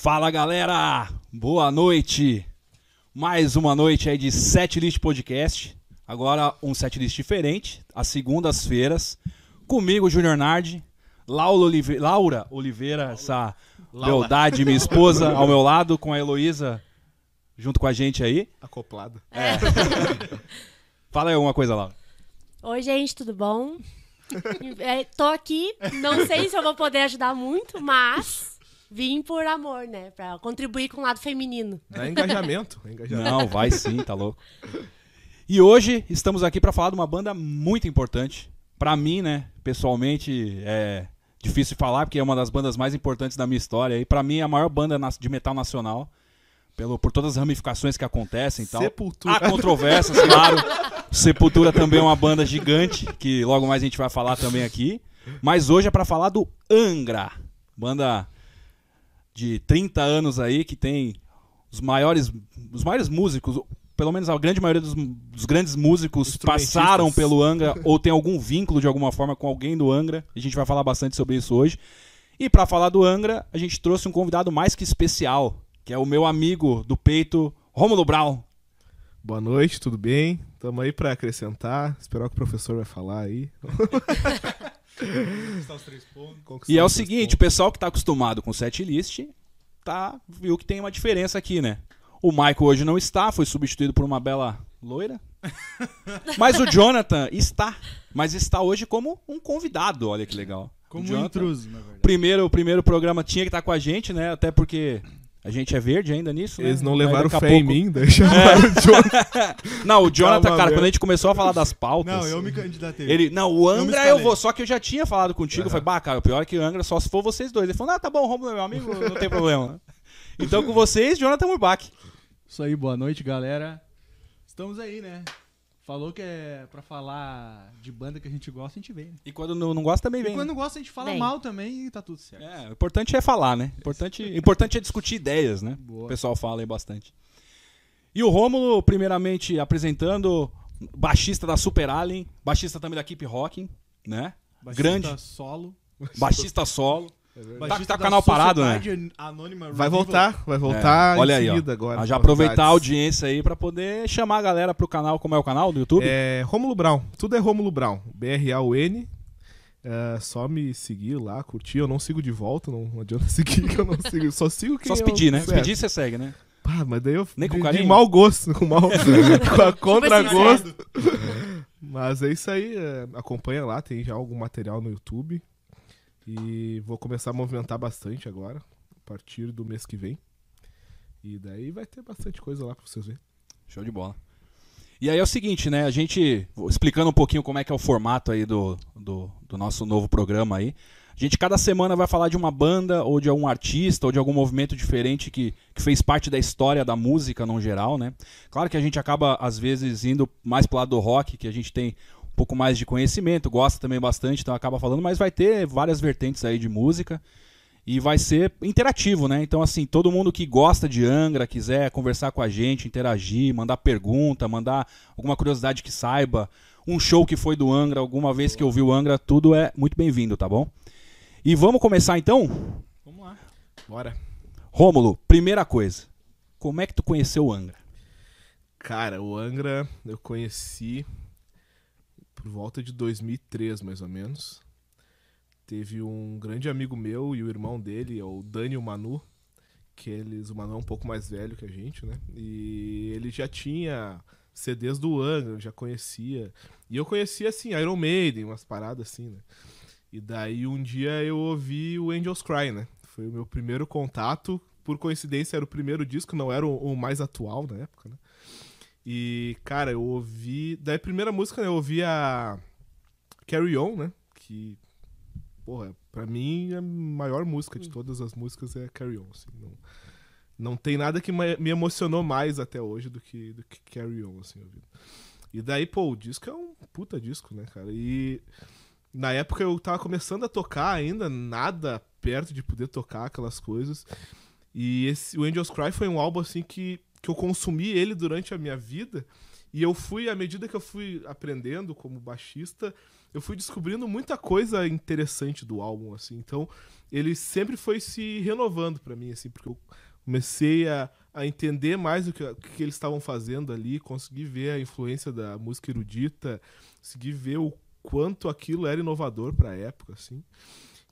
Fala galera, boa noite. Mais uma noite aí de Setlist Podcast. Agora um setlist diferente, às segundas-feiras. Comigo, Junior Nardi, Laura, Olive... Laura Oliveira, essa beldade, minha esposa, ao meu lado, com a Heloísa junto com a gente aí. Acoplada. É. Fala aí alguma coisa, Laura. Oi, gente, tudo bom? É, tô aqui, não sei se eu vou poder ajudar muito, mas vim por amor, né? Pra contribuir com o lado feminino. É engajamento. é engajamento. Não, vai sim, tá louco. E hoje estamos aqui pra falar de uma banda muito importante. Pra mim, né, pessoalmente, é difícil falar porque é uma das bandas mais importantes da minha história. E pra mim é a maior banda de metal nacional. Pelo, por todas as ramificações que acontecem e tal. Sepultura. Há controvérsias, claro. Sepultura também é uma banda gigante, que logo mais a gente vai falar também aqui. Mas hoje é pra falar do Angra. Banda de 30 anos aí, que tem os maiores, os maiores músicos, pelo menos a grande maioria dos, dos grandes músicos passaram pelo Angra ou tem algum vínculo de alguma forma com alguém do Angra. A gente vai falar bastante sobre isso hoje. E pra falar do Angra, a gente trouxe um convidado mais que especial, que é o meu amigo do peito, Rômulo Brown. Boa noite, tudo bem? Tamo aí pra acrescentar. Esperar o que o professor vai falar aí. E é o seguinte, o pessoal que tá acostumado com setlist, tá, viu que tem uma diferença aqui, né? O Michael hoje não está, foi substituído por uma bela loira. Mas o Jonathan está, mas está hoje como um convidado, olha que legal. Como O um Jonathan, intruso, na verdade. Primeiro, o primeiro programa tinha que estar com a gente, né? Até porque a gente é verde ainda nisso, né? Eles não Aí levaram fé em pouco- mim, deixa o Jonathan. Não, o Jonathan, Calma, cara, meu. quando a gente começou a falar das pautas... Não, eu me candidatei. Ele, não, o Eu Angra eu, escalei. vou, só que eu já tinha falado contigo. Eu falei, bah, cara, o pior é que o Angra só se for vocês dois. Ele falou, ah, tá bom, Romulo é meu amigo, não tem problema. Então com vocês, Jonathan Murbach. Isso aí, boa noite, galera. Estamos aí, né? Falou que é pra falar de banda que a gente gosta, a gente vem. Né? E quando não, não gosta, também E vem. quando né? gosta, a gente fala Vem. mal também e tá tudo certo. É, o importante é falar, né? O importante, importante é discutir ideias, né? Boa. O pessoal fala aí bastante. E o Rômulo, primeiramente, apresentando, baixista da Super Alien, baixista também da Keep Rocking, né? Baixista Grande. solo. baixista solo. Baixista tá com o canal parado, né? Anônima Vai voltar, vai voltar É, olha em aí, ó. agora. Já aproveitar a audiência aí pra poder chamar a galera pro canal. Como é o canal do YouTube? É Rômulo Brown. Tudo é Rômulo Brown. B-R-A-U-N. É, só me seguir lá, curtir. Eu não sigo de volta, não adianta seguir que eu não sigo. Só sigo quem Só se eu- pedir, né? Se pedir, você segue, né? Pá, mas daí eu Nem com de, carinho? de mau gosto, com mau com a contra-gosto. Mas é isso aí, é, acompanha lá, tem já algum material no YouTube. E vou começar a movimentar bastante agora, a partir do mês que vem. E daí vai ter bastante coisa lá pra vocês verem. Show de bola. E aí é o seguinte, né? A gente, explicando um pouquinho como é que é o formato aí do, do, do nosso novo programa aí. A gente cada semana vai falar de uma banda, ou de algum artista, ou de algum movimento diferente que, que fez parte da história da música no geral, né? Claro que a gente acaba, às vezes, indo mais pro lado do rock, que a gente tem pouco mais de conhecimento, gosta também bastante, então acaba falando, mas vai ter várias vertentes aí de música. E vai ser interativo, né? Então, assim, todo mundo que gosta de Angra, quiser conversar com a gente, interagir, mandar pergunta, mandar alguma curiosidade que saiba, um show que foi do Angra, alguma vez que ouviu Angra, tudo é muito bem-vindo, tá bom? E vamos começar então? Vamos lá. Bora. Rômulo, primeira coisa. Como é que tu conheceu o Angra? Cara, o Angra eu conheci por volta de 2003, mais ou menos. Teve um grande amigo meu e o irmão dele, é o Dani o Manu, que eles, o Manu é um pouco mais velho que a gente, né? E ele já tinha CDs do Angra, já conhecia. E eu conhecia, assim, Iron Maiden, umas paradas assim, né? E daí um dia eu ouvi o Angels Cry, né? Foi o meu primeiro contato. Por coincidência, era o primeiro disco, não era o, o mais atual na época, né? E, cara, eu ouvi. Daí a primeira música, né, eu ouvi a Carry On, né? Que, porra, pra mim a maior música de todas as músicas é Carry On. Assim, não, não tem nada que me me emocionou mais até hoje do que, do que Carry On, assim, ouvindo. E daí, pô, o disco é um puta disco, né, cara? E na época eu tava começando a tocar ainda, nada perto de poder tocar aquelas coisas. E esse, o Angels Cry foi um álbum assim que, que eu consumi ele durante a minha vida. E eu fui, à medida que eu fui aprendendo como baixista, eu fui descobrindo muita coisa interessante do álbum, assim. Então, ele sempre foi se renovando pra mim, assim, porque eu comecei a, a entender mais o que, o que eles estavam fazendo ali, consegui ver a influência da música erudita, consegui ver o quanto aquilo era inovador pra época, assim.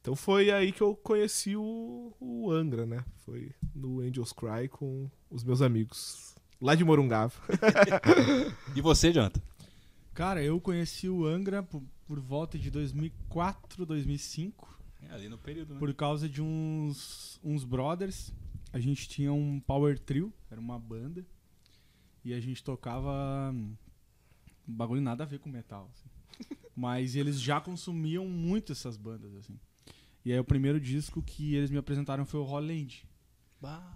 Então foi aí que eu conheci o, o Angra, né? Foi no Angels Cry com os meus amigos lá de Morungava. E você, Janta? Cara, eu conheci o Angra por, por volta de 2004, 2005, É ali no período, né? por causa de uns, uns brothers. A gente tinha um power trio, era uma banda, e a gente tocava um bagulho nada a ver com metal. assim. Mas eles já consumiam muito essas bandas, assim. E aí o primeiro disco que eles me apresentaram foi o Holland.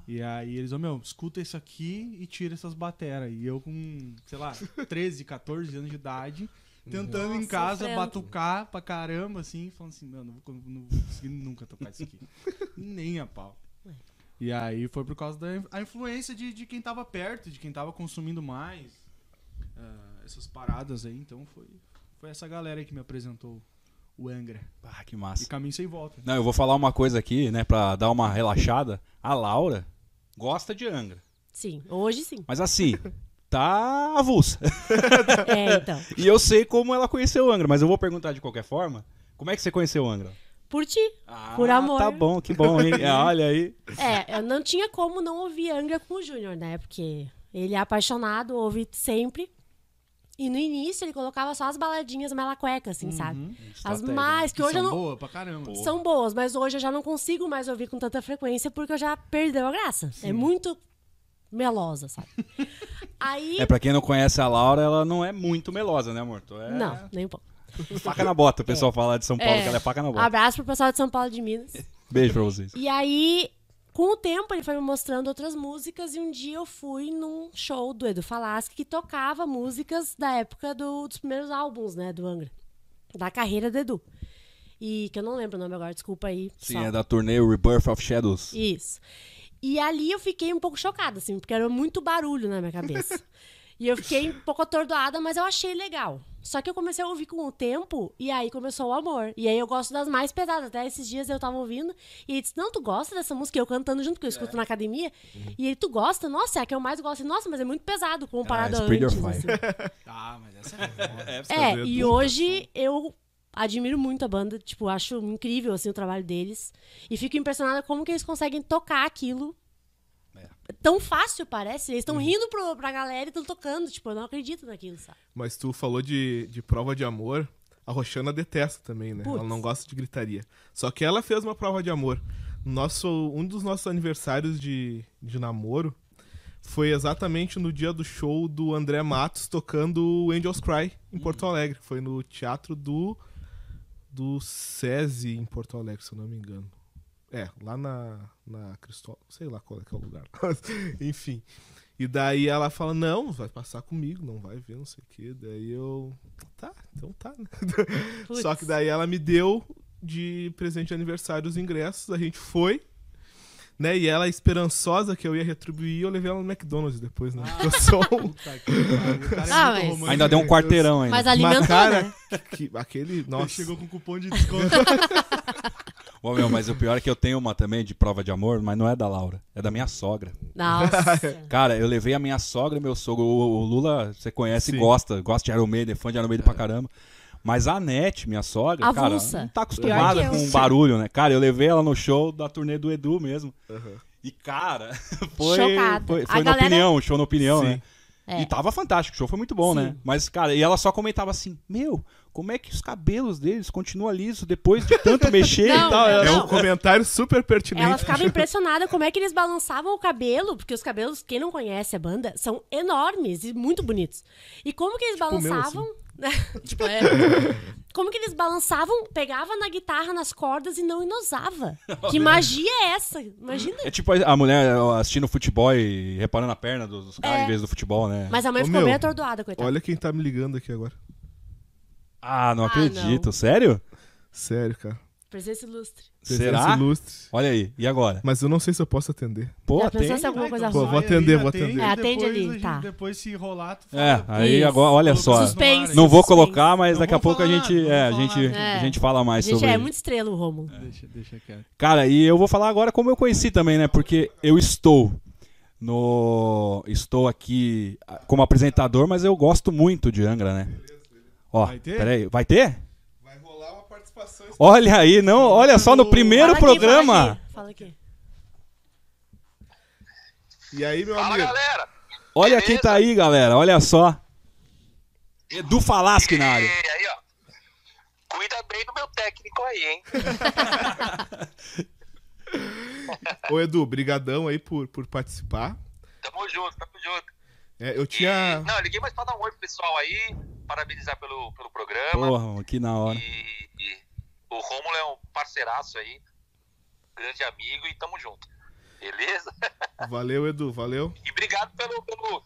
E aí eles, ô meu, escuta isso aqui e tira essas bateras. E eu com, sei lá, 13, 14 anos de idade, tentando em Nossa, casa sofrendo. batucar pra caramba, assim, falando assim, meu, não vou, não vou conseguir nunca tocar isso aqui. Nem a pau. E aí foi por causa da influência de, de quem tava perto, de quem tava consumindo mais ah, essas paradas aí. Então foi, foi essa galera aí que me apresentou o Angra. Ah, que E massa. caminho sem volta. Não, eu vou falar uma coisa aqui, né, pra dar uma relaxada. A Laura gosta de Angra. Sim, hoje sim. Mas assim, tá avulsa. É, então. E eu sei como ela conheceu o Angra, mas eu vou perguntar de qualquer forma. Como é que você conheceu o Angra? Por ti. Ah, Por amor. Tá bom, que bom, hein? É, Olha aí. É, eu não tinha como não ouvir Angra com o Júnior, né? Porque ele é apaixonado, ouve sempre. E no início ele colocava só as baladinhas melacuecas, assim, sabe? As Estratégia, mais, que hoje eu São não. boa pra caramba. São boas, mas hoje eu já não consigo mais ouvir com tanta frequência porque eu já perdeu a graça. É muito melosa, sabe? Aí. É, pra quem não conhece a Laura, ela não é muito melosa, né, amor? É Não, nem um pouco. faca na bota. O pessoal fala de São Paulo É. que ela é faca na bota. Abraço pro pessoal de São Paulo de Minas. Beijo pra vocês. E aí, com o tempo, ele foi me mostrando outras músicas e um dia eu fui num show do Edu Falaschi que tocava músicas da época do- dos primeiros álbuns, né, do Angra. Da carreira do Edu. E que eu não lembro o nome agora, desculpa aí. Sim, pessoal. é da turnê Rebirth of Shadows. Isso. E ali eu fiquei um pouco chocada, assim, porque era muito barulho na minha cabeça. e eu fiquei um pouco atordoada, mas eu achei legal. Só que eu comecei a ouvir com o tempo, e aí começou o amor. E aí eu gosto das mais pesadas. Até esses dias eu tava ouvindo, e ele disse, não, tu gosta dessa música? Eu cantando junto, porque eu escuto na academia. E ele, tu gosta? Nossa, é a que eu mais gosto. Nossa, mas é muito pesado comparado Ah, a Spirit antes. of assim. Fire. Ah, mas essa é. É, do e hoje eu admiro muito a banda, tipo, acho incrível assim o trabalho deles e fico impressionada como que eles conseguem tocar aquilo. Tão fácil, parece. Eles estão Uhum. rindo pro, pra galera e estão tocando. Tipo, eu não acredito naquilo, sabe? Mas tu falou de, de prova de amor. A Roxana detesta também, né? Putz. Ela não gosta de gritaria. Só que ela fez uma prova de amor. Nosso, um dos nossos aniversários de, de namoro foi exatamente no dia do show do André Matos tocando o Angels Cry em Porto Alegre. Foi no teatro do do SESI em Porto Alegre, se eu não me engano. É, lá na, na Cristóvão, sei lá qual é que é o lugar. Enfim. E daí ela fala, não, vai passar comigo, não vai ver, não sei o quê. Daí eu. Tá, então tá, né? Só que daí ela me deu de presente de aniversário os ingressos, a gente foi. Né? E ela esperançosa que eu ia retribuir, eu levei ela no McDonald's depois, né? Porque eu sou Puta que é Ah, mas-. Ainda deu um quarteirão ainda. Mas alimentou, cara- né? que, aquele. Ele Nossa. chegou com cupom de desconto. Ô, meu, mas o pior é que eu tenho uma também de prova de amor, mas não é da Laura, é da minha sogra. Nossa. Cara, eu levei a minha sogra e meu sogro. O, o Lula, você conhece e Sim. gosta, gosta de Iron Maiden, é fã de Iron Maiden pra caramba. Mas a Nete, minha sogra, cara, Avulsa. não tá acostumada com barulho, né? Cara, eu levei ela no show da turnê do Edu mesmo. Aham. E, cara, foi. Chocada. Foi, A foi na galera- opinião, show na opinião, Sim. né? É. E tava fantástico, o show foi muito bom, Sim. né? Mas, cara, e ela só comentava assim: Meu, como é que os cabelos deles continuam lisos depois de tanto mexer Não, e tal? não, É não. um comentário super pertinente. Ela ficava impressionada como é que eles balançavam o cabelo, porque os cabelos, quem não conhece a banda, são enormes e muito bonitos. E como que eles o meu, balançavam? tipo, é. Como que eles balançavam, pegava na guitarra, nas cordas e não inosava? Que magia é essa? Imagina. É tipo a mulher assistindo futebol e reparando a perna dos, dos caras É. em vez do futebol, né? Mas a mãe Ô, ficou meu, bem atordoada, coitada. Olha quem tá me ligando aqui agora. Ah, não Ah, acredito. não. Sério? Sério, cara. Presença ilustre. Presença Será? ilustre. Olha aí, e agora? Mas eu não sei se eu posso atender. Pô, pensou se alguma coisa Pô, vou atender, aí, vou atender. É, atende depois ali, a gente- tá. Depois se rolar, tu É, fala. aí Isso. agora, olha só. Suspense. Não vou colocar, mas Não daqui a pouco a gente, é, a gente, nada. a É. gente fala mais Gente, sobre é muito estrela o Romulo. Deixa, deixa quieto. Cara, e eu vou falar agora como eu conheci também, né? Porque eu estou no estou aqui ah, como apresentador, mas eu gosto muito de Angra, né? Ó, Vai ter? peraí, vai ter? Vai rolar uma participação Olha aí, não, olha só no primeiro Fala aqui, programa. Fala aqui. Fala aqui. E aí, meu Fala, amigo? galera! Olha Beleza? quem tá aí, galera. Olha só. Edu Falaschi na área. E aí, ó. Cuida bem do meu técnico aí, hein? Ô, Edu, brigadão aí por, por participar. Tamo junto, tamo junto. É, eu E- tinha... Não, eu liguei mais pra dar um oi pro pessoal aí, parabenizar pelo, pelo programa. Porra, que na hora. E, e o Rômulo é um parceiraço aí, grande amigo e tamo junto. Beleza? Valeu, Edu, valeu. E obrigado pelo, pelo-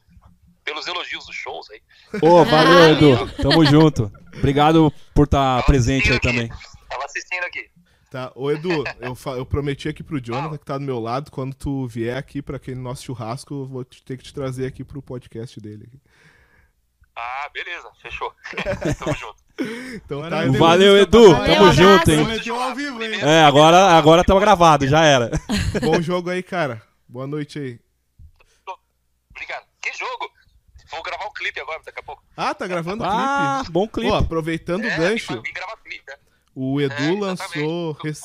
pelos elogios dos shows aí. Ô, valeu, Ah, Edu. Tamo junto. Obrigado por estar Tava presente aí assistindo também. aqui. Tava assistindo aqui. Tá, ô Edu, eu, eu prometi aqui pro Jonathan, que tá do meu lado, quando tu vier aqui pra aquele nosso churrasco, eu vou te- ter que te trazer aqui pro podcast dele. aqui. Ah, beleza, fechou. tamo junto. Então tá, Edu. Valeu, Edu. Valeu, Tamo abraço. junto, hein? Prometeu ao vivo, hein? É, agora, agora tava gravado, já era. Bom jogo aí, cara. Boa noite aí. Obrigado. Que jogo? Vou gravar um clipe agora, daqui a pouco. Ah, tá gravando o Ah, clipe. bom clipe. Ó, aproveitando o É, gancho, vim- vim gravar clipe, né? o Edu É, lançou. rec-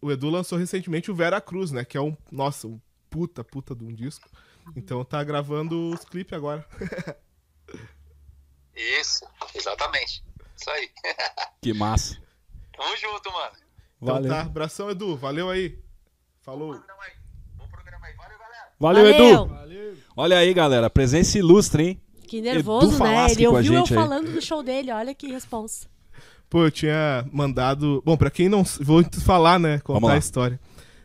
O Edu lançou recentemente o Vera Cruz, né? Que é um. Nossa, um puta, puta de um disco. Então tá gravando os clipes agora. Isso, exatamente. Isso aí. Que massa. Tamo junto, mano. Então Valeu. tá, abração, Edu. Valeu aí. Falou. Programa aí. Bom programa aí. Valeu, galera. Valeu, Valeu. Edu. Valeu. Olha aí, galera. Presença ilustre, hein? Que nervoso, Edu né? Ele ouviu eu aí. falando do show dele. Olha que responsa. Pô, eu tinha mandado. Bom, pra quem não. Vou te falar, né? Vamos Contar lá. a história.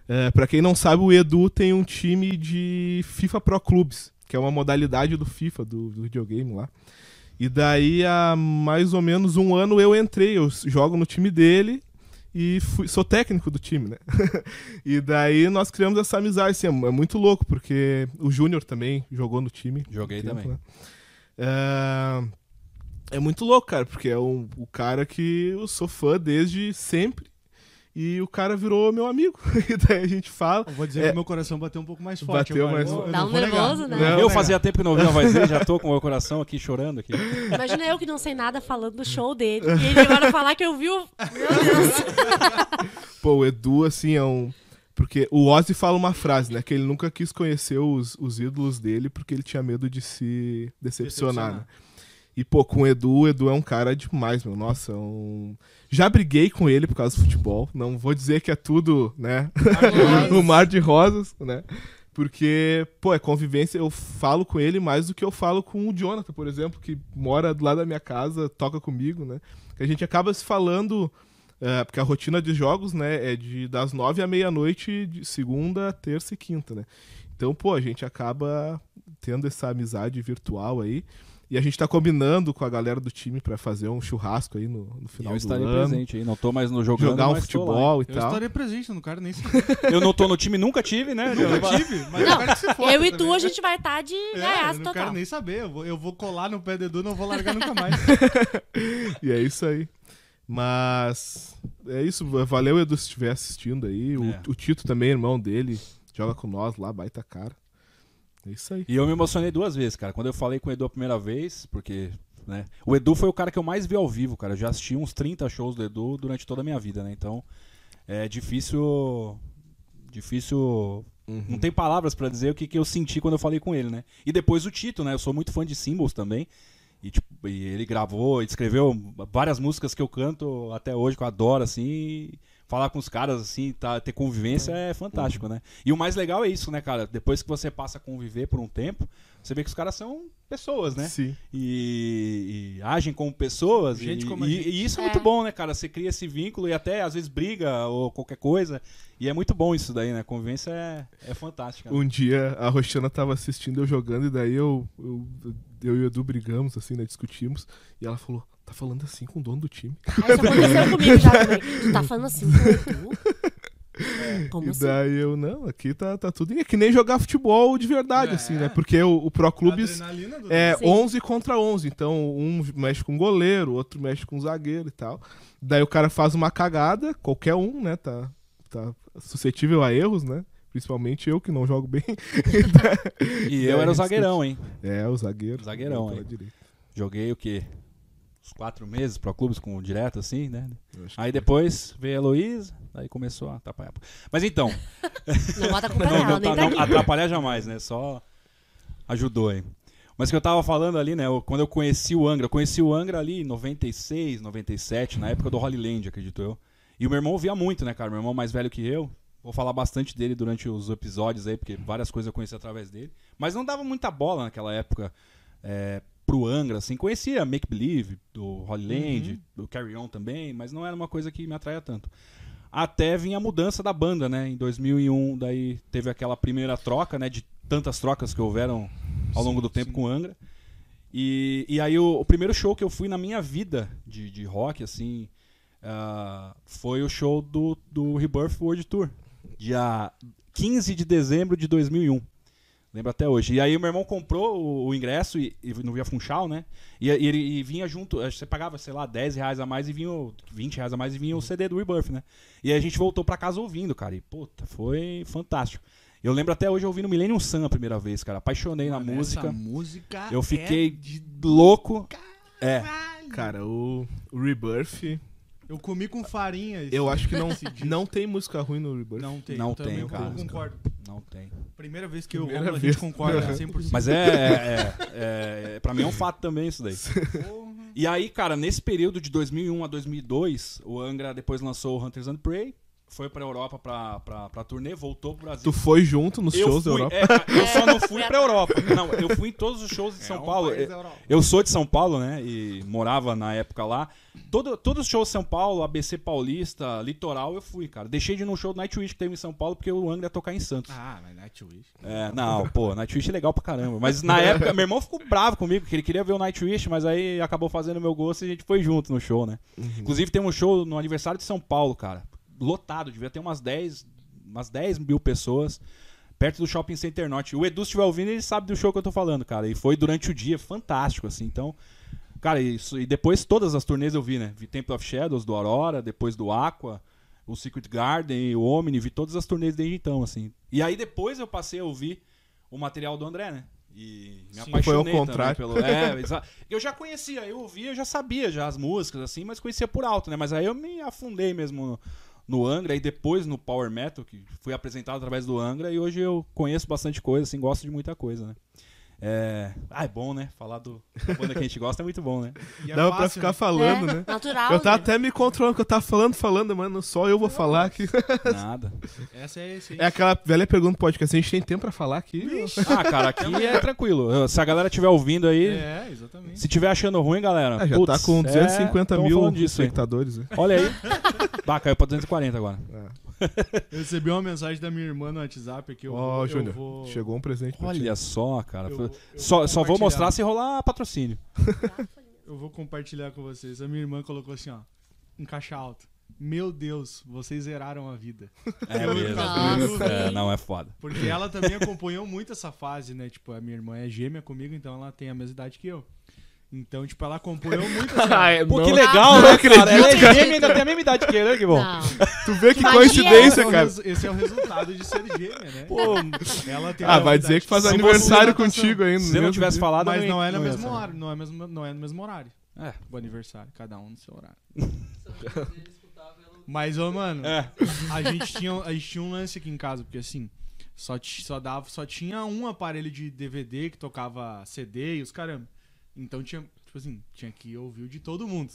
É, pra quem não sabe, o Edu tem um time de FIFA Pro Clubs, que é uma modalidade do FIFA, do, do videogame lá. E daí, há mais ou menos um ano eu entrei, eu jogo no time dele e fui- sou técnico do time, né? e daí nós criamos essa amizade, assim, é mu- muito louco, porque o Júnior também jogou no time. Joguei um tempo, também. né? É, é muito louco, cara, porque é um, o cara que eu sou fã desde sempre. E o cara virou meu amigo. e daí a gente fala. Eu vou dizer É. que meu coração bateu um pouco mais forte Bateu agora. mais forte. eu Dá um negar. nervoso, né? Não, eu fazia tempo que não ouvi a voz dele, já tô com o meu coração aqui chorando aqui. Imagina eu que não sei nada falando do show dele. E ele agora falar que eu vi o. Meu Deus. Pô, o Edu, assim, é um. Porque o Ozzy fala uma frase, né? Que ele nunca quis conhecer os, os ídolos dele porque ele tinha medo de se decepcionar. Decepcionar. né? E, pô, com o Edu, o Edu é um cara demais, meu. Nossa, é um. Já briguei com ele por causa do futebol. Não vou dizer que é tudo, né? o mar de rosas, né? Porque, pô, é convivência. Eu falo com ele mais do que eu falo com o Jonathan, por exemplo, que mora do lado da minha casa, toca comigo, né? Que a gente acaba se falando. é, porque a rotina de jogos, né, é de das nove à meia-noite, de segunda, terça e quinta, né? Então, pô, a gente acaba tendo essa amizade virtual aí. E a gente tá combinando com a galera do time pra fazer um churrasco aí no, no final eu do estarei ano. presente aí. Não tô mais no jogando, Jogar um futebol e Eu tal. estarei presente, eu não quero nem se Eu não tô no time, nunca tive, né? Eu tive, mas eu Não, quero que se foda eu e tu, também. a gente vai estar de É, eu gaiato não total. quero nem saber. Eu vou, eu vou colar no pé do Edu, não vou largar nunca mais. E é isso aí. Mas é isso. Valeu, Edu, se estiver assistindo aí. O, É. o Tito também, irmão dele, joga com nós lá, baita cara. É isso aí. E eu me emocionei duas vezes, cara. Quando eu falei com o Edu a primeira vez, porque, né? O Edu foi o cara que eu mais vi ao vivo, cara. Eu já assisti uns 30 shows do Edu durante toda a minha vida, né? Então, é difícil. Difícil. Não tem palavras pra dizer o que, que eu senti quando eu falei com ele, né? E depois o Tito, né? Eu sou muito fã de Symbols também. E, tipo, e ele gravou, ele escreveu várias músicas que eu canto até hoje, que eu adoro, assim. e falar com os caras, assim, tá, ter convivência é fantástico, né? E o mais legal é isso, né, cara? Depois que você passa a conviver por um tempo, você vê que os caras são pessoas, né? Sim. E, e agem como pessoas. Gente e, como a e- gente. e isso é, É. muito bom, né, cara? Você cria esse vínculo e até às vezes briga ou qualquer coisa. E é muito bom isso daí, né? A convivência é, é fantástica. né? Um dia a Roxana tava assistindo eu jogando, e daí eu, eu, eu e o Edu brigamos, assim, né? Discutimos. E ela falou: tá falando assim com o dono do time. Aí isso aconteceu comigo já também. Tu tá falando assim com o Edu? Como e assim? daí eu, não, aqui tá, tá tudo. É que nem jogar futebol de verdade, É. assim, né? Porque o, o Pro Clubes é Sim. 11 contra 11. Então, um mexe com goleiro, outro mexe com zagueiro e tal. Daí o cara faz uma cagada, qualquer um, né? Tá, tá suscetível a erros, né? Principalmente eu que não jogo bem. E eu É, era o zagueirão, hein? É, o zagueiro. Zagueirão, pela hein? direita. Joguei o quê? Uns quatro meses pro clubes com direto, assim, né? Aí depois veio a Heloísa, aí começou a atrapalhar. Mas então, Não bota a culpa não, não, nem tá- não atrapalhar jamais, né? Só ajudou aí. Mas o que eu tava falando ali, né? eu- quando eu conheci o Angra, eu conheci o Angra ali em 96, 97, na época do Holy Land, acredito eu. E o meu irmão via muito, né, cara? Meu irmão mais velho que eu. Vou falar bastante dele durante os episódios aí, porque várias coisas eu conheci através dele. Mas não dava muita bola naquela época é, pro Angra, assim. Conhecia Make Believe, do Holy Land, do Carry On também, mas não era uma coisa que me atraía tanto. Até vinha a mudança da banda, né? Em 2001, daí teve aquela primeira troca, né? De tantas trocas que houveram ao longo do tempo com o Angra. E, e aí o, o primeiro show que eu fui na minha vida de, de rock, assim, ah, foi o show do, do Rebirth World Tour. Dia 15 de dezembro de 2001. Lembro até hoje. E aí o meu irmão comprou o, o ingresso e, e no Via Funchal, né? E, e ele e vinha junto, que você pagava, sei lá, 10 reais a mais e vinha, o- 20 reais a mais e vinha o CD do Rebirth, né? E aí a gente voltou pra casa ouvindo, cara. E, puta, foi fantástico. Eu lembro até hoje ouvindo Millennium Sun a primeira vez, cara. Apaixonei na Mano, música. Essa música Eu fiquei é de louco. É. caralho. Cara, o, o Rebirth, Eu comi com farinha. eu acho que não, não tem música ruim no Rebirth. Não tem. Não eu também tem, cara. concordo. Não tem. Primeira vez que eu Primeira Romulo, a gente concorda 100%. Mas é, é, é, é. Pra mim é um fato também isso daí. E aí, cara, nesse período de 2001 a 2002, o Angra depois lançou o Hunters and Prey, foi pra Europa pra, pra, pra turnê, voltou pro Brasil. Tu foi junto nos eu shows da fui, Europa? é, eu só não fui pra Europa. Não, eu fui em todos os shows de São É um Paulo. país Eu- da sou de São Paulo, né? E morava na época lá. Todo, todos os shows de São Paulo, ABC Paulista, Litoral, eu fui, cara. Deixei de ir num show do Nightwish que teve em São Paulo porque o Angra ia tocar em Santos. Ah, mas Nightwish. É, não, pô, Nightwish é legal pra caramba. Mas na época, meu irmão ficou bravo comigo, porque ele queria ver o Nightwish, mas aí acabou fazendo o meu gosto e a gente foi junto no show, né? Inclusive tem um show no aniversário de São Paulo, cara. Lotado, devia ter umas 10, umas 10 mil pessoas. Perto do Shopping Center Norte. O Edu, se estiver ouvindo, ele sabe do show que eu tô falando, cara. E foi durante o dia, fantástico, assim. Então, cara, isso, e depois todas as turnês eu vi, né? Vi Temple of Shadows, do Aurora, depois do Aqua, o Secret Garden, o Omni, vi todas as turnês desde então, assim. E aí depois eu passei a ouvir o material do André, né? E me Sim. apaixonei Foi ao contrário. pelo. É, eu já conhecia, eu ouvia, eu já sabia já as músicas, assim, mas conhecia por alto, né? Mas aí eu me afundei mesmo no, Angra e depois no Power Metal, que fui apresentado através do Angra, e hoje eu conheço bastante coisa, assim, gosto de muita coisa, né? É... Ah, é bom, né? Falar do da banda que a gente gosta é muito bom, né? E é Dava pra ficar né? falando, é, né? Natural. Eu tava né? até me controlando, que eu tava falando, falando, mano, só eu vou falar aqui. Nada. Essa é esse. É aquela velha pergunta do podcast, a gente tem tempo pra falar aqui? Ah, cara, aqui é tranquilo. Se a galera estiver ouvindo aí, É, exatamente. se tiver achando ruim, galera. Ah, já putz, tá com 250 é, mil disso espectadores. né? Olha aí. Bah, caiu pra 240 agora. Eu recebi uma mensagem da minha irmã no WhatsApp que eu, Ó, vou- eu Júnior, vou... chegou um presente pra ti. Olha só, cara. eu vou- eu Só, só vou mostrar se rolar patrocínio. Eu vou compartilhar com vocês. A minha irmã colocou assim, ó, em caixa alta. Meu Deus, vocês zeraram a vida. É Eu mesmo. Nossa. É, não, é foda. Porque ela também acompanhou muito essa fase, né? Tipo, a minha irmã é gêmea comigo, então ela tem a mesma idade que eu. Então, tipo, ela acompanhou muito essa... Pô, Não- que legal, Não né, cara? Ela é acredito. gêmea ainda tem a mesma idade que ele, né, que bom. Não. Tu vê que Magia. coincidência, é cara. Esse é o resultado de ser gêmea, né? Pô, Ela tem Ah, a vai dizer que faz Se aniversário contigo ainda. se eu não tivesse falado, Mas não é no mesmo horário, não é, mesmo, não é no mesmo horário. É. O aniversário, cada um no seu horário. Mas, ô, mano, É. a, gente tinha, a gente tinha um lance aqui em casa, porque assim, só, só, dava, só tinha um aparelho de DVD que tocava CD e os caramba. Então tinha, tipo assim, tinha que ouvir o de todo mundo.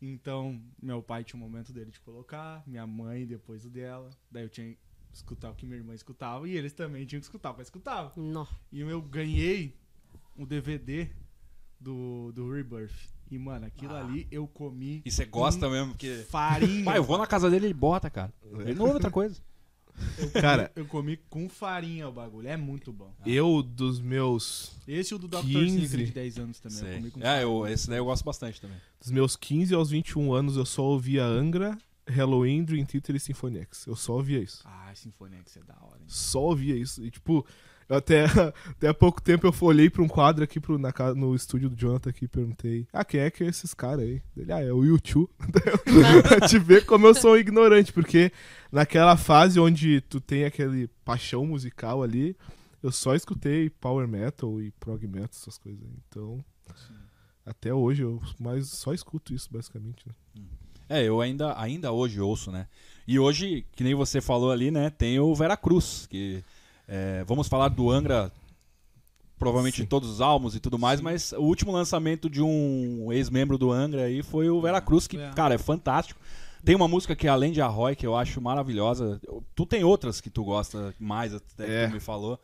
Então, meu pai tinha um momento dele de colocar, minha mãe depois o dela. Daí eu tinha que escutar o que minha irmã escutava e eles também tinham que escutar o que eu escutava. Não. E eu ganhei o DVD do, do Rebirth. E, mano, aquilo Ah. ali eu comi E você gosta mesmo, porque. farinha. Pai, eu vou na casa dele e ele bota, cara. Ele não ouve outra coisa. Cara, Eu comi com farinha o bagulho. É muito bom. eu dos meus Esse e o do Dr. 15. Secret de 10 anos também. Eu Sei. comi com É, eu, esse daí eu gosto bastante também. dos meus 15 aos 21 anos eu só ouvia Angra, Halloween, Dream Theater e Symphony X. Eu só ouvia isso. Ah, Sinfonia que é da hora, hein? Só ouvia isso. E tipo, eu até, até há pouco tempo eu olhei pra um quadro aqui pro, na, no estúdio do Jonathan aqui e perguntei: Ah, quem é que é esses caras aí? Ele, ah, é o YouTube. pra te ver como eu sou um ignorante, porque naquela fase onde tu tem aquele paixão musical ali, eu só escutei power metal e prog metal, essas coisas. Então, até hoje eu mais só escuto isso, basicamente. né? É, eu ainda, ainda hoje ouço, né? E hoje, que nem você falou ali, né? Tem o Veracruz, que é, vamos falar do Angra, provavelmente Sim. todos os álbuns e tudo mais, mas o último lançamento de um ex-membro do Angra aí foi o Veracruz, que, É. cara, é fantástico. Tem uma música que é além de Arroy, que eu acho maravilhosa. Tu tem outras que tu gosta mais, até É. que tu me falou.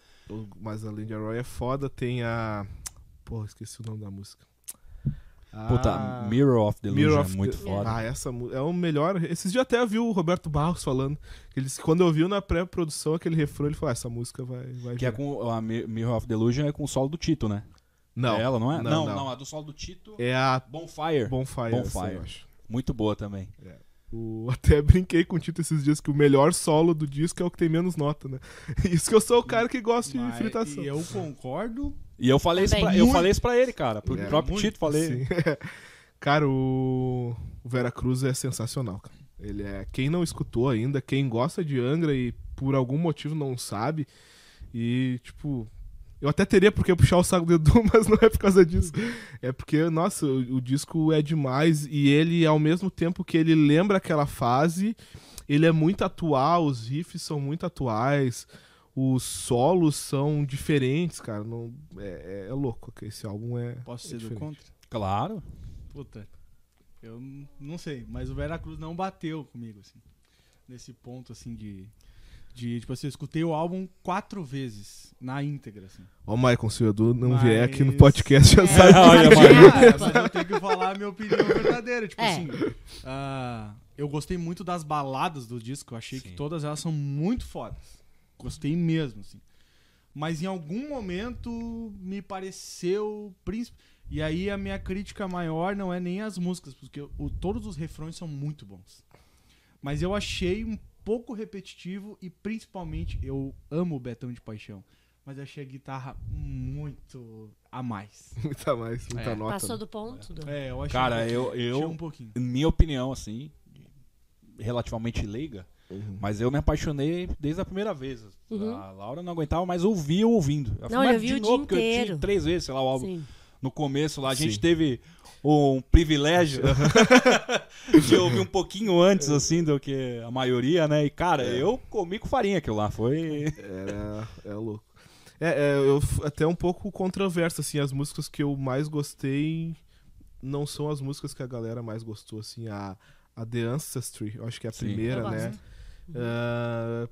Mas além de Roy é foda, tem a. Porra, esqueci o nome da música. Puta, Ah, Mirror of Delusion, Mirror of é muito the- foda. Ah, essa é o melhor. Esses dias até vi o Roberto Barros falando. Que ele disse quando eu vi na pré-produção aquele refrão, ele falou: ah, essa música vai. vai Que é virar." com a Mi- Mirror of Delusion é com o solo do Tito, né? Não. É ela, não é? Não, não, não. a do solo do Tito. É a Bonfire. Bonfire. Bonfire. acho. Muito boa também. O- até brinquei com o Tito esses dias que o melhor solo do disco é o que tem menos nota, né? Isso que eu sou o cara que gosta de fritação. E eu concordo. E eu falei isso pra, eu falei isso pra ele, cara. Pro É, próprio muito, Tito falei. Sim. cara, o... o Vera Cruz é sensacional, cara. Ele é. Quem não escutou ainda, quem gosta de Angra e por algum motivo não sabe. E, tipo. Eu até teria porque puxar o saco do Edu, mas não é por causa disso. É porque, nossa, o, o disco é demais e ele, ao mesmo tempo que ele lembra aquela fase, ele é muito atual, os riffs são muito atuais, os solos são diferentes, cara. Não, é, é- é louco. Esse álbum é. Posso é ser do contra? Claro. Puta. Eu não sei, mas o Veracruz não bateu comigo, assim. Nesse ponto, assim, de. De, tipo assim, eu escutei o álbum quatro vezes, na íntegra, assim. Ó, Maicon, se o Edu não Mas- vier aqui no podcast, já É. sabe. Olha, Mas-. Ah, eu tenho que falar a minha opinião verdadeira. Tipo É. assim, ah, eu gostei muito das baladas do disco. Eu achei Sim. que todas elas são muito fodas. Gostei mesmo, assim. Mas em algum momento me pareceu. príncipe- E aí a minha crítica maior não é nem as músicas, porque o- todos os refrões são muito bons. Mas eu achei um pouco repetitivo e principalmente eu amo o Betão de Paixão. Mas eu achei a guitarra muito a mais. Muita mais, muita É. nota. Passou né? do ponto? Do... É, eu achei Cara, um pouquinho. eu- eu- Achei um pouquinho. Minha opinião, assim, relativamente leiga, Uhum. mas eu me apaixonei desde a primeira vez. Uhum. A Laura não aguentava mais ouvir ouvindo. Eu Não, falei, eu "Mas vi de o novo, dia porque eu tinha inteiro." três vezes, sei lá, o álbum. Sim. No começo lá, a gente Sim. teve um privilégio de ouvir um pouquinho antes, assim, do que a maioria, né? E, cara, É. eu comi com farinha aquilo lá. Foi. Era, é louco. É, é, eu até um pouco controverso, assim, as músicas que eu mais gostei não são as músicas que a galera mais gostou, assim, a, a The Ancestry, eu acho que é a Sim. primeira, né? Ah,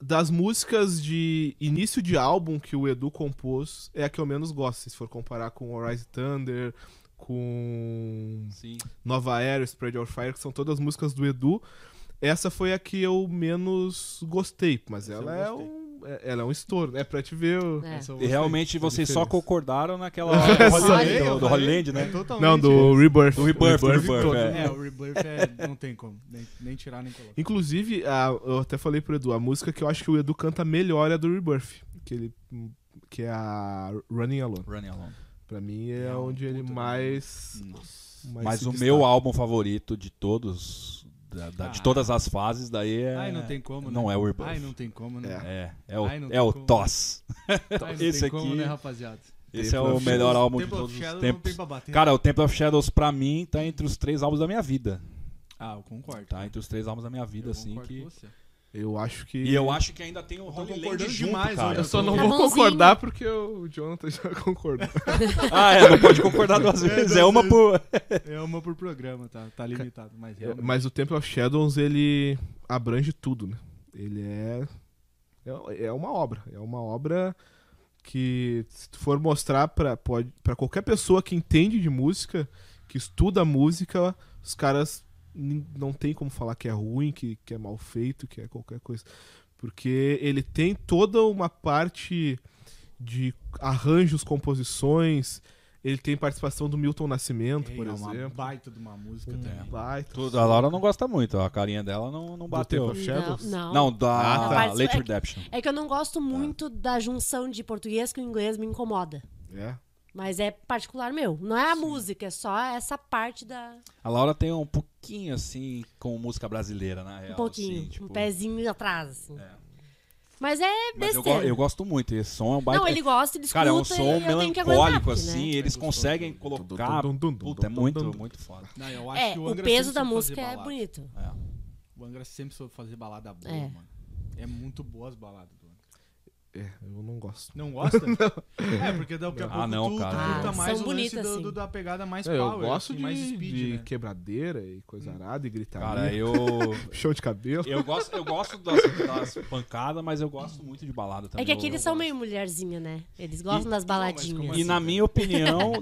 das músicas de início de álbum que o Edu compôs, é a que eu menos gosto, se for comparar com Horizon Thunder, com Sim. Nova Era, Spread Your Fire, que são todas músicas do Edu. Essa foi a que eu menos gostei, mas Essa ela é, um, é- ela é um estouro, é pra te ver. o- É. E realmente vocês só concordaram naquela É, hora do do, eu do falei, Holy Land, né? é totalmente Não, do Rebirth. Do Rebirth, do Rebirth, todo. é. É, o Rebirth é, não tem como, nem, nem tirar nem colocar. Inclusive, a- eu até falei pro Edu, a música que eu acho que o Edu canta melhor é a do Rebirth, que, ele, que é a Running Alone. Running Alone. Pra mim é, É um onde ele mais. Nossa. mais Mas se o destaca. meu álbum favorito de todos, da- da- de Ah. todas as fases, daí é. Ai, não tem como, né? Não é o Rebirth. Ai, não tem como, né? É, é o, Ai, é o como. TOS. Ai, esse tem como, aqui- né, rapaziada? Esse Temple é o melhor Shadows. álbum de Temple of todos os Shadows não tempos. tem pra bater. Cara, o Temple of Shadows pra mim tá entre os três álbuns da minha vida. ah, eu concordo. Tá entre os três álbuns da minha vida, Eu assim. concordo Que... com você. Eu acho que. E eu acho que ainda tem o Holy Land demais, cara. Eu só não Tá vou bonzinho. concordar porque o Jonathan já concordou. Ah, é, não pode concordar duas vezes. É uma vezes. por... É uma por programa, tá? Tá limitado, mas realmente. Mas o Temple of Shadows, ele abrange tudo, né? Ele é. É, é uma obra. É uma obra que, se tu for mostrar pra, pode, pra qualquer pessoa que entende de música, que estuda música, os caras não tem como falar que é ruim, que, que é mal feito, que é qualquer coisa. Porque ele tem toda uma parte de arranjos, composições. Ele tem participação do Milton Nascimento, Ei, por é uma exemplo. baita de uma música Um também. baita. Tudo, a Laura não gosta muito, a carinha dela não, não bateu. Shadows? Não, não. Não, da Ah, tá. Late É- Redemption. É que eu não gosto muito da junção de português com inglês, me incomoda. É. Mas é particular meu. Não é a música, é só essa parte da. A Laura tem um pouquinho assim com música brasileira, na real. Um pouquinho. assim, tipo, Um pezinho atrás. assim. É. Mas é Mas eu, besteira. eu gosto muito, esse som é um baita. Não, ele gosta, ele escuta Cara, é um som melancólico, assim, né? eles É conseguem colocar. Puta, é muito, muito foda. Não, eu acho É, que o o peso da música é bonito. É. O Angra sempre soube fazer balada boa, É. mano. É muito boa as baladas. É, eu não gosto. Não gosta? É, porque daqui a Ah, pouco não, tu, cara. tu curta Ah, mais o lance bonitas, do, da pegada mais É, eu power, gosto assim, de, mais speed, de né? quebradeira e coisa arada e gritaria. Cara, eu. Show de cabelo. Eu gosto, eu gosto das, das pancadas, mas eu gosto muito de balada também. É que aqui eu- eles eu são gosto. meio mulherzinha, né? Eles gostam das Não, mas baladinhas. E assim? na minha opinião,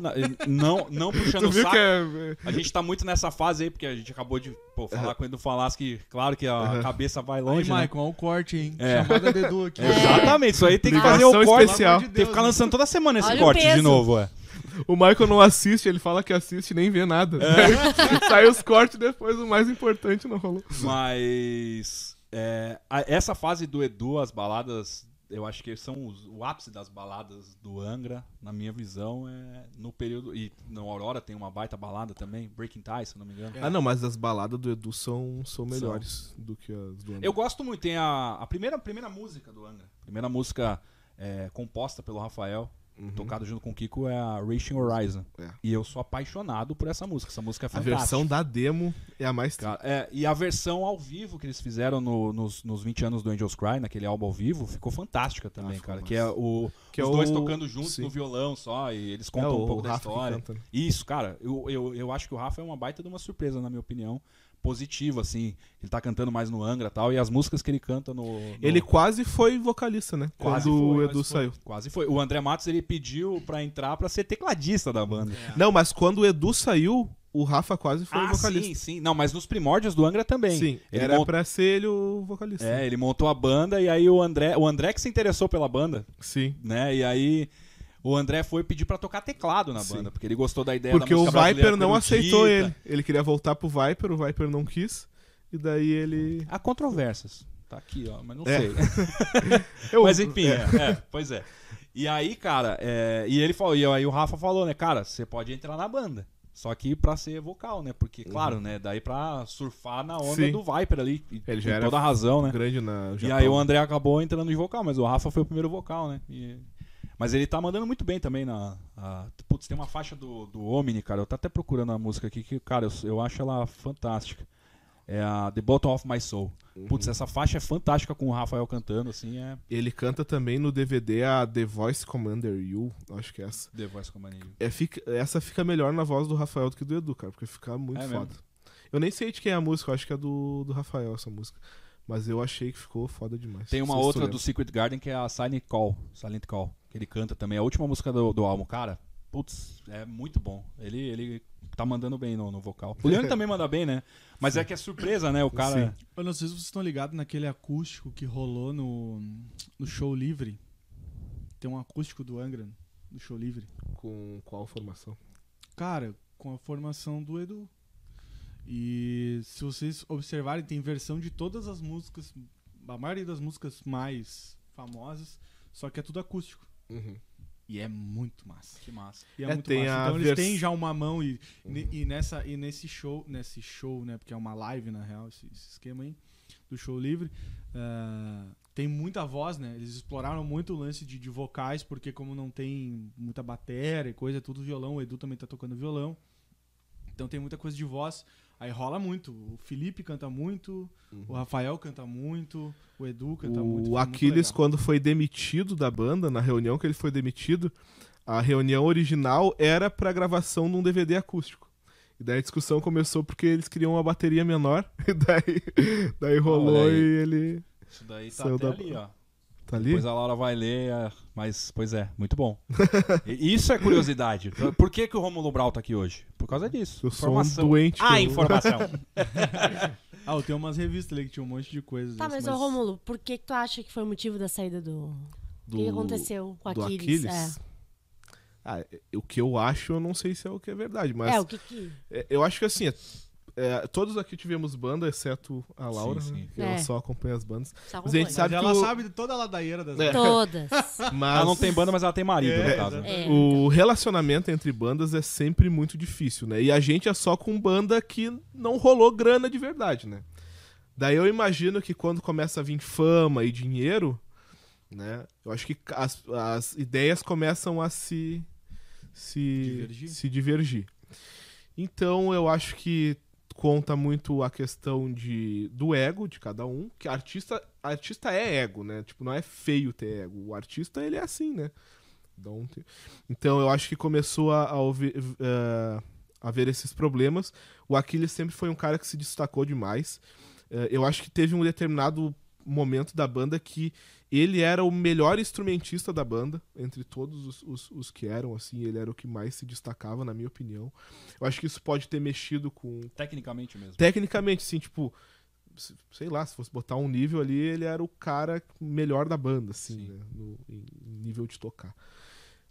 não, não puxando Tu o viu saco, que é. a gente tá muito nessa fase aí, porque a gente acabou de pô, falar com o Edu Falasco que, claro que a cabeça vai Aí, longe, né? Maicon, olha o corte, hein? É. Chamada Dedu aqui. Exatamente, isso aí tem que fazer o corte. especial. De Tem que ficar Deus, lançando toda semana esse Olha corte de novo, é. O Michael não assiste, ele fala que assiste e nem vê nada. Sai os cortes depois, o mais importante não rolou. Mas é, a- essa fase do Edu, as baladas, eu acho que são os- o ápice das baladas do Angra, na minha visão, é no período. E no Aurora tem uma baita balada também, Breaking Ties, se não me engano. É. Ah, não, mas as baladas do Edu são, são melhores do que as do André. Eu gosto muito, tem a, a primeira, primeira música do Angra. Primeira música é, composta pelo Rafael, Uhum. tocada junto com o Kiko, é a Racing Horizon. É. E eu sou apaixonado por essa música. Essa música é A fantástica. versão da demo é a mais Cara, é, e a versão ao vivo que eles fizeram no- nos, nos 20 anos do Angels Cry, naquele álbum ao vivo, ficou fantástica também, Ah, cara. massa. Que é o, Que os é dois o- tocando juntos sim. no violão só, e eles É, contam um pouco da Rafa história. né? Isso, cara, eu, eu, eu acho que o Rafa é uma baita de uma surpresa, na minha opinião. Positiva, assim. Ele tá cantando mais no Angra e tal, e as músicas que ele canta no. no- Ele quase foi vocalista, né? Quase Quando o foi, Edu quase foi. saiu. Quase foi. O André Matos ele pediu pra entrar pra ser tecladista da banda. Não, mas quando o Edu saiu, o Rafa quase foi ah, vocalista. sim, sim. Não, mas nos primórdios do Angra também. Sim, Ele era mont- pra ser ele o vocalista. É, ele montou a banda e aí o André, o André que se interessou pela banda, Sim. né? E aí o André foi pedir pra tocar teclado na Sim. banda, porque ele gostou da ideia Porque da o música brasileira Viper não aceitou ele. Ele queria voltar pro Viper, o Viper não quis. E daí ele. Há controvérsias. Tá aqui, ó, mas não É. sei. Eu- mas enfim, é. é, é, pois é. E aí, cara, é, e ele falou, e aí o Rafa falou, né, cara, você pode entrar na banda. Só que pra ser vocal, né? Porque, claro, né? Daí pra surfar na onda Uhum. Sim. do Viper ali. E, Ele já era toda a razão, né? grande na E Japão. aí o André acabou entrando de vocal, mas o Rafa foi o primeiro vocal, né? E- Mas ele tá mandando muito bem também na. a- Putz, tem uma faixa do, do Omni, cara. Eu tô até procurando a música aqui, que, cara, eu, eu acho ela fantástica. É a The Bottom of My Soul. Uhum. Putz, essa faixa é fantástica com o Rafael cantando, assim, é. Ele canta também no DVD a The Voice Commander You, acho que é essa. The Voice Company. É, fica- essa fica melhor na voz do Rafael do que do Edu, cara, porque fica muito É foda. Eu nem sei de quem é a música, eu acho que é do, do Rafael essa música. Mas eu achei que ficou foda demais. Tem uma outra do Secret Garden que é a Silent Call. Silent Call. Que ele canta também. A última música do, do álbum, cara. Putz, é muito bom. Ele, ele tá mandando bem no, no vocal. O Leandro também manda bem, né? Mas é que é surpresa, né? O cara. Eu não sei se vocês estão ligados naquele acústico que rolou no, no show livre. Tem um acústico do Angra no show livre. Com qual formação? Cara, com a formação do Edu. E se vocês observarem, tem versão de todas as músicas, a maioria das músicas mais famosas, só que é tudo acústico. E é muito massa. Que massa. E é, É, muito tem massa. Então eles vers- têm já uma mão e, ne- e nessa e nesse show, nesse show, né, porque é uma live na real esse, esse esquema aí do show livre, ah, tem muita voz, né? Eles exploraram muito o lance de, de vocais porque como não tem muita bateria e coisa, é tudo violão, o Edu também tá tocando violão. Então tem muita coisa de voz. Aí rola muito. O Felipe canta muito, o Rafael canta muito, o Edu canta muito. O muito Aquiles, legal. quando foi demitido da banda, na reunião que ele foi demitido, a reunião original era pra gravação de um DVD acústico. E daí a discussão começou porque eles queriam uma bateria menor. E daí, daí rolou e ele. Isso daí tá Saiu até da- ali, ó. Tá ali? Depois a Laura vai ler, é, mas, pois é, muito bom. Isso é curiosidade. Por que, que o Romulo Brau tá aqui hoje? Por causa disso. Eu sou um Informação. doente. Ah, eu- informação. Ah, eu tenho umas revistas ali que tinha um monte de coisas. Tá, mas, mas ô Rômulo, por que, que tu acha que foi o motivo da saída do. O do, que que aconteceu com do Aquiles? Aquiles. Ah, é- o que eu acho, eu não sei se é o que é verdade, É. mas é, o que que. é, eu acho que assim, é- é, todos aqui tivemos banda, exceto a Laura, Sim, né, sim. que É. ela só acompanha as bandas. Só Mas a gente sabe Mas que ela o- sabe de toda a ladaieira das É. Todas. Mas Ela não tem banda, mas ela tem marido, É, no caso. exato. É. o relacionamento entre bandas é sempre muito difícil, né? E a gente é só com banda que não rolou grana de verdade, né? Daí eu imagino que quando começa a vir fama e dinheiro, né? Eu acho que as, as ideias começam a se se Divergir. se divergir. Então eu acho que conta muito a questão de do ego de cada um, que artista artista é ego, né? Tipo, não é feio ter ego. O artista ele é assim, né? Então, então eu acho que começou a, a ouvir, ver esses problemas. O Aquiles sempre foi um cara que se destacou demais. Eh, eu acho que teve um determinado momento da banda que ele era o melhor instrumentista da banda, entre todos os, os, os que eram, assim, ele era o que mais se destacava, na minha opinião. Eu acho que isso pode ter mexido com. Tecnicamente mesmo. Tecnicamente, sim, tipo. se- Sei lá, se fosse botar um nível ali, ele era o cara melhor da banda, assim, Sim. né? No, em em nível de tocar.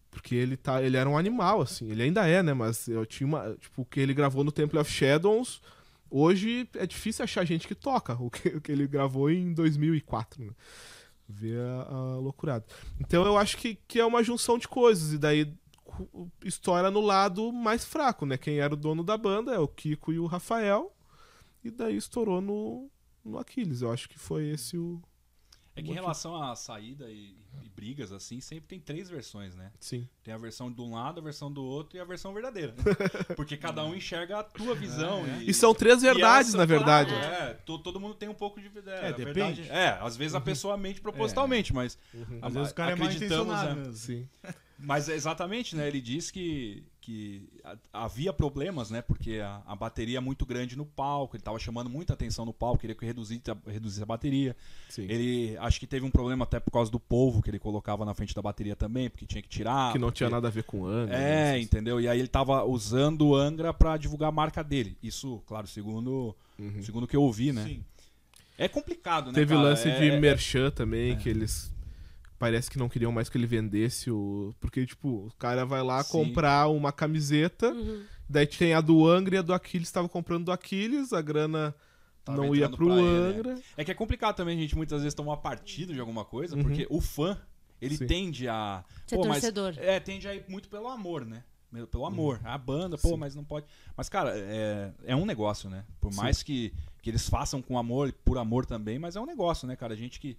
Porque ele, tá, ele era um animal, assim. Ele ainda é, né? Mas eu tinha uma. Tipo, o que ele gravou no Temple of Shadows. Hoje é difícil achar gente que toca o que, o que ele gravou em 2004, né? Ver a, a loucurada. Então eu acho que, que é uma junção de coisas. E daí estoura no lado mais fraco, né? Quem era o dono da banda é o Kiko e o Rafael. E daí estourou no, no Aquiles. Eu acho que foi esse o. É que em relação à saída e, e brigas, assim, sempre tem três versões, né? Sim. Tem a versão de um lado, a versão do outro e a versão verdadeira. Porque cada um enxerga a tua visão. É, é. E, E são três verdades, na verdade. é, to- todo mundo tem um pouco de. É, É, a depende. verdade- é, às vezes a pessoa mente propositalmente, mas. Às vezes o cara é acreditamos, intencionado é. mesmo. Sim. Mas é exatamente, né? Ele diz que, que havia problemas, né? Porque a, a bateria é muito grande no palco, ele tava chamando muita atenção no palco, queria que reduzisse a, reduzisse a bateria. Sim. Ele acho que teve um problema até por causa do polvo que ele colocava na frente da bateria também, porque tinha que tirar. que não porque- tinha nada a ver com Angra. É, né? entendeu? E aí ele tava usando o Angra pra divulgar a marca dele. Isso, claro, segundo Uhum. segundo o que eu ouvi, né? Sim. É complicado, né, Teve o cara? lance É- de é- merchan também, que eles parece que não queriam mais que ele vendesse o. Porque, tipo, o cara vai lá Sim. comprar uma camiseta, Uhum. daí tem a do Angra e a do Aquiles, tava comprando do Aquiles, a grana Tava não ia pro pra ele, né? Angra. É que é complicado também a gente muitas vezes tomar partido de alguma coisa, Uhum. porque o fã, ele Sim. tende a. Ser pô, mas- torcedor. é, tende a ir muito pelo amor, né? Pelo amor. A banda, pô, Sim. mas não pode. Mas, cara, é, é um negócio, né? Por Sim. mais que, que eles façam com amor e por amor também, mas é um negócio, né, cara? A gente que.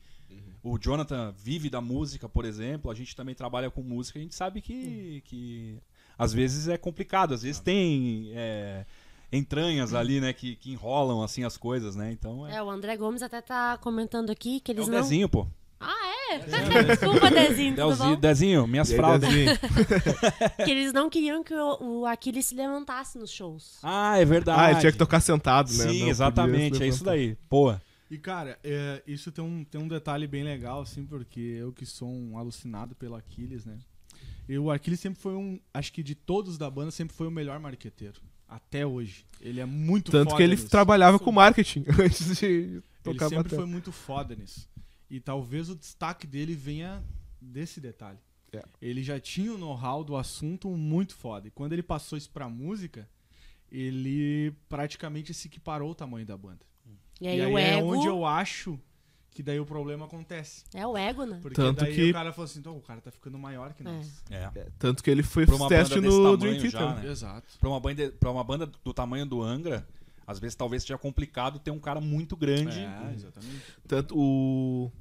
O Jonathan vive da música, por exemplo, a gente também trabalha com música, a gente sabe que, que às vezes é complicado, às vezes tem é, entranhas ali, né, que, que enrolam assim as coisas, né? Então é. É, o André Gomes até tá comentando aqui que É eles o não. Dezinho, pô. Ah, é? Desculpa, Dezinho, tudo Dezinho, bom? Dezinho minhas aí, fraldas. Dezinho? Que eles não queriam que o, o Aquiles se levantasse nos shows. Ah, é verdade. Ah, ele tinha que tocar sentado, né? Não Sim, podia exatamente, é isso daí. Pô. E, cara, é, isso tem um, tem um detalhe bem legal, assim, porque eu que sou um alucinado pelo Aquiles, né? E o Aquiles sempre foi um. Acho que de todos da banda, sempre foi o melhor marqueteiro. Até hoje. Ele é muito Tanto foda que ele nisso. trabalhava com marketing antes de Ele tocar sempre bateria. foi muito foda nisso. E talvez o destaque dele venha desse detalhe. É. Ele já tinha o know-how do assunto muito foda. E quando ele passou isso pra música, ele praticamente se equiparou o tamanho da banda. E aí, e aí o é ego. onde eu acho que daí o problema acontece. É o ego, né? Porque Tanto daí que- o cara falou assim, então o cara tá ficando maior que nós. É. É, tanto que ele foi Pra uma teste banda no Dream Theater. né? Exato. Pra uma, banda, pra uma banda do tamanho do Angra, às vezes talvez seja complicado ter um cara muito grande. É, exatamente. Tanto o.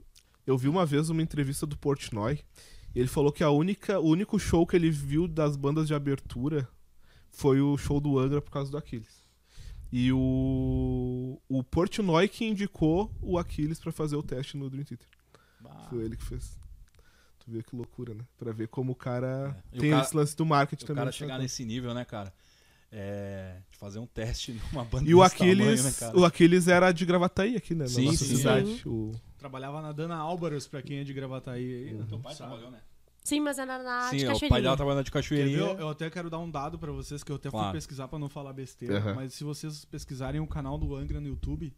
Eu vi uma vez uma entrevista do Portnoy. E ele falou que a única, o único show que ele viu das bandas de abertura foi o show do Angra por causa do Aquiles. E o, o Portnoy que indicou o Aquiles pra fazer o teste no Dream Theater. Bah. Foi ele que fez. Tu vê que loucura, né? Pra ver como o cara É. E o tem cara- esse lance do marketing O também. cara né? chegar nesse nível, né, cara? É, de fazer um teste numa banda E o desse tamanho, Aquiles, né, cara? o Aquiles era de Gravataí aqui, né? Sim, na nossa sim. cidade. Sim. O, Trabalhava na Dana Álvaros, pra quem é de Gravataí aí. Teu pai sabe? trabalhou, né? Sim, mas era na Sim, de o pai dela trabalhando de cachoeirinha. Eu, eu até quero dar um dado pra vocês que eu até Claro. fui pesquisar pra não falar besteira. Aham. Mas se vocês pesquisarem o canal do Angra no YouTube,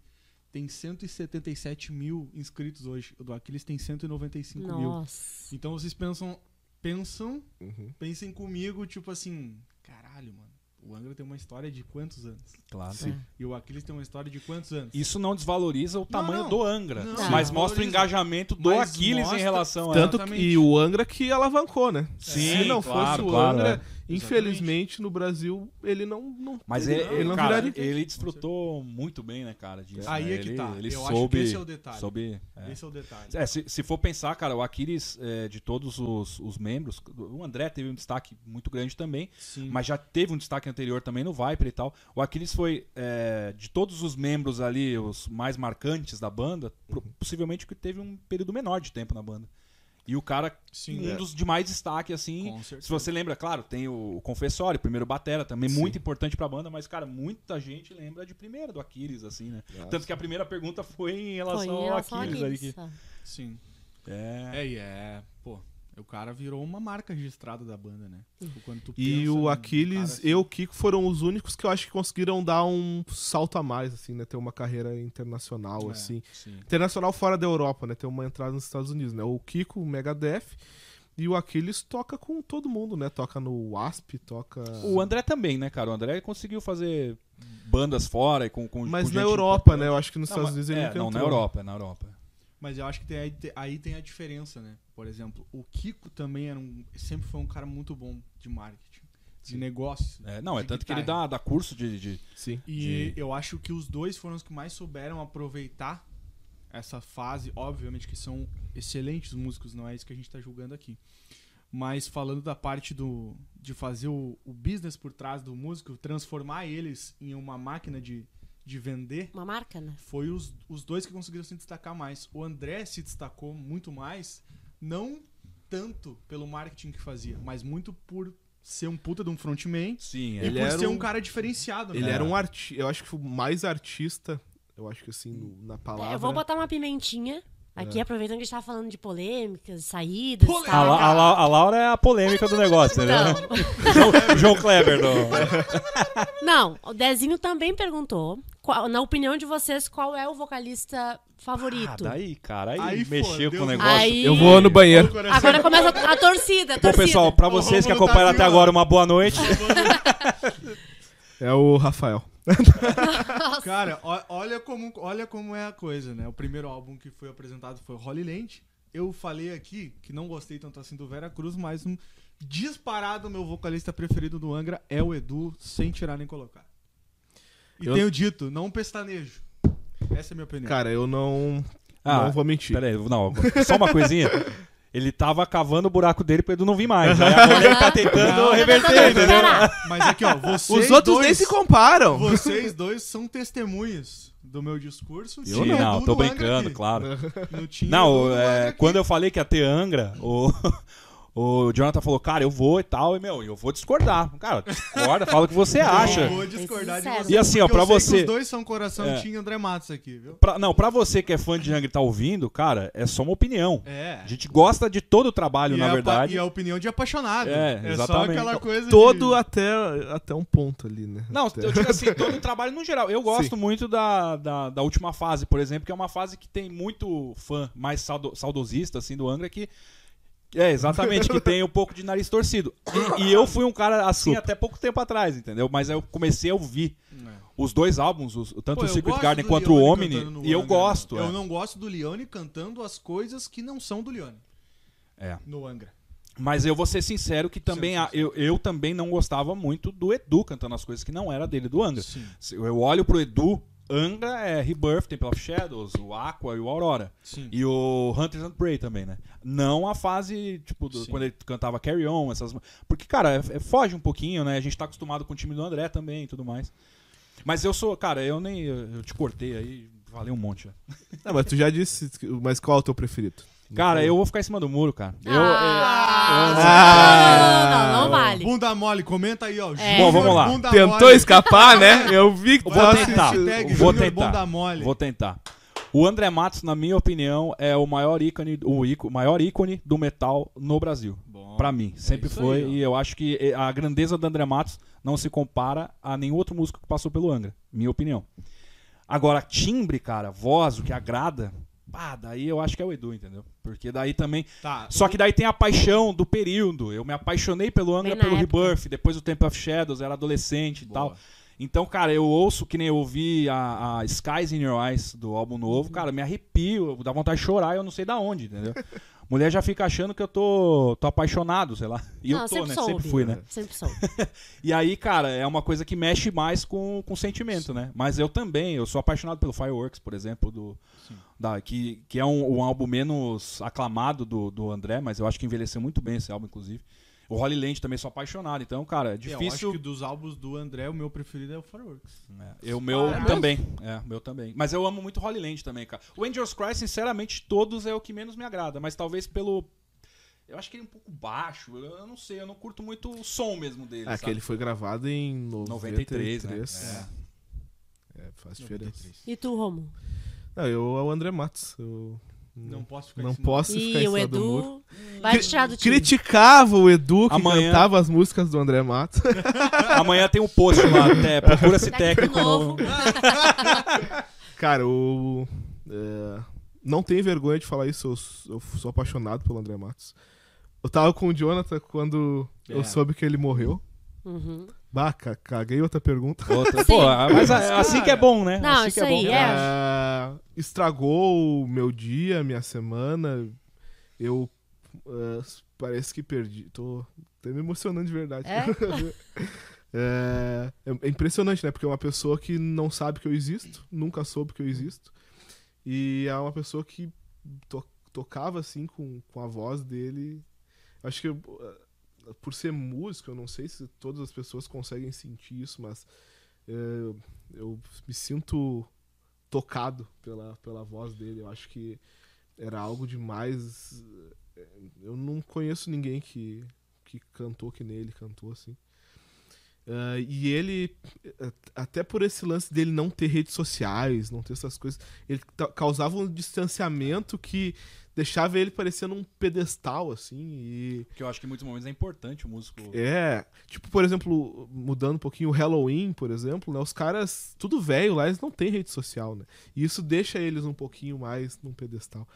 tem 177 mil inscritos hoje. O do Aquiles tem 195 mil. Nossa. Então vocês pensam, pensam, Uhum. pensem comigo, tipo assim, caralho, mano. O Angra tem uma história de quantos anos? Claro. Sim. E o Aquiles tem uma história de quantos anos? Isso não desvaloriza o tamanho não. do Angra, Não, mas mostra o engajamento do Mas Aquiles em relação a Tanto que e o Angra que alavancou, né? Sim, Se não claro, fosse o claro, Angra, é. infelizmente no Brasil ele não, não Mas ele, ele, não cara, viraria. ele desfrutou muito bem, né, cara, disso. Aí né? é que ele, tá. Ele Eu soube, acho que esse é o detalhe. soube, é. Esse é o detalhe. É, se, se for pensar, cara, o Aquiles, é, de todos os, os membros, o André teve um destaque muito grande também, Sim. mas já teve um destaque anterior também no Viper e tal. O Aquiles foi, é, de todos os membros ali, os mais marcantes da banda, pro- possivelmente que teve um período menor de tempo na banda. E o cara, Sim, um é. dos de mais destaque, assim. Se você lembra, claro, tem o Confessório, primeiro Batera, também Sim. muito importante pra banda, mas, cara, muita gente lembra de primeira, do Aquiles, assim, né? Nossa. Tanto que a primeira pergunta foi em relação, Foi em ao relação Aquiles. a ali Aquiles. que- ah. Sim. É. É, e é. Pô, o cara virou uma marca registrada da banda, né? Tipo, quando tu E o Aquiles assim- e o Kiko foram os únicos que eu acho que conseguiram dar um salto a mais, assim, né? Ter uma carreira internacional, É. assim. Sim. Internacional fora da Europa, né? Ter uma entrada nos Estados Unidos, né? O Kiko, o Megadeth, e o Aquiles toca com todo mundo, né? Toca no Wasp, toca... O André também, né, cara? O André conseguiu fazer bandas fora e com, com Mas com na gente Europa, né? Eu acho que nos Não, Estados Unidos ele é, nunca não, na entrou. Europa, é na Europa. Mas eu acho que tem aí, te- aí tem a diferença, né? Por exemplo, o Kiko também era um, sempre foi um cara muito bom de marketing, de negócio. É, não, é de tanto que ele guitarra. dá, dá curso de, de- Sim. E eu acho que os dois foram os que mais souberam aproveitar essa fase. Obviamente que são excelentes músicos, não é isso que a gente tá julgando aqui. Mas falando da parte do, de fazer o, o business por trás do músico, transformar eles em uma máquina de, de vender, Uma marca, né? foi os, os dois que conseguiram se destacar mais. O André se destacou muito mais, não tanto pelo marketing que fazia, mas muito por ser um puta de um frontman Sim, e é. Ele por era ser um um- cara diferenciado. Ele né? era um artista, eu acho que o mais artista, eu acho que assim, no- na palavra... É, eu vou botar uma pimentinha É. aqui, aproveitando que a gente tava falando de polêmicas, saídas e A. La- a La- a Laura é a polêmica do negócio, entendeu? Não. João, João Kleber. Do... Não, o Dezinho também perguntou, qual- na opinião de vocês, qual é o vocalista favorito? Ah, daí, cara, aí, Aí mexeu com o negócio. Aí- Eu vou no banheiro. Agora começa a, a torcida, a Bom, torcida. pessoal, pra vocês que tá acompanharam assim, até agora, uma boa noite. É o Rafael. Cara, olha como, olha como é a coisa, né? O primeiro álbum que foi apresentado foi Holy Land. Eu falei aqui que não gostei tanto assim do Vera Cruz, mas um disparado meu vocalista preferido do Angra é o Edu, sem tirar nem colocar. E Eu- tenho dito, não pestanejo. Essa é a minha opinião. Cara, eu não, Ah, não vou mentir. Pera aí, não, só uma coisinha. Ele tava cavando o buraco dele pro Edu não vir mais. Aí agora ele tá tentando Não. reverter, Tentando entendeu? Mas aqui, ó, vocês Os outros dois, nem se comparam. Vocês dois são testemunhas do meu discurso. Eu Tinha não, Edu tô brincando, aqui. claro. Não, Não, é, quando eu falei que ia ter Angra, o, o Jonathan falou, cara, eu vou e tal, e meu, eu vou discordar. Cara, discorda, fala o que você acha. Eu vou discordar de você. E assim, ó, pra eu sei você- que os dois são coração É. tinha André Matos aqui, viu? Pra- não, pra você que é fã de Angra e tá ouvindo, cara, é só uma opinião. É. A gente gosta de todo o trabalho, e na é verdade. E a opinião de apaixonado. É, só exatamente. aquela coisa Todo de... até, até um ponto ali, né? Não, Até. eu digo assim, todo o trabalho no geral. Eu gosto muito da, da, da última fase, por exemplo, que é uma fase que tem muito fã mais saudo- saudosista, assim, do Angra, que. É, exatamente, que tem um pouco de nariz torcido. E, e eu fui um cara assim até pouco tempo atrás, entendeu? Mas eu comecei a ouvir É. os dois álbuns, os- tanto Pô, o Secret Garden quanto o Leone Omni, cantando no e eu gosto. Eu é. não gosto do Leone cantando as coisas que não são do Leone É. no Angra. Mas eu vou ser sincero que também a- eu, eu também não gostava muito do Edu cantando as coisas que não era dele do Angra. Sim. Eu olho pro Edu, Angra é Rebirth, Temple of Shadows, o Aqua e o Aurora. Sim. E o Hunters and Prey também, né? Não a fase, tipo, do- quando ele cantava Carry On, essas. Porque, cara, é- é- foge um pouquinho, né? A gente tá acostumado com o time do André também e tudo mais. Mas eu sou, cara, eu nem. Eu eu te cortei aí, valeu um monte. já. Não, mas tu já disse, mas qual é o teu preferido? Cara, eu vou ficar em cima do muro, cara. Eu, Ah, não, não, não, não vale. Bunda mole, comenta aí, ó. É. Bom, vamos lá. Bunda Tentou mole. escapar, né? Eu vi que vou tentar. Hashtag Vou Júnior tentar. Bunda mole. Vou tentar. O André Matos, na minha opinião, é o maior ícone, o íco- maior ícone do metal no Brasil. Bom, Pra mim, sempre isso foi. aí, ó. e eu acho que a grandeza do André Matos não se compara a nenhum outro músico que passou pelo Angra. Minha opinião. Agora, timbre, cara, voz, o que agrada. Pá, daí eu acho que é o Edu, entendeu? Porque daí também. Tá. Só que daí tem a paixão do período. Eu me apaixonei pelo Angra pelo época. Rebirth, depois o Temple of Shadows, era adolescente e Boa. tal. Então, cara, eu ouço que nem eu ouvi a, a Skies in Your Eyes do álbum novo, cara, me arrepio, dá vontade de chorar, eu não sei da onde, entendeu? Mulher já fica achando que eu tô, tô apaixonado, sei lá. E Não, eu tô, sempre né? soube. Sempre fui, né? Sempre soube. E aí, cara, é uma coisa que mexe mais com com sentimento, né? Mas eu também, eu sou apaixonado pelo Fireworks, por exemplo, do, da, que, que é um, um álbum menos aclamado do, do André, mas eu acho que envelheceu muito bem esse álbum, inclusive. O Holy Land também sou apaixonado, então, cara, é Eu difícil. acho que dos álbuns do André, o meu preferido é o Fireworks. É, eu, meu Ah, é também. É, meu também. Mas eu amo muito Holy Land também, cara. O Angels Cry, sinceramente, todos é o que menos me agrada. Mas talvez pelo. Eu acho que ele é um pouco baixo. Eu eu não sei, eu não curto muito o som mesmo dele. Ah, que ele foi gravado em 93, 93. né? É. É, faz diferença. E tu, Romo? Não, eu é o André Matos. Eu Não posso ficar não posso ficar em E o cima do muro. Edu vai te tirar do time. Criticava o Edu que Amanhã- cantava as músicas do André Matos. Amanhã tem um post lá, até, procura-se Técnico técnico novo. novo. Cara, o. é, não tenho vergonha de falar isso, eu, s- eu sou apaixonado pelo André Matos. Eu tava com o Jonathan quando É. eu soube que ele morreu. Uhum. Bah, ca- caguei outra pergunta. Outra. Pô, mas a- assim que é bom, né? Não, assim isso que é bom. aí, é. Ah, estragou o meu dia, minha semana. Eu ah, parece que perdi. Tô, tô me emocionando de verdade. É? É, é impressionante, né? Porque é uma pessoa que não sabe que eu existo, nunca soube que eu existo. E é uma pessoa que to- tocava assim com, com a voz dele. Acho que eu, por ser músico, eu não sei se todas as pessoas conseguem sentir isso, mas é, eu me sinto tocado pela, pela voz dele. Eu acho que era algo demais. eh, Eu não conheço ninguém que, que cantou que nem ele cantou, assim. Ah, e ele, até por esse lance dele não ter redes sociais, não ter essas coisas, ele causava um distanciamento que deixava ele parecendo um pedestal, assim, e... Porque eu acho que em muitos momentos é importante o músico. É, tipo, por exemplo, mudando um pouquinho o Halloween, por exemplo, né? Os caras, tudo velho lá, eles não têm rede social, né? E isso deixa eles um pouquinho mais num pedestal.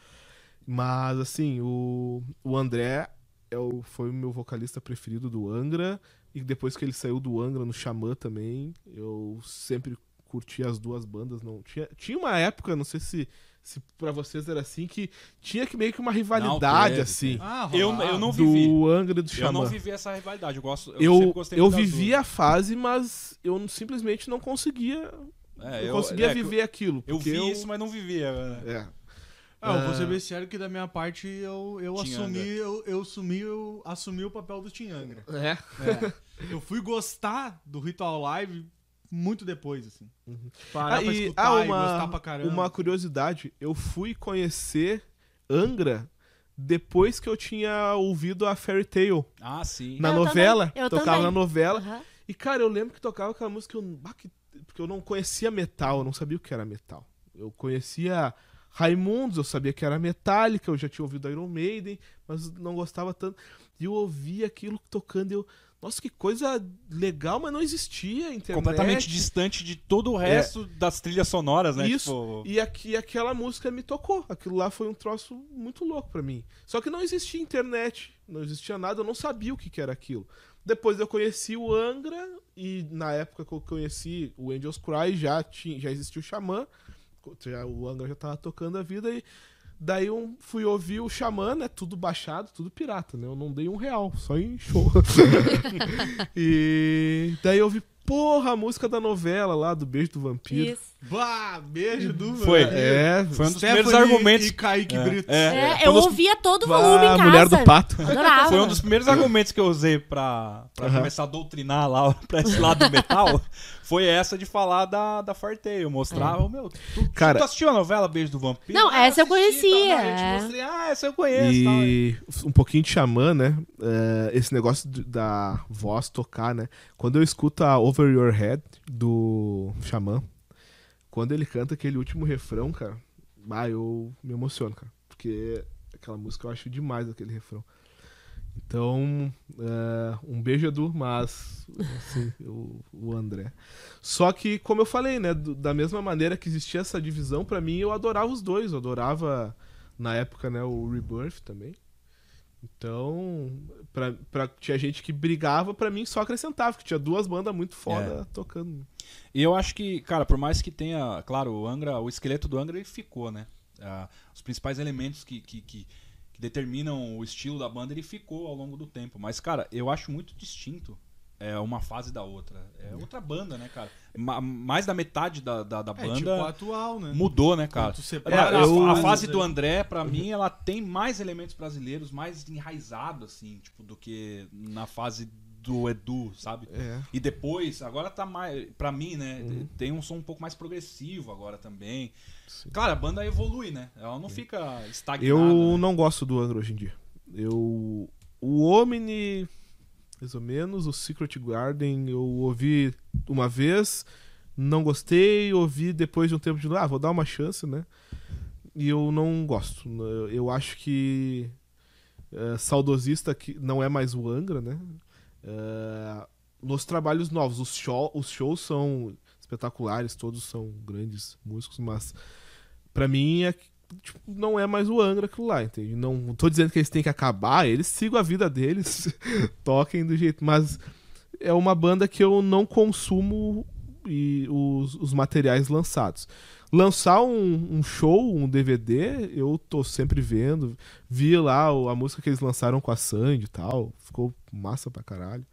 Mas, assim, o, o André é o, foi o meu vocalista preferido do Angra. E depois que ele saiu do Angra no Xamã também, eu sempre curti as duas bandas. não Tinha, tinha uma época, não sei se, se para vocês era assim, que tinha que meio que uma rivalidade, teve, assim. Ah, Eu, eu não vivi. Do Angra e do Eu Xamã. não vivi essa rivalidade. Eu gosto. Eu, sempre Eu, gostei eu vivi a fase, mas eu não- simplesmente não conseguia. É, não eu, conseguia é, viver aquilo. Eu vi isso, mas não vivia. né? É. Ah, eu vou Ah. ser bem sério que da minha parte eu, eu assumi, eu, eu assumi, eu assumi o papel do Tim Angra. É. É. eu fui gostar do Ritual Live muito depois, assim. Parar Ah, pra e- escutar ah, e uma- gostar pra caramba. Uma curiosidade, eu fui conhecer Angra depois que eu tinha ouvido a Fairy Tale Ah, sim. na Eu novela. também, eu tocava também. na novela. Aham. E, cara, eu lembro que tocava aquela música, eu, bah, que- porque eu não conhecia metal, eu não sabia o que era metal. Eu conhecia Raimundos, eu sabia que era Metallica, eu já tinha ouvido Iron Maiden, mas não gostava tanto. E eu ouvia aquilo tocando e eu, nossa, que coisa legal, mas não existia internet. Completamente distante de todo o resto das trilhas sonoras, né? Isso. Tipo, E aqui, aquela música me tocou. Aquilo lá foi um troço muito louco pra mim. Só que não existia internet, não existia nada, eu não sabia o que, que era aquilo. Depois eu conheci o Angra, e na época que eu conheci o Angels Cry já, tinha, já existia o Xamã. Já, o Angra já tava tocando a vida e daí eu fui ouvir o Xamã, né? Tudo baixado, tudo pirata, né? Eu não dei um real, só em show. e daí eu ouvi, porra, a música da novela lá, do Beijo do Vampiro. Isso. Bah, beijo do Foi. É, Foi um dos Stephanie primeiros argumentos. E Kaique É, Brito. é. É, eu um dos- ouvia todo o volume em a casa. mulher do pato. Adorava. Foi um dos primeiros argumentos que eu usei pra, pra começar a doutrinar lá pra esse lado do metal. Foi essa de falar da, da Fartei. Eu mostrava, meu, tu, Cara- tu assistiu a novela Beijo do Vampiro? Não, Ah, essa eu assisti, conhecia, tal, daí eu te é. mostrei, ah, essa eu conheço. tal. E um pouquinho de xamã, né? É, esse negócio da voz tocar, né? Quando eu escuto a Over Your Head do Xamã, quando ele canta aquele último refrão, cara, Ah, eu me emociono, cara. Porque aquela música eu acho demais aquele refrão. Então, é, um beijo, Edu, mas assim, o, o André. Só que, como eu falei, né, do- da mesma maneira que existia essa divisão, pra mim eu adorava os dois. Eu adorava, na época, né, o Rebirth também. Então, pra, pra, tinha gente que brigava, pra mim só acrescentava, porque tinha duas bandas muito foda tocando. E eu acho que, cara, por mais que tenha, claro, o Angra, o esqueleto do Angra ele ficou, né? Ah, os principais elementos que, que, que, que determinam o estilo da banda ele ficou ao longo do tempo. Mas, cara, eu acho muito distinto é, uma fase da outra. É outra banda, né, cara? Ma- mais da metade da, da, da É, banda tipo atual, né? mudou, né, cara? Tu É, separa a, fase do André, pra mim, ela tem mais elementos brasileiros, mais enraizado, assim, tipo, do que na fase do Edu, sabe? É. E depois, agora tá mais. Pra mim, né? Tem um som um pouco mais progressivo agora também. Claro, a banda evolui, né? Ela não fica estagnada. Eu né? não gosto do Angra hoje em dia. Eu. O Omni, mais ou menos, o Secret Garden, eu ouvi uma vez, não gostei, ouvi depois de um tempo de novo, ah, vou dar uma chance, né? E eu não gosto. Eu- Eu acho que. é, saudosista que não é mais o Angra, né? É, nos trabalhos novos, os, show, os shows são espetaculares, todos são grandes músicos, mas pra mim é tipo, não é mais o Angra aquilo lá, entende? Não tô dizendo que eles têm que acabar, eles sigam a vida deles, toquem do jeito, mas é uma banda que eu não consumo e os, os materiais lançados. Lançar um, um show, um DVD, eu tô sempre vendo. Vi lá a música que eles lançaram com a Sandy e tal. Ficou massa pra caralho.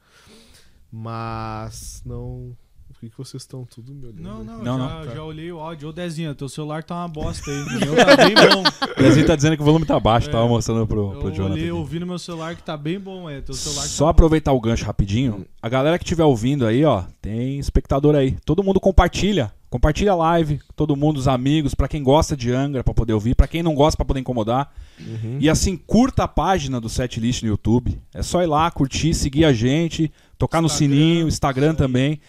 Mas não. Por que, que vocês estão tudo me olhando? Não, não, Não, já, não. já olhei o áudio. Ô, Dezinho, teu celular tá uma bosta aí. O meu tá bem bom. O Dezinho tá dizendo que o volume tá baixo, É. tava mostrando pro, pro Eu Jonathan. olhei, eu ouvi no meu celular que tá bem bom, é. Teu celular que Só tá aproveitar o gancho rapidinho. A galera que estiver ouvindo aí, ó, tem espectador aí. Todo mundo compartilha. Compartilha a live, todo mundo, os amigos, pra quem gosta de Angra, pra poder ouvir, pra quem não gosta, pra poder incomodar. Uhum. E assim, curta a página do Setlist no YouTube. É só ir lá, curtir, seguir a gente, tocar no Instagram, sininho, Instagram isso aí.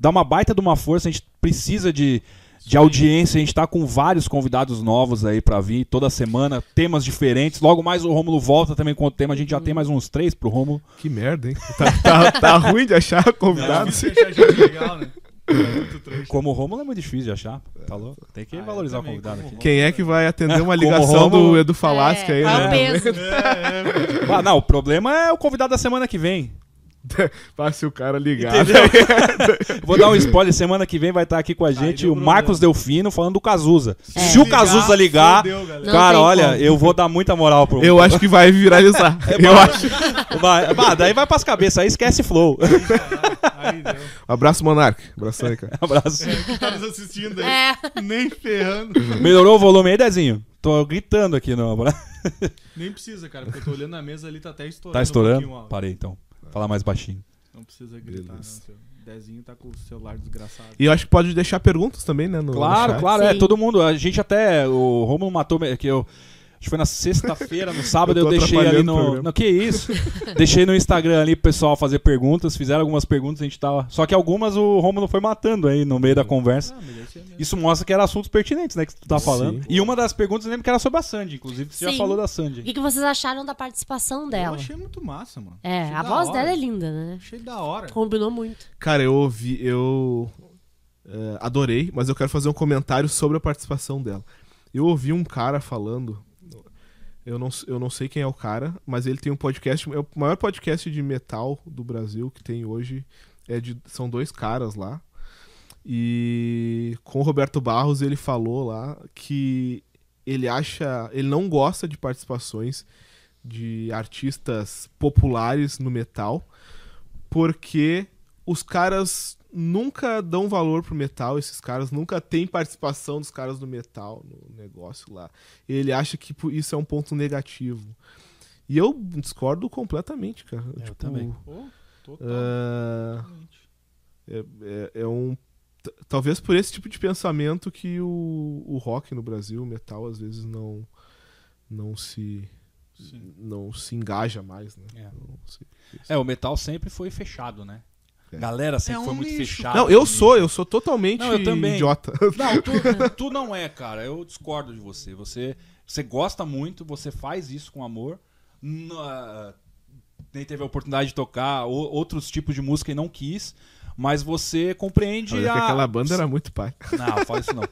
Dá uma baita de uma força, a gente precisa de, de audiência, a gente tá com vários convidados novos aí pra vir toda semana, temas diferentes. Logo mais o Rômulo volta também com o tema, a gente já tem mais uns três pro Rômulo. Que merda, hein? Tá, tá, tá ruim de achar É convidado. difícil achar gente legal, né? É. Como o Rômulo é muito difícil de achar, tá louco? Tem que Ah, valorizar o convidado aqui. Quem é que vai atender uma Como ligação Rômulo- do Edu Falaschi aí, qual é o né? peso? É, é, Ah, não, o problema é o convidado da semana que vem. Passe o cara ligar. Entendeu? Vou dar um spoiler, semana que vem vai estar aqui com a gente deu o problema. Marcos Delfino falando do Cazuza. É. Se o Cazuza ligar. Não cara, olha, como. eu vou dar muita moral pro Eu acho que vai viralizar. É eu acho. Vai, bah, daí vai pras cabeças, aí esquece flow. Aí deu. Abraço, Monark. Abração aí, cara. Abraço. Quem tá nos assistindo aí, É. nem ferrando. Melhorou o volume aí, Dezinho? Tô gritando aqui no. Nem precisa, cara, porque eu tô olhando na mesa ali, tá até estourando. Tá Um estourando? áudio. Parei então. Falar mais baixinho. Não precisa gritar, não. Beleza. Seu Dezinho tá com o celular desgraçado. E eu acho que pode deixar perguntas também, né? No, Claro, no chat. claro, é. Sim. Todo mundo. A gente até. O Romulo matou. Que eu. Acho que foi na sexta-feira, no sábado, Eu eu, deixei ali o no. Não, que isso? deixei no Instagram ali pro pessoal fazer perguntas. Fizeram algumas perguntas, a gente tava. Só que algumas o Romulo foi matando aí no meio da conversa. Ah, é. Isso mostra que eram assuntos pertinentes, né? Que tu tá Sim. falando. E uma das perguntas eu lembro que era sobre a Sandy, inclusive. Você já Sim. falou da O Sandy. que, que vocês acharam da participação Eu dela? achei muito massa, mano. É, Achei a voz hora. dela é linda, né? Achei da hora. Combinou muito. Cara, eu ouvi, eu é, adorei, mas eu quero fazer um comentário sobre a participação dela. Eu ouvi um cara falando, eu não, eu não sei quem é o cara, mas ele tem um podcast, é o maior podcast de metal do Brasil que tem hoje, é de, são dois caras lá. E com o Roberto Barros ele falou lá que ele acha, ele não gosta de participações de artistas populares no metal, porque os caras nunca dão valor pro metal, esses caras nunca têm participação dos caras do metal no negócio lá. Ele acha que isso é um ponto negativo. E eu discordo completamente, cara. Eu também. Pô, total. ah, é, é- é um. Talvez por esse tipo de pensamento que o, o rock no Brasil, o metal, às vezes não, não se. Sim. não se engaja mais, né? É. Não sei. É, o metal sempre foi fechado, né? Cara. Galera sempre É um foi muito fechada. Não, eu no sou, eu sou totalmente Não, eu também. idiota. Não, tu, tu não é, cara. Eu discordo de você. Você, você gosta muito, você faz isso com amor. Ah, nem teve a oportunidade de tocar outros tipos de música e não quis. Mas você compreende Olha que a... aquela banda era muito pai. Não, fala isso não.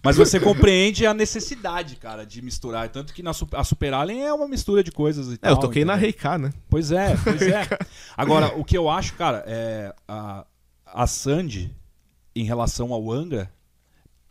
Mas você compreende a necessidade, cara, de misturar. Tanto que na a Super Alien é uma mistura de coisas e É, tal. eu toquei na entendeu? Reika, né? Pois é, pois é. Agora, o que eu acho, cara, é a, a Sandy, em relação ao Angra,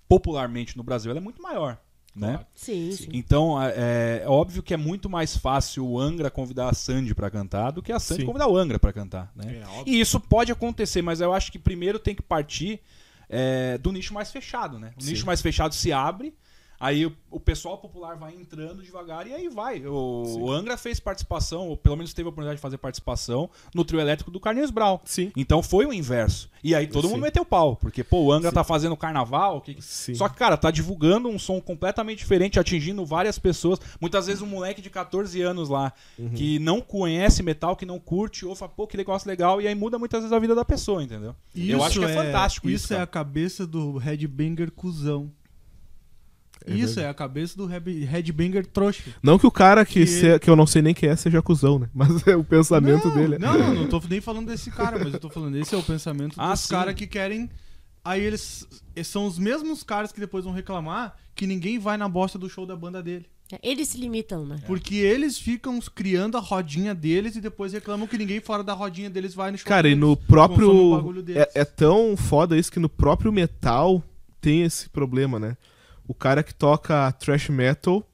popularmente no Brasil, ela é muito maior, né? Sim, sim. Então, é, é óbvio que é muito mais fácil o Angra convidar a Sandy pra cantar do que a Sandy Sim. convidar o Angra pra cantar, né? É. E isso pode acontecer, mas eu acho que primeiro tem que partir é, do nicho mais fechado, né? O Sim. nicho mais fechado se abre, aí o, o pessoal popular vai entrando devagar e aí vai. O, o Angra fez participação, ou pelo menos teve a oportunidade de fazer participação no trio elétrico do Carlinhos Brau. Sim. Então foi o inverso. E aí todo Sim. mundo meteu pau, porque, pô, o Angra Sim. tá fazendo carnaval. Que... Só que, cara, tá divulgando um som completamente diferente, atingindo várias pessoas. Muitas vezes um moleque de 14 anos lá, Uhum. que não conhece metal, que não curte, ou fala, pô, que negócio legal, e aí muda muitas vezes a vida da pessoa, entendeu? eu acho que é, fantástico isso. Isso é cara. a cabeça do headbanger cuzão. É isso verdade. é a cabeça do headbanger trouxa. Não que o cara que, Que- se- que eu não sei nem quem é seja cuzão, né? Mas é o pensamento não, dele. Não, não, não tô nem falando desse cara, mas eu tô falando, esse é o pensamento Ah, dos caras que querem. Aí eles, são os mesmos caras que depois vão reclamar que ninguém vai na bosta do show da banda dele. Eles se limitam, né? Porque eles ficam criando a rodinha deles e depois reclamam que ninguém fora da rodinha deles vai no show Cara, e deles. no Consome o próprio. É, é tão foda isso que no próprio metal tem esse problema, né? O cara que toca thrash metal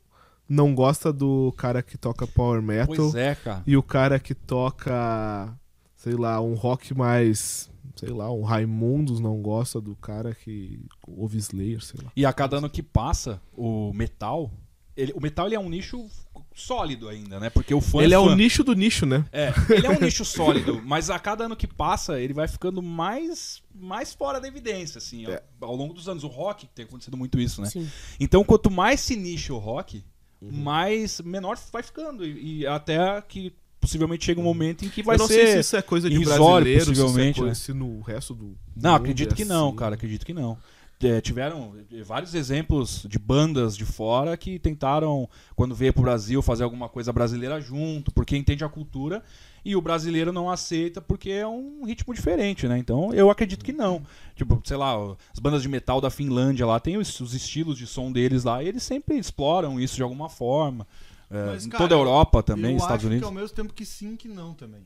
não gosta do cara que toca power metal. Pois é, cara. E o cara que toca, sei lá, um rock mais. Sei lá, um Raimundos não gosta do cara que ouve Slayer, sei lá. E a cada ano que passa, o metal. Ele, o metal ele é um nicho sólido ainda, né? Porque o fã Ele é fã. o nicho do nicho, né? É, ele é um nicho sólido, mas a cada ano que passa, ele vai ficando mais, mais fora da evidência, assim, É. ao longo dos anos. O rock tem acontecido muito isso, né? Sim. Então, quanto mais se nicha o rock, Uhum. mais menor vai ficando. E, e até que possivelmente chega um momento em que vai eu não ser. sei se isso é coisa de irrisório, brasileiro, se, isso é possivelmente, coisa, né? se no resto do. Não, mundo acredito é que não, assim. cara, acredito que não. É, tiveram vários exemplos de bandas de fora que tentaram, quando veio pro Brasil, fazer alguma coisa brasileira junto, porque entende a cultura, e o brasileiro não aceita porque é um ritmo diferente, né? Então eu acredito que não. Tipo, sei lá, o- as bandas de metal da Finlândia lá tem os, os estilos de som deles lá, e eles sempre exploram isso de alguma forma. É, Mas, cara, toda a Europa também, eu Estados acho Unidos. que ao mesmo tempo que sim, que não também.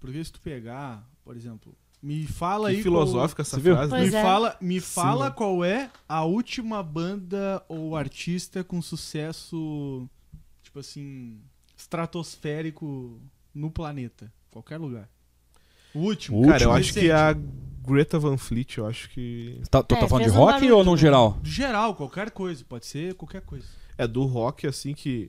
Porque se tu pegar, por exemplo, me fala Que aí. filosófica essa Você viu? frase. Qual, me é. fala, me Sim, fala qual é a última banda ou artista com sucesso, tipo assim, estratosférico no planeta. Qualquer lugar. O último. O Cara, último eu acho que recente. a Greta Van Fleet, eu acho que. Tá, tu É, tá falando de um rock ou no geral? Geral, qualquer coisa. Pode ser qualquer coisa. É do rock, assim, que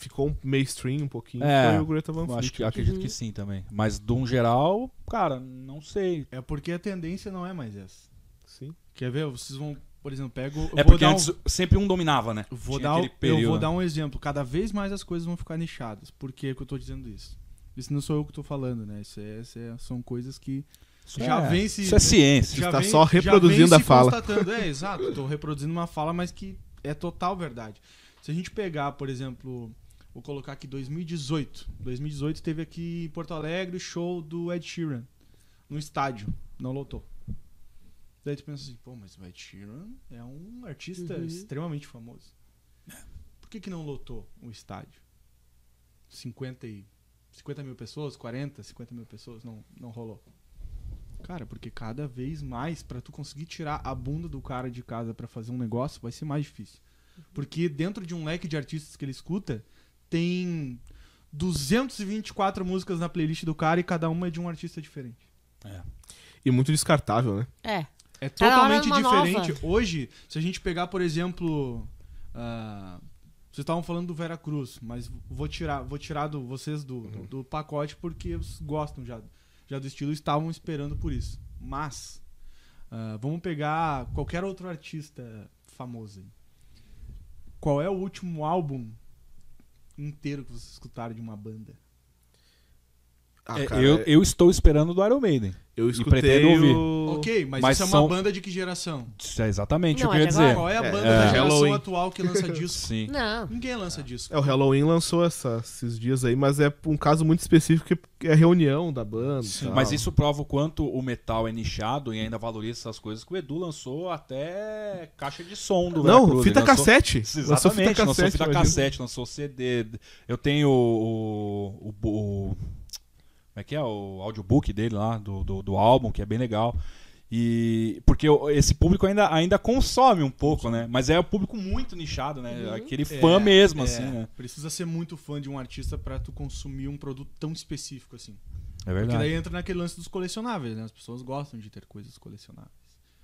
ficou um mainstream um pouquinho. É, foi o Greta Van Eu Fleet. acho que, acredito Uhum. que sim também. Mas de um geral, cara, não sei. É porque a tendência não é mais essa. Sim. Quer ver? Vocês vão, por exemplo, pego. É vou porque dar um- antes sempre um dominava, né? Eu vou, Tinha dar, um- período, eu vou né? dar um exemplo. Cada vez mais as coisas vão ficar nichadas. Por que, que eu tô dizendo isso? Isso não sou eu que tô falando, né? Isso, é, isso é- são coisas que Isso já é, vem se- Isso é ciência. Tá vem, só já vem reproduzindo a fala. constatando. É, exato. Tô reproduzindo uma fala, mas que é total verdade. Se a gente pegar, por exemplo, vou colocar aqui 2018. 2018 teve aqui em Porto Alegre o show do Ed Sheeran no estádio. Não lotou. Daí tu pensa assim, pô, mas o Ed Sheeran é um artista Uhum. extremamente famoso. Por que, que não lotou o estádio? 50, e, 50 mil pessoas, 40, 50 mil pessoas, não, não rolou. Cara, porque cada vez mais, pra tu conseguir tirar a bunda do cara de casa pra fazer um negócio, vai ser mais difícil. Porque dentro de um leque de artistas que ele escuta, tem 224 músicas na playlist do cara e cada uma é de um artista diferente. E muito descartável, né? É. É hora totalmente diferente. nova. Hoje, se a gente pegar, por exemplo. ah, vocês estavam falando do Vera Cruz, mas vou tirar, vou tirar do, vocês do, do, do pacote porque vocês gostam já, já do estilo e estavam esperando por isso. Mas, ah, vamos pegar qualquer outro artista famoso aí. Qual é o último álbum inteiro que vocês escutaram de uma banda? Ah, É, cara, eu, eu estou esperando do Iron Maiden. eu pretendo escutei ouvir. o... Ok, mas, Mas isso é são- uma banda de que geração? Isso é exatamente Não, o que eu é ia de dizer. Qual é a É, banda é. da geração Halloween. atual que lança disco? Sim. Não. Ninguém lança disco. É, o Halloween lançou essa- esses dias aí, mas é um caso muito específico que é a reunião da banda. e Sim. Mas isso prova o quanto o metal é nichado e ainda valoriza essas coisas que o Edu lançou até caixa de som do Não, Veracruz. fita lançou- cassete. Exatamente, Lançou fita lançou cassete. fita imagina. cassete, lançou CD. Eu tenho o. o, o- o- como é que é? O audiobook dele lá, do, do, do álbum, que é bem legal. E. Porque esse público ainda, ainda consome um pouco, né? Mas é o público muito nichado, né? Aquele fã É, mesmo, é, assim, né? Precisa ser muito fã de um artista pra tu consumir um produto tão específico assim. É Porque verdade. daí entra naquele lance dos colecionáveis, né? As pessoas gostam de ter coisas colecionáveis.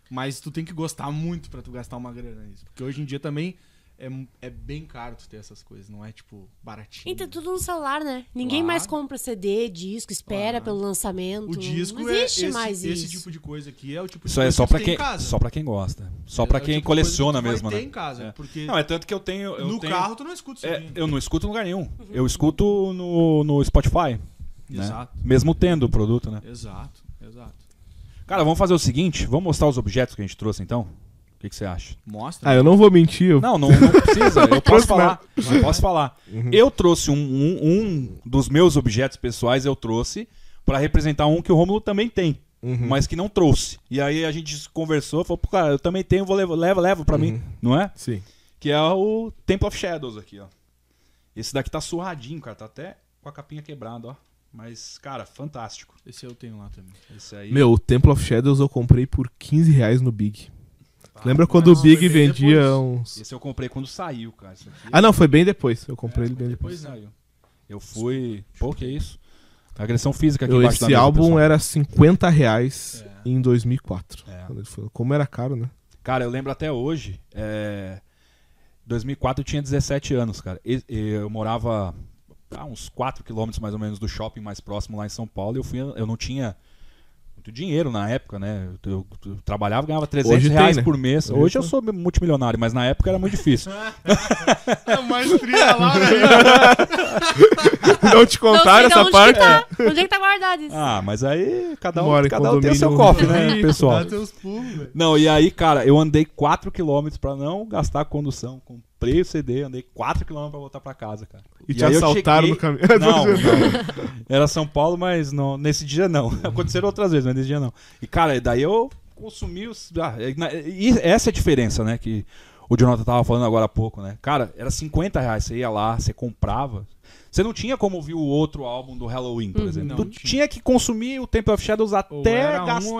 Mas tu tem que gostar muito pra tu gastar uma grana nisso. Porque hoje em dia também é, é bem caro tu ter essas coisas, não é tipo baratinho. Então, tudo no celular, né? Ninguém Claro. mais compra CD, disco, espera Claro. pelo lançamento. O disco não é existe esse, mais esse isso. tipo de coisa aqui é o tipo de Isso é coisa só que pra tem quem, em casa. só pra quem gosta. Só É pra quem tipo de coisa coleciona que mesmo, né? em casa, É. porque Não, é tanto que eu tenho. Eu no tenho- carro tu não escuta isso É, eu não escuto em lugar nenhum. Eu escuto no, no Spotify. né? Exato. Mesmo tendo o produto, né? Exato, exato. Cara, vamos fazer o seguinte: vamos mostrar os objetos que a gente trouxe então? O que, que você acha? Mostra. Ah, eu não vou mentir. Eu... Não, não, não precisa. Eu posso falar. Eu posso falar. Uhum. Eu trouxe um, um, um dos meus objetos pessoais, eu trouxe pra representar um que o Romulo também tem, Uhum. mas que não trouxe. E aí a gente conversou, falou, pô, cara, eu também tenho, vou levar, leva, leva pra mim, Uhum. não é? Sim. Que é o Temple of Shadows aqui, ó. Esse daqui tá surradinho, cara, tá até com a capinha quebrada, ó. Mas, cara, fantástico. Esse eu tenho lá também. Esse aí. Meu, o Temple of Shadows eu comprei por 15 reais no Big. Lembra quando nossa, o Big vendia depois. uns. Esse eu comprei quando saiu, cara. Ah, não, foi bem depois. Eu comprei É, ele bem depois depois. saiu. Eu fui. Pô, que isso? Agressão física aqui Eu, embaixo da esse mesa, álbum pessoal. era 50 reais É. em 2004. É. quando. Como era caro, né? Cara, eu lembro até hoje. É... 2004 eu tinha 17 anos, cara. Eu morava a uns 4 quilômetros mais ou menos do shopping mais próximo lá em São Paulo. E eu, fui, eu não tinha muito dinheiro na época, né? Eu, eu- eu trabalhava e ganhava 300 Hoje tem, reais né? por mês. Hoje Hoje eu tem. sou multimilionário, mas na época era muito difícil. A maestria lá, Não te Não sei contaram essa onde parte? Que tá. Onde é que tá guardado isso? ah, mas aí cada um, Mora cada um tem o seu cofre, né, pessoal? Dá teus pulos, velho. Não, e aí, cara, eu andei 4 km pra não gastar condução. Comprei o CD, andei 4 km pra voltar pra casa, cara. E te aí eu assaltaram cheguei- no caminho. Não, não. Era São Paulo, mas não, nesse dia não. Aconteceram outras vezes, mas nesse dia não. E, cara, daí eu consumi os. ah, é, e essa é a diferença, né? Que o Jonathan tava falando agora há pouco, né? Cara, era 50 reais. Você ia lá, você comprava. Você não tinha como ouvir o outro álbum do Halloween, por Uhum. exemplo. Não tu tinha. tinha que consumir o Temple of Shadows Ou até era um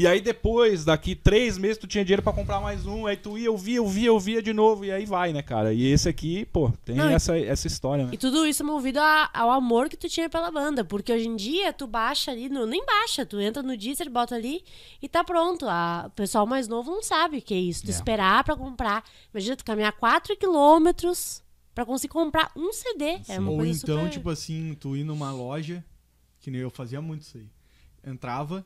E aí depois, daqui três meses, tu tinha dinheiro pra comprar mais um, aí tu ia, ouvia, ouvia, ouvia de novo, e aí vai, né, cara? E esse aqui, pô, tem Não, essa, essa história, né? E tudo isso movido a- ao amor que tu tinha pela banda. Porque hoje em dia tu baixa ali, no, nem baixa, tu entra no Deezer, bota ali e tá pronto. A- o pessoal mais novo não sabe o que é isso. Tu É. esperar pra comprar. Imagina tu caminhar 4 quilômetros pra conseguir comprar um CD. É uma Ou coisa então, super... tipo assim, tu ir numa loja, que nem eu fazia muito isso aí. Entrava,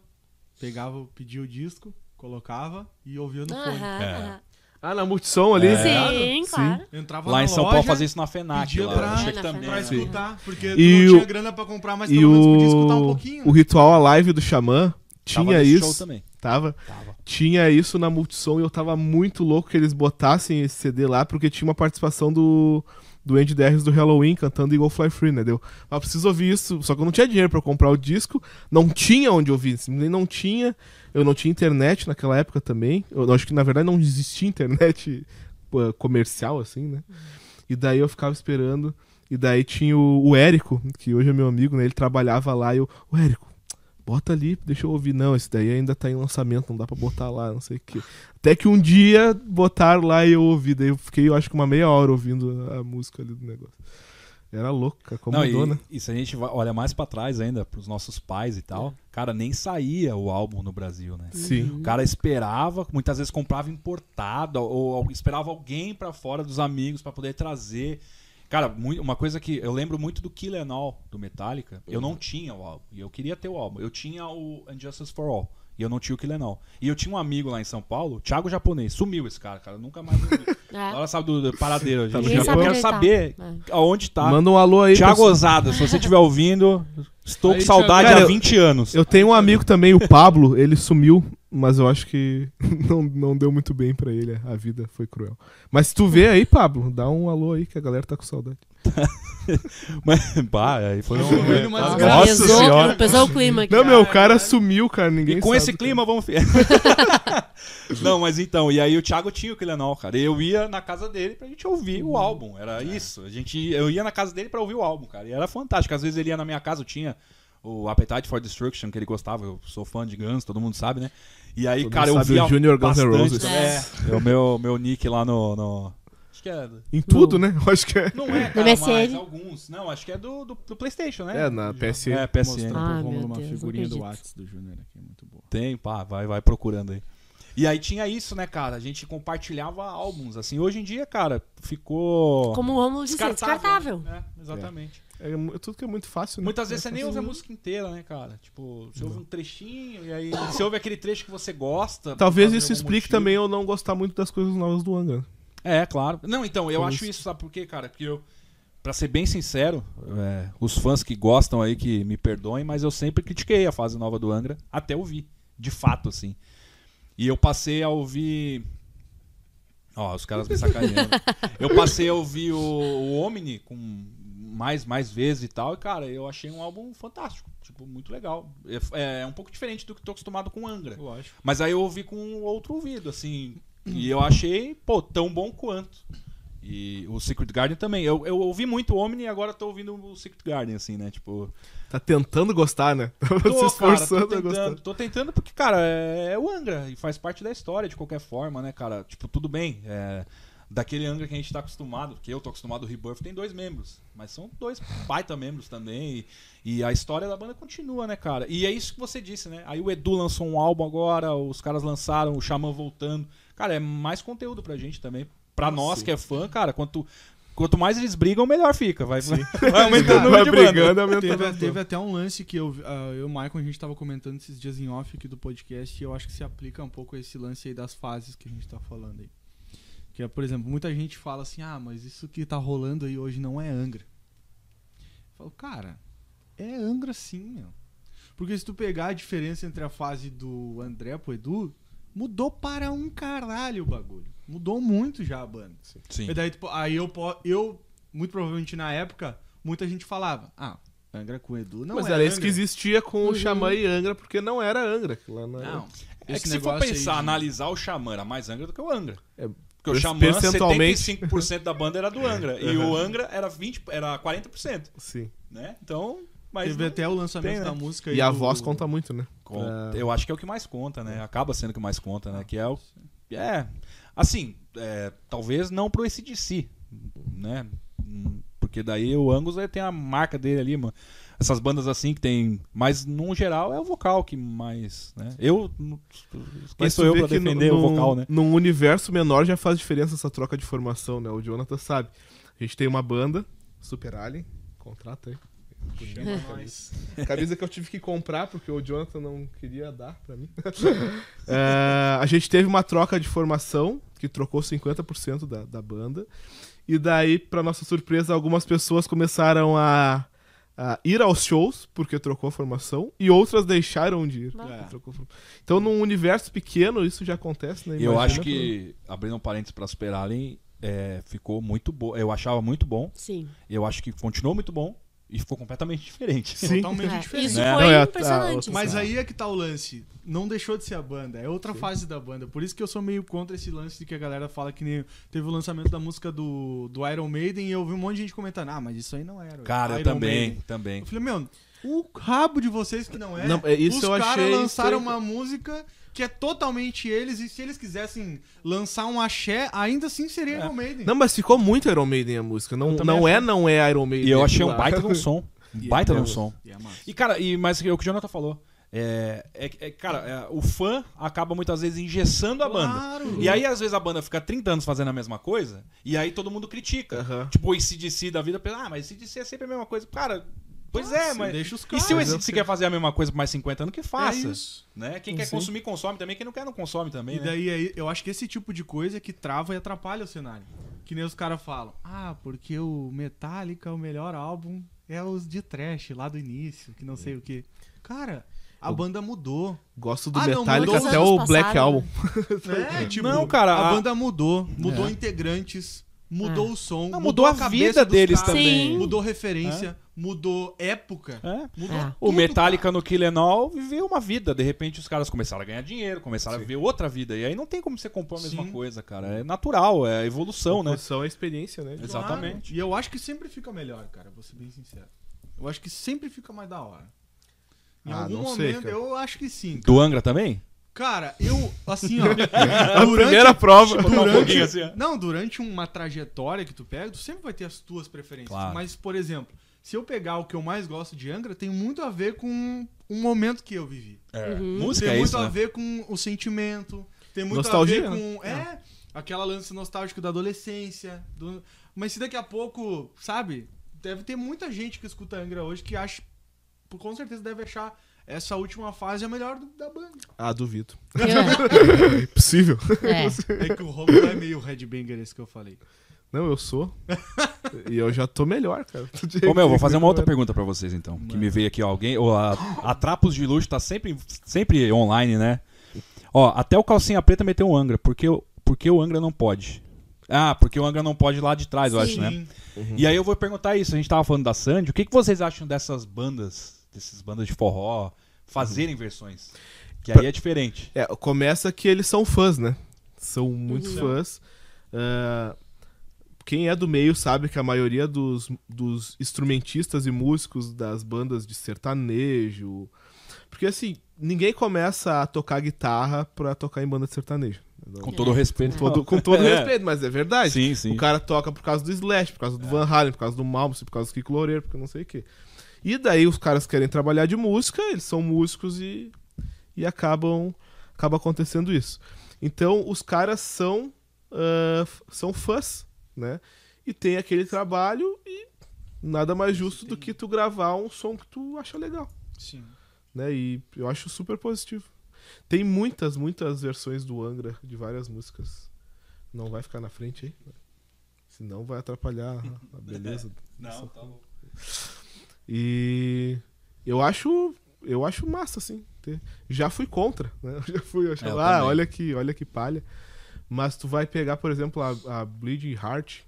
pegava, pedia o disco, colocava e ouvia no fone. É. Ah, na Multissom ali. É. Sim, Sim. claro. Entrava Lá em São loja, Paulo fazia isso na FENAC, pedia lá. pra- É, na também. pra escutar, porque E tu não o- tinha grana pra comprar, mas E pelo menos podia o, escutar um pouquinho. o ritual a live do Xamã Tava tinha nesse isso. show também. Tava. Tava. Tinha isso na Multissom e eu tava muito louco que eles botassem esse CD lá, porque tinha uma participação do, do Andy Derris do Halloween cantando Eagle Fly Free, né? Deu, ah, preciso ouvir isso. Só que eu não tinha dinheiro pra comprar o disco, não tinha onde ouvir, simplesmente não tinha. Eu não tinha internet naquela época também. Eu acho que na verdade não existia internet comercial, assim, né? E daí eu ficava esperando. E daí tinha o, o Érico, que hoje é meu amigo, né? Ele trabalhava lá e eu, o Érico, bota ali, deixa eu ouvir. Não, esse daí ainda tá em lançamento, não dá pra botar lá, não sei o quê. Até que um dia botaram lá e eu ouvi. Daí eu fiquei, eu acho que uma meia hora ouvindo a música ali do negócio. Era louco, cara, como Não, mudou, e, né? e se a gente olha mais pra trás ainda, pros nossos pais e tal, cara, nem saía o álbum no Brasil, né? Sim. O cara esperava, muitas vezes comprava importado, ou, ou esperava alguém pra fora dos amigos pra poder trazer. Cara, uma coisa que eu lembro muito do Kill All, do Metallica, eu não tinha o álbum, e eu queria ter o álbum. Eu tinha o Injustice for All. E eu não tinha o Tylenol. E eu tinha um amigo lá em São Paulo, Thiago Japonês. Sumiu esse cara, cara. Nunca mais vi. É. Sabe do, do paradeiro. gente. Ninguém Eu quero tá. saber É. aonde tá. Manda um alô aí. Thiago pessoal. Osada, se você estiver ouvindo, estou Aí, com saudade Thiago. há Cara, 20 anos. Eu tenho um amigo também, o Pablo, ele sumiu, mas eu acho que não, não deu muito bem pra ele, a vida foi cruel. Mas se tu vê aí, Pablo, dá um alô aí que a galera tá com saudade. Mas, pá, aí foi um... Foi numa Nossa desgraça. pesou, senhora. pesou o clima aqui. Não, meu, o cara sumiu, cara, ninguém E com sabe, esse clima, vamos ver. Não, mas então, e aí o Thiago tinha o Killenol, cara. E eu ia na casa dele pra gente ouvir o álbum. Era isso. A gente, eu ia na casa dele pra ouvir o álbum, cara. E era fantástico. Às vezes ele ia na minha casa, eu tinha o Appetite for Destruction, que ele gostava. Eu sou fã de Guns, todo mundo sabe, né? E aí, Todo cara, eu via o Junior Guns N'. Roses. É, é o meu, meu nick lá no... no- Acho que é... Em tudo, né? Eu acho que é. Não é, No cara, mas alguns. Não, acho que é do, do, do Playstation, né? É, na PSN. É, PSN. Mostrando Ah, meu uma figurinha do. Whats do Júnior aqui, muito boa. Tem, pá, vai, vai procurando aí. E aí tinha isso, né, cara? A gente compartilhava álbuns, assim. Hoje em dia, cara, ficou Como o Romulo disse, descartável. É, exatamente. É mu- tudo que é muito fácil, né? Muitas vezes É você nem ouve a música inteira, né, cara? Tipo, você ouve um trechinho e aí você ouve aquele trecho que você gosta. Talvez isso explique motivo. também eu não gostar muito das coisas novas do Angra. É, claro. Não, então, eu Por acho isso. isso, sabe por quê, cara? Porque eu, pra ser bem sincero, é, os fãs que gostam aí que me perdoem, mas eu sempre critiquei a fase nova do Angra, até ouvir, de fato, assim. E eu passei a ouvir. Ó, os caras me sacaneando. eu passei a ouvir o, o Omni com mais, mais vezes e tal, e, cara, eu achei um álbum fantástico. Tipo, muito legal. É, é um pouco diferente do que tô acostumado com Angra. Lógico. Mas aí eu ouvi com outro ouvido, assim. E eu achei, pô, tão bom quanto. E o Secret Garden também. Eu, eu ouvi muito o Omni e agora tô ouvindo o Secret Garden, assim, né? Tipo. Tá tentando gostar, né? Tá Tô, se cara, esforçando tô a gostar. tentando, tô tentando porque, cara, é, é o Angra e faz parte da história de qualquer forma, né, cara? Tipo, tudo bem. É, daquele Angra que a gente tá acostumado, que eu tô acostumado, o Rebirth tem dois membros. Mas são dois baita membros também. E, e a história da banda continua, né, cara? E é isso que você disse, né? Aí o Edu lançou um álbum agora, os caras lançaram, o Xamã voltando. Cara, é mais conteúdo pra gente também. Pra nós Sim. que é fã, cara, quanto, quanto mais eles brigam, melhor fica. Vai, vai aumentando o número de brigando, Teve, teve até um lance que eu, ah, eu e o Michael, a gente tava comentando esses dias em off aqui do podcast e eu acho que se aplica um pouco a esse lance aí das fases que a gente tá falando aí. Que é, por exemplo, muita gente fala assim, ah, mas isso que tá rolando aí hoje não é Angra. Eu falo, cara, é Angra sim, meu. Porque se tu pegar a diferença entre a fase do André pro Edu, mudou para um caralho o bagulho. Mudou muito já a banda. Sim. E daí, tipo, aí eu, eu, muito provavelmente na época, muita gente falava, ah, Angra com Edu não Mas é era isso Angra. que existia com o Uhum. Xamã e Angra, porque não era Angra. Lá não era. Não. É que se for pensar, de- analisar o Xamã era mais Angra do que o Angra. É, Porque o Xamã, percentualmente- 75% da banda era do Angra. E o Angra era, 20, era 40%. Sim. Né? Então, mas Teve não- até o lançamento tem, né? da música E a do- voz conta muito, né? Con- É. eu acho que é o que mais conta, né? Acaba sendo o que mais conta, né? Que é o. É. Assim, é, talvez não pro ACDC, né? Porque daí o Angus tem a marca dele ali, mano. Essas bandas assim que tem. Mas, no geral, é o vocal que mais. Né? Eu. Quem sou eu pra que no- defender o vocal, né? Num universo menor já faz diferença essa troca de formação, né? O Jonathan sabe. A gente tem uma banda, Super Alien, contrata aí. Chama nós. Camisa que eu tive que comprar porque o Jonathan não queria dar pra mim. É, a gente teve uma troca de formação que trocou 50% da, da banda. E daí, pra nossa surpresa, algumas pessoas começaram a, a ir aos shows porque trocou a formação e outras deixaram de ir. Então, num universo pequeno, isso já acontece, né? Eu acho que, abrindo um parênteses pra Super Alien, é, ficou muito bom. Eu achava muito bom. Sim. Eu acho que continuou muito bom. E ficou completamente diferente. Sim. Totalmente É, diferente. Isso Né? foi Não, é a- a impressionante. outra- Mas Ah. aí é que tá o lance. Não deixou de ser a banda. É outra fase da banda. Por isso que eu sou meio contra esse lance de que a galera fala que nem teve o lançamento da música do, do Iron Maiden e eu vi um monte de gente comentando: Ah, mas isso aí não era. Cara, eu Iron também, Maiden." também. Eu falei, meu, o rabo de vocês que não é. Não, é, isso Os eu caras achei lançaram uma música que é totalmente eles, e se eles quisessem lançar um axé, ainda assim seria Iron Maiden. Não, mas ficou muito Iron Maiden a música. Não, não é, não é Iron Maiden. E eu achei um baita de um som. Um é baita de um massa. som. E é. E, cara, e, mas o que o Jonathan falou. É, é, é, cara, é, o fã acaba muitas vezes engessando a banda. Claro. E aí, às vezes, a banda fica 30 anos fazendo a mesma coisa, e aí todo mundo critica. Tipo, o ACDC da vida, pensa, ah, mas ACDC é sempre a mesma coisa. Cara, Pois é, mas. Deixa os E caras. se, o- se quer fazer a mesma coisa por mais 50 anos, que faça. É isso. Né? Quem quer Sim. consumir, consome também. Quem não quer, não consome também. E né? daí aí, eu acho que esse tipo de coisa é que trava e atrapalha o cenário. Que nem os caras falam, ah, porque o Metallica, o melhor álbum é os de trash lá do início, que não sei o que. Cara, a Eu- banda mudou. Gosto do Ah, Metallica mudou. até o Black passaram. Album. É, tipo, Não, cara, a, a- banda mudou, mudou É. integrantes, mudou É. o som, Não, mudou a cabeça vida deles também. Sim. Mudou referência, mudou época, É. mudou É. O tudo, Metallica cara. no Kill Em All viveu uma vida. De repente os caras começaram a ganhar dinheiro, começaram a viver outra vida. E aí não tem como você compor a mesma Sim. coisa, cara. É natural, é evolução, né? Produção é experiência, né? Exato. Claro. Exatamente. E eu acho que sempre fica melhor, cara, vou ser bem sincero. Eu acho que sempre fica mais da hora. Em Ah, algum não sei, momento, cara. eu acho que sim. Do Angra também? Cara, eu, assim, ó. A durante- primeira prova. Um Durante- pouquinho assim, ó. Não, durante uma trajetória que tu pega, tu sempre vai ter as tuas preferências. Claro. Mas, por exemplo, se eu pegar o que eu mais gosto de Angra, tem muito a ver com um momento que eu vivi. É. Uhum. Música tem é muito isso, a né? ver com o sentimento. Tem muito Nostalgia, a ver com. É, aquela lance nostálgico da adolescência. do- Mas se daqui a pouco, sabe? Deve ter muita gente que escuta Angra hoje que acha. Com certeza deve achar essa última fase a melhor do- da banda. Ah, duvido. É. Impossível. É. É que o Romulo é meio headbanger esse que eu falei. Não, eu sou. e eu já tô melhor, cara. Ô, meu, vou fazer uma outra pergunta pra vocês, então. Que me veio aqui ó, alguém. ó, a, a Trapos de Luxo tá sempre, sempre online, né? Ó, até o Calcinha Preta meteu um Angra. Por que, o- por que o Angra não pode? Ah, porque o Angra não pode lá de trás, eu acho, né? Sim. E aí eu vou perguntar isso. A gente tava falando da Sandy. O que, que vocês acham dessas bandas, dessas bandas de forró, fazerem versões? Que aí é diferente. É, começa que eles são fãs, né? São muitos Uhum. fãs. Ah, quem é do meio sabe que a maioria dos, dos instrumentistas e músicos das bandas de sertanejo. Porque assim, ninguém começa a tocar guitarra pra tocar em banda de sertanejo. Com todo o respeito. Com todo, com todo É. respeito, mas é verdade. Sim, sim. O cara toca por causa do Slash, por causa do Van Halen, por causa do Malmsteen, por causa do Kiko Loureiro, porque não sei o quê. E daí os caras querem trabalhar de música, eles são músicos e, e acabam acaba acontecendo isso. Então os caras são f- são fãs, né? E tem aquele trabalho e nada mais justo do que tu gravar um som que tu acha legal, Sim. né? E eu acho super positivo. Tem muitas, muitas versões do Angra de várias músicas. Não vai ficar na frente aí. né? Senão vai atrapalhar a beleza. Não, tá bom. E eu acho, eu acho massa assim. ter- Já fui contra, né? Eu já fui, eu achava, É, ah, também. olha que, olha que palha. Mas tu vai pegar, por exemplo, a, a Bleeding Heart.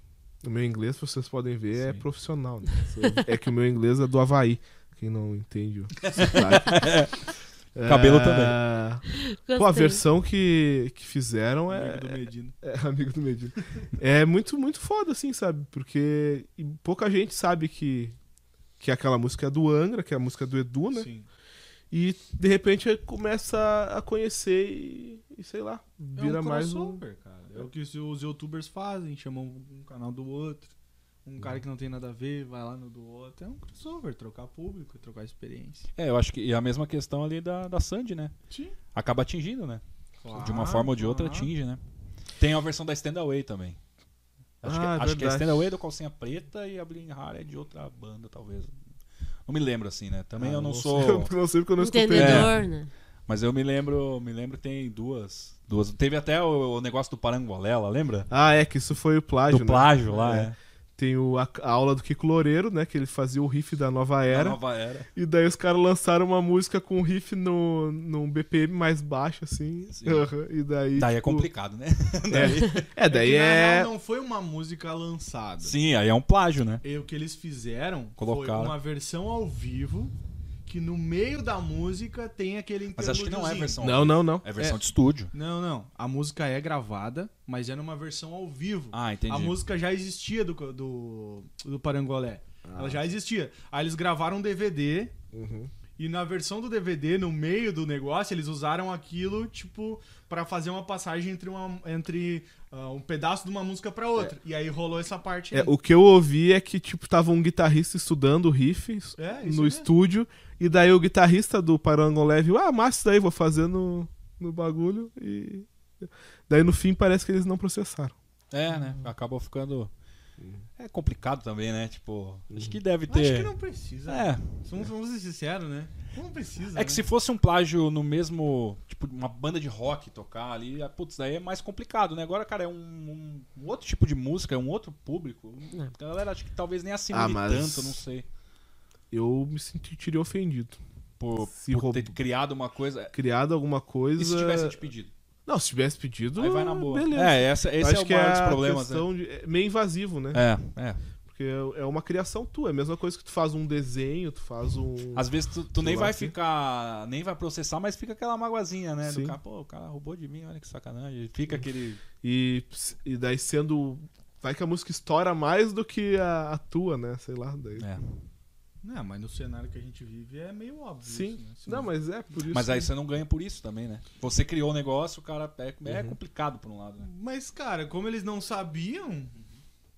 O meu inglês, vocês podem ver, é Sim. profissional. né? É que o meu inglês é do Havaí. Quem não entende o. Cabelo também. Pô, a Gostei. versão que, que fizeram é, Amigo do Medina. é, amigo do Medina. É muito, muito foda, assim, sabe? Porque e pouca gente sabe que, que aquela música é do Angra, que é a música do Edu, né? Sim. E de repente começa a conhecer e, e sei lá, vira é um mais um. crossover, cara. É o que os youtubers fazem, chamam um canal do outro. Um cara que não tem nada a ver, vai lá no do outro. É um crossover, trocar público, trocar experiência. É, eu acho que e a mesma questão ali da, da Sandy, né? Sim. Acaba atingindo, né? de uma Claro, forma ou de outra claro. atinge, né? Tem a versão da Stand Away também. Acho, que, Ah, acho que a verdade. Stand Away é do Calcinha Preta e a Bling Hard é de outra banda, talvez. Não me lembro assim, né? Também Ah, eu não sou. eu não sei porque eu não escutei. Entendedor, né? Mas eu me lembro, me lembro que tem duas. duas. Teve até o, o negócio do Parangolela, lembra? Ah, é que isso foi o plágio, do né? plágio lá, É. é. Tem o, a, a aula do Kiko Loureiro, né? Que ele fazia o riff da nova Da era. nova era. E daí os caras lançaram uma música com riff no, num BPM mais baixo, assim. Sim. Aham, E daí. Daí é tipo, complicado, né? É, daí na é. real, não foi uma música lançada. Sim, aí é um plágio, né? E o que eles fizeram Colocaram. foi uma versão ao vivo que no meio da música tem aquele Mas acho que não é versão. Não, não, não. É versão É. de estúdio. Não, não. A música é gravada, mas é numa versão ao vivo. Ah, entendi. A música já existia do, do, do Parangolé. Ah. Ela já existia. Aí eles gravaram um DVD Uhum. e na versão do DVD, no meio do negócio, eles usaram aquilo, tipo, pra fazer uma passagem entre, uma, entre ah, um pedaço de uma música pra outra. E aí rolou essa parte É, aí. o que eu ouvi é que, tipo, tava um guitarrista estudando o riff É, no mesmo. estúdio. E daí o guitarrista do Parangolé viu, ah, massa isso daí, vou fazer no, no bagulho. E. Daí no fim parece que eles não processaram. É, né? Acabou ficando. É complicado também, né? Tipo, acho que deve ter. Acho que não precisa. É. Vamos, vamos ser sinceros, né? Não precisa. É que né? se fosse um plágio no mesmo. Tipo, uma banda de rock tocar ali, ah, putz, daí é mais complicado, né? Agora, cara, é um, um- um outro tipo de música, é um outro público. É. A galera acho que talvez nem assimile Ah, mas- tanto, não sei. Eu me sentiria ofendido. Por, Se por roub- ter criado uma coisa. Criado alguma coisa. E se tivesse te pedido? Não, se tivesse pedido. Aí vai na boa. Beleza. É, essa, esse acho é o que maior é dos problemas, né? questão de- é meio invasivo, né? É, é. Porque é é uma criação tua. É a mesma coisa que tu faz um desenho, tu faz um. Às vezes tu, tu nem vai assim. ficar. Nem vai processar, mas fica aquela magoazinha, né? Sim. Do cara, pô, o cara roubou de mim, olha que sacanagem. Fica aquele. E, e daí sendo. Vai que a música estoura mais do que a, a tua, né? Sei lá. Daí. É. Não, mas no cenário que a gente vive é meio óbvio. Sim. isso, né? Não, mas é por isso. Mas aí você não ganha por isso também, né? Você criou o negócio, o cara. É, é Uhum. complicado por um lado, né? Mas, cara, como eles não sabiam,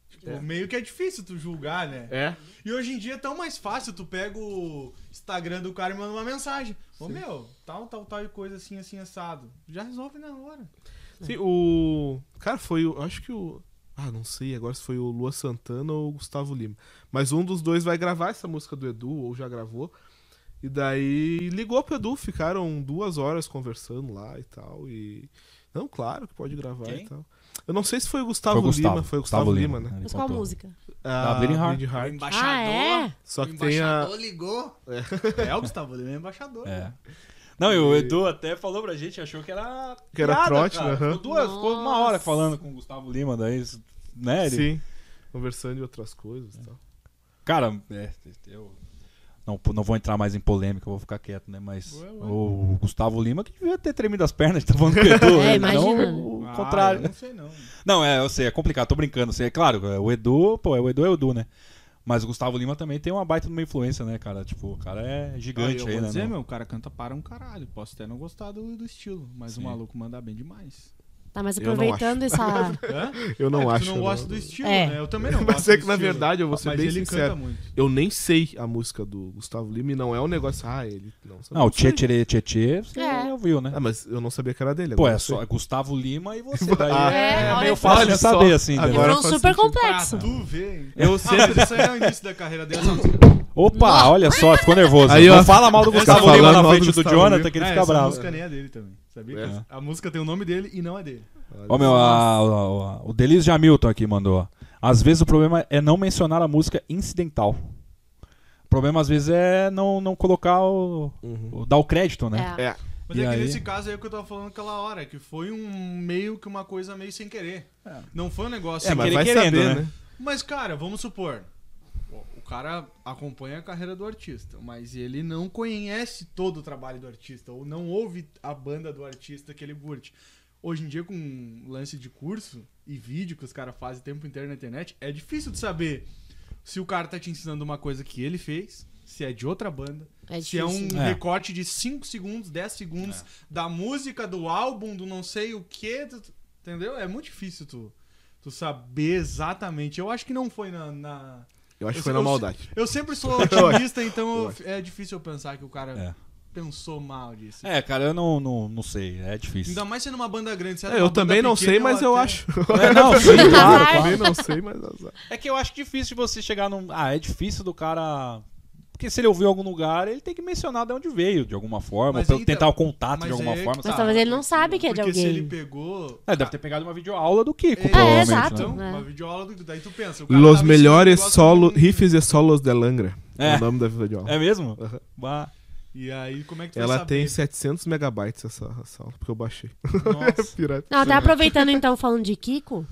tipo, É. meio que é difícil tu julgar, né? É. E hoje em dia é tão mais fácil, tu pega o Instagram do cara e manda uma mensagem. Ô meu, tal, tal, tal e coisa assim, assim, assado. Já resolve na hora. Sim, o. Cara, foi o. Acho que o. Ah, não sei agora se foi o Lua Santana ou o Gustavo Lima. Mas um dos dois vai gravar essa música do Edu, ou já gravou. E daí ligou pro Edu, ficaram duas horas conversando lá e tal. E. Não, claro que pode gravar Quem? e tal. Eu não sei se foi o Gustavo, Foi o Gustavo. Lima, foi o Gustavo, Lima, né? ele Mas qual música? Ah, Bleeding Heart. Bleeding Heart. embaixador. Ah, é? Só o que tem a. embaixador ligou. É. o Gustavo Lima é embaixador. É. né? Não, e o Edu até falou pra gente, achou que era. Que era piada, trote, cara. né? Ficou, duas, ficou uma hora falando com o Gustavo Lima, daí. Né? Ele, Sim. Conversando de outras coisas e tal. Cara, é, eu. Não, não vou entrar mais em polêmica, vou ficar quieto, né? Mas Ué, ué. o Gustavo Lima que devia ter tremido as pernas, tá falando com o Edu. É, né? imagina. Não o Ah, contrário. eu não sei não. Não, é, eu sei, é complicado, tô brincando. Sei, é claro, é, o Edu, pô, é o Edu é o Edu, né? Mas o Gustavo Lima também tem uma baita de uma influência, né, cara? Tipo, o cara é Ah, gigante eu aí, vou né? dizer, meu, o cara canta para um caralho. Posso até não gostar do, do estilo, mas Sim. o maluco manda bem demais. Tá, mas Eu não aproveitando essa. Eu não é, que acho. Tu não gosta do estilo, É. né? Eu também não Mas gosto é do que, na estilo. verdade, eu vou ser Mas bem ele sincero. canta muito. Eu nem sei a música do Gustavo Lima e não é um negócio. Ah, ele. Não, Não, o. Tchê Tchê Tchê Tchê, você É. ouviu, né? Ah, mas eu não sabia que era dele. Pô, agora é eu sei. só Gustavo Lima e você. Daí Ah, é, é, olha meio fácil de só, saber, assim. agora entendeu? Faz super sentido. complexo. Tu vê. Eu sei. Mas isso aí é o início da carreira dele. essa música. Opa, olha só, ficou nervoso. Aí, não fala mal do Gustavo falando Lima na mal do frente do, Gustavo Jonathan, Lima. que ele É, fica essa bravo. música nem é dele também. Sabia? É. que A música tem o nome dele e não é dele. Ó, meu, a- a- a- o Delis Jamilton aqui mandou. Às vezes o problema é não mencionar a música incidental. O problema, às vezes, é não, não colocar o, Uhum. o- dar o crédito, né? É. É. Mas E é que aí? nesse caso aí é o que eu tava falando aquela hora, que foi um meio que uma coisa meio sem querer. Não foi um negócio É, Sem mas querer vai querendo, saber, né? né? Mas, cara, vamos supor. Cara acompanha a carreira do artista, mas ele não conhece todo o trabalho do artista, ou não ouve a banda do artista que ele curte. Hoje em dia, com lance de curso e vídeo que os caras fazem o tempo inteiro na internet, é difícil de saber se o cara tá te ensinando uma coisa que ele fez, se é de outra banda, É se é um. É. recorte de 5 segundos, 10 segundos da música, do álbum, do não sei o que, entendeu? É muito difícil tu, tu saber exatamente. Eu acho que não foi na. na- Eu acho Eu que foi na eu maldade. Eu sempre sou otimista, então é difícil eu pensar que o cara É. pensou mal disso. É, cara, eu não, não, não sei. É difícil. Ainda mais sendo uma banda grande. É, uma eu banda também não pequena, sei, mas eu até- acho. É, não, sim, claro, claro. também não sei, mas. azar. É que eu acho difícil você chegar num. Ah, é difícil do cara. Porque se ele ouviu em algum lugar, ele tem que mencionar de onde veio, de alguma forma. Mas ou então- tentar o contato mas de alguma é forma. Mas sabe? talvez ele não sabe que é de Porque se alguém. ele pegou. É, deve ter pegado uma videoaula do Kiko, É, provavelmente. exato. né? Então, né? uma videoaula do. Daí tu pensa. o cara Los ensinando melhores solo, com- riffs e solos de Langra. É. É. o nome da videoaula. É mesmo? Aham. Bah, E aí, como é que tu vai Ela tem 700 megabytes essa, essa aula, porque eu baixei. nossa. Pirata. Não, até aproveitando então, falando de Kiko,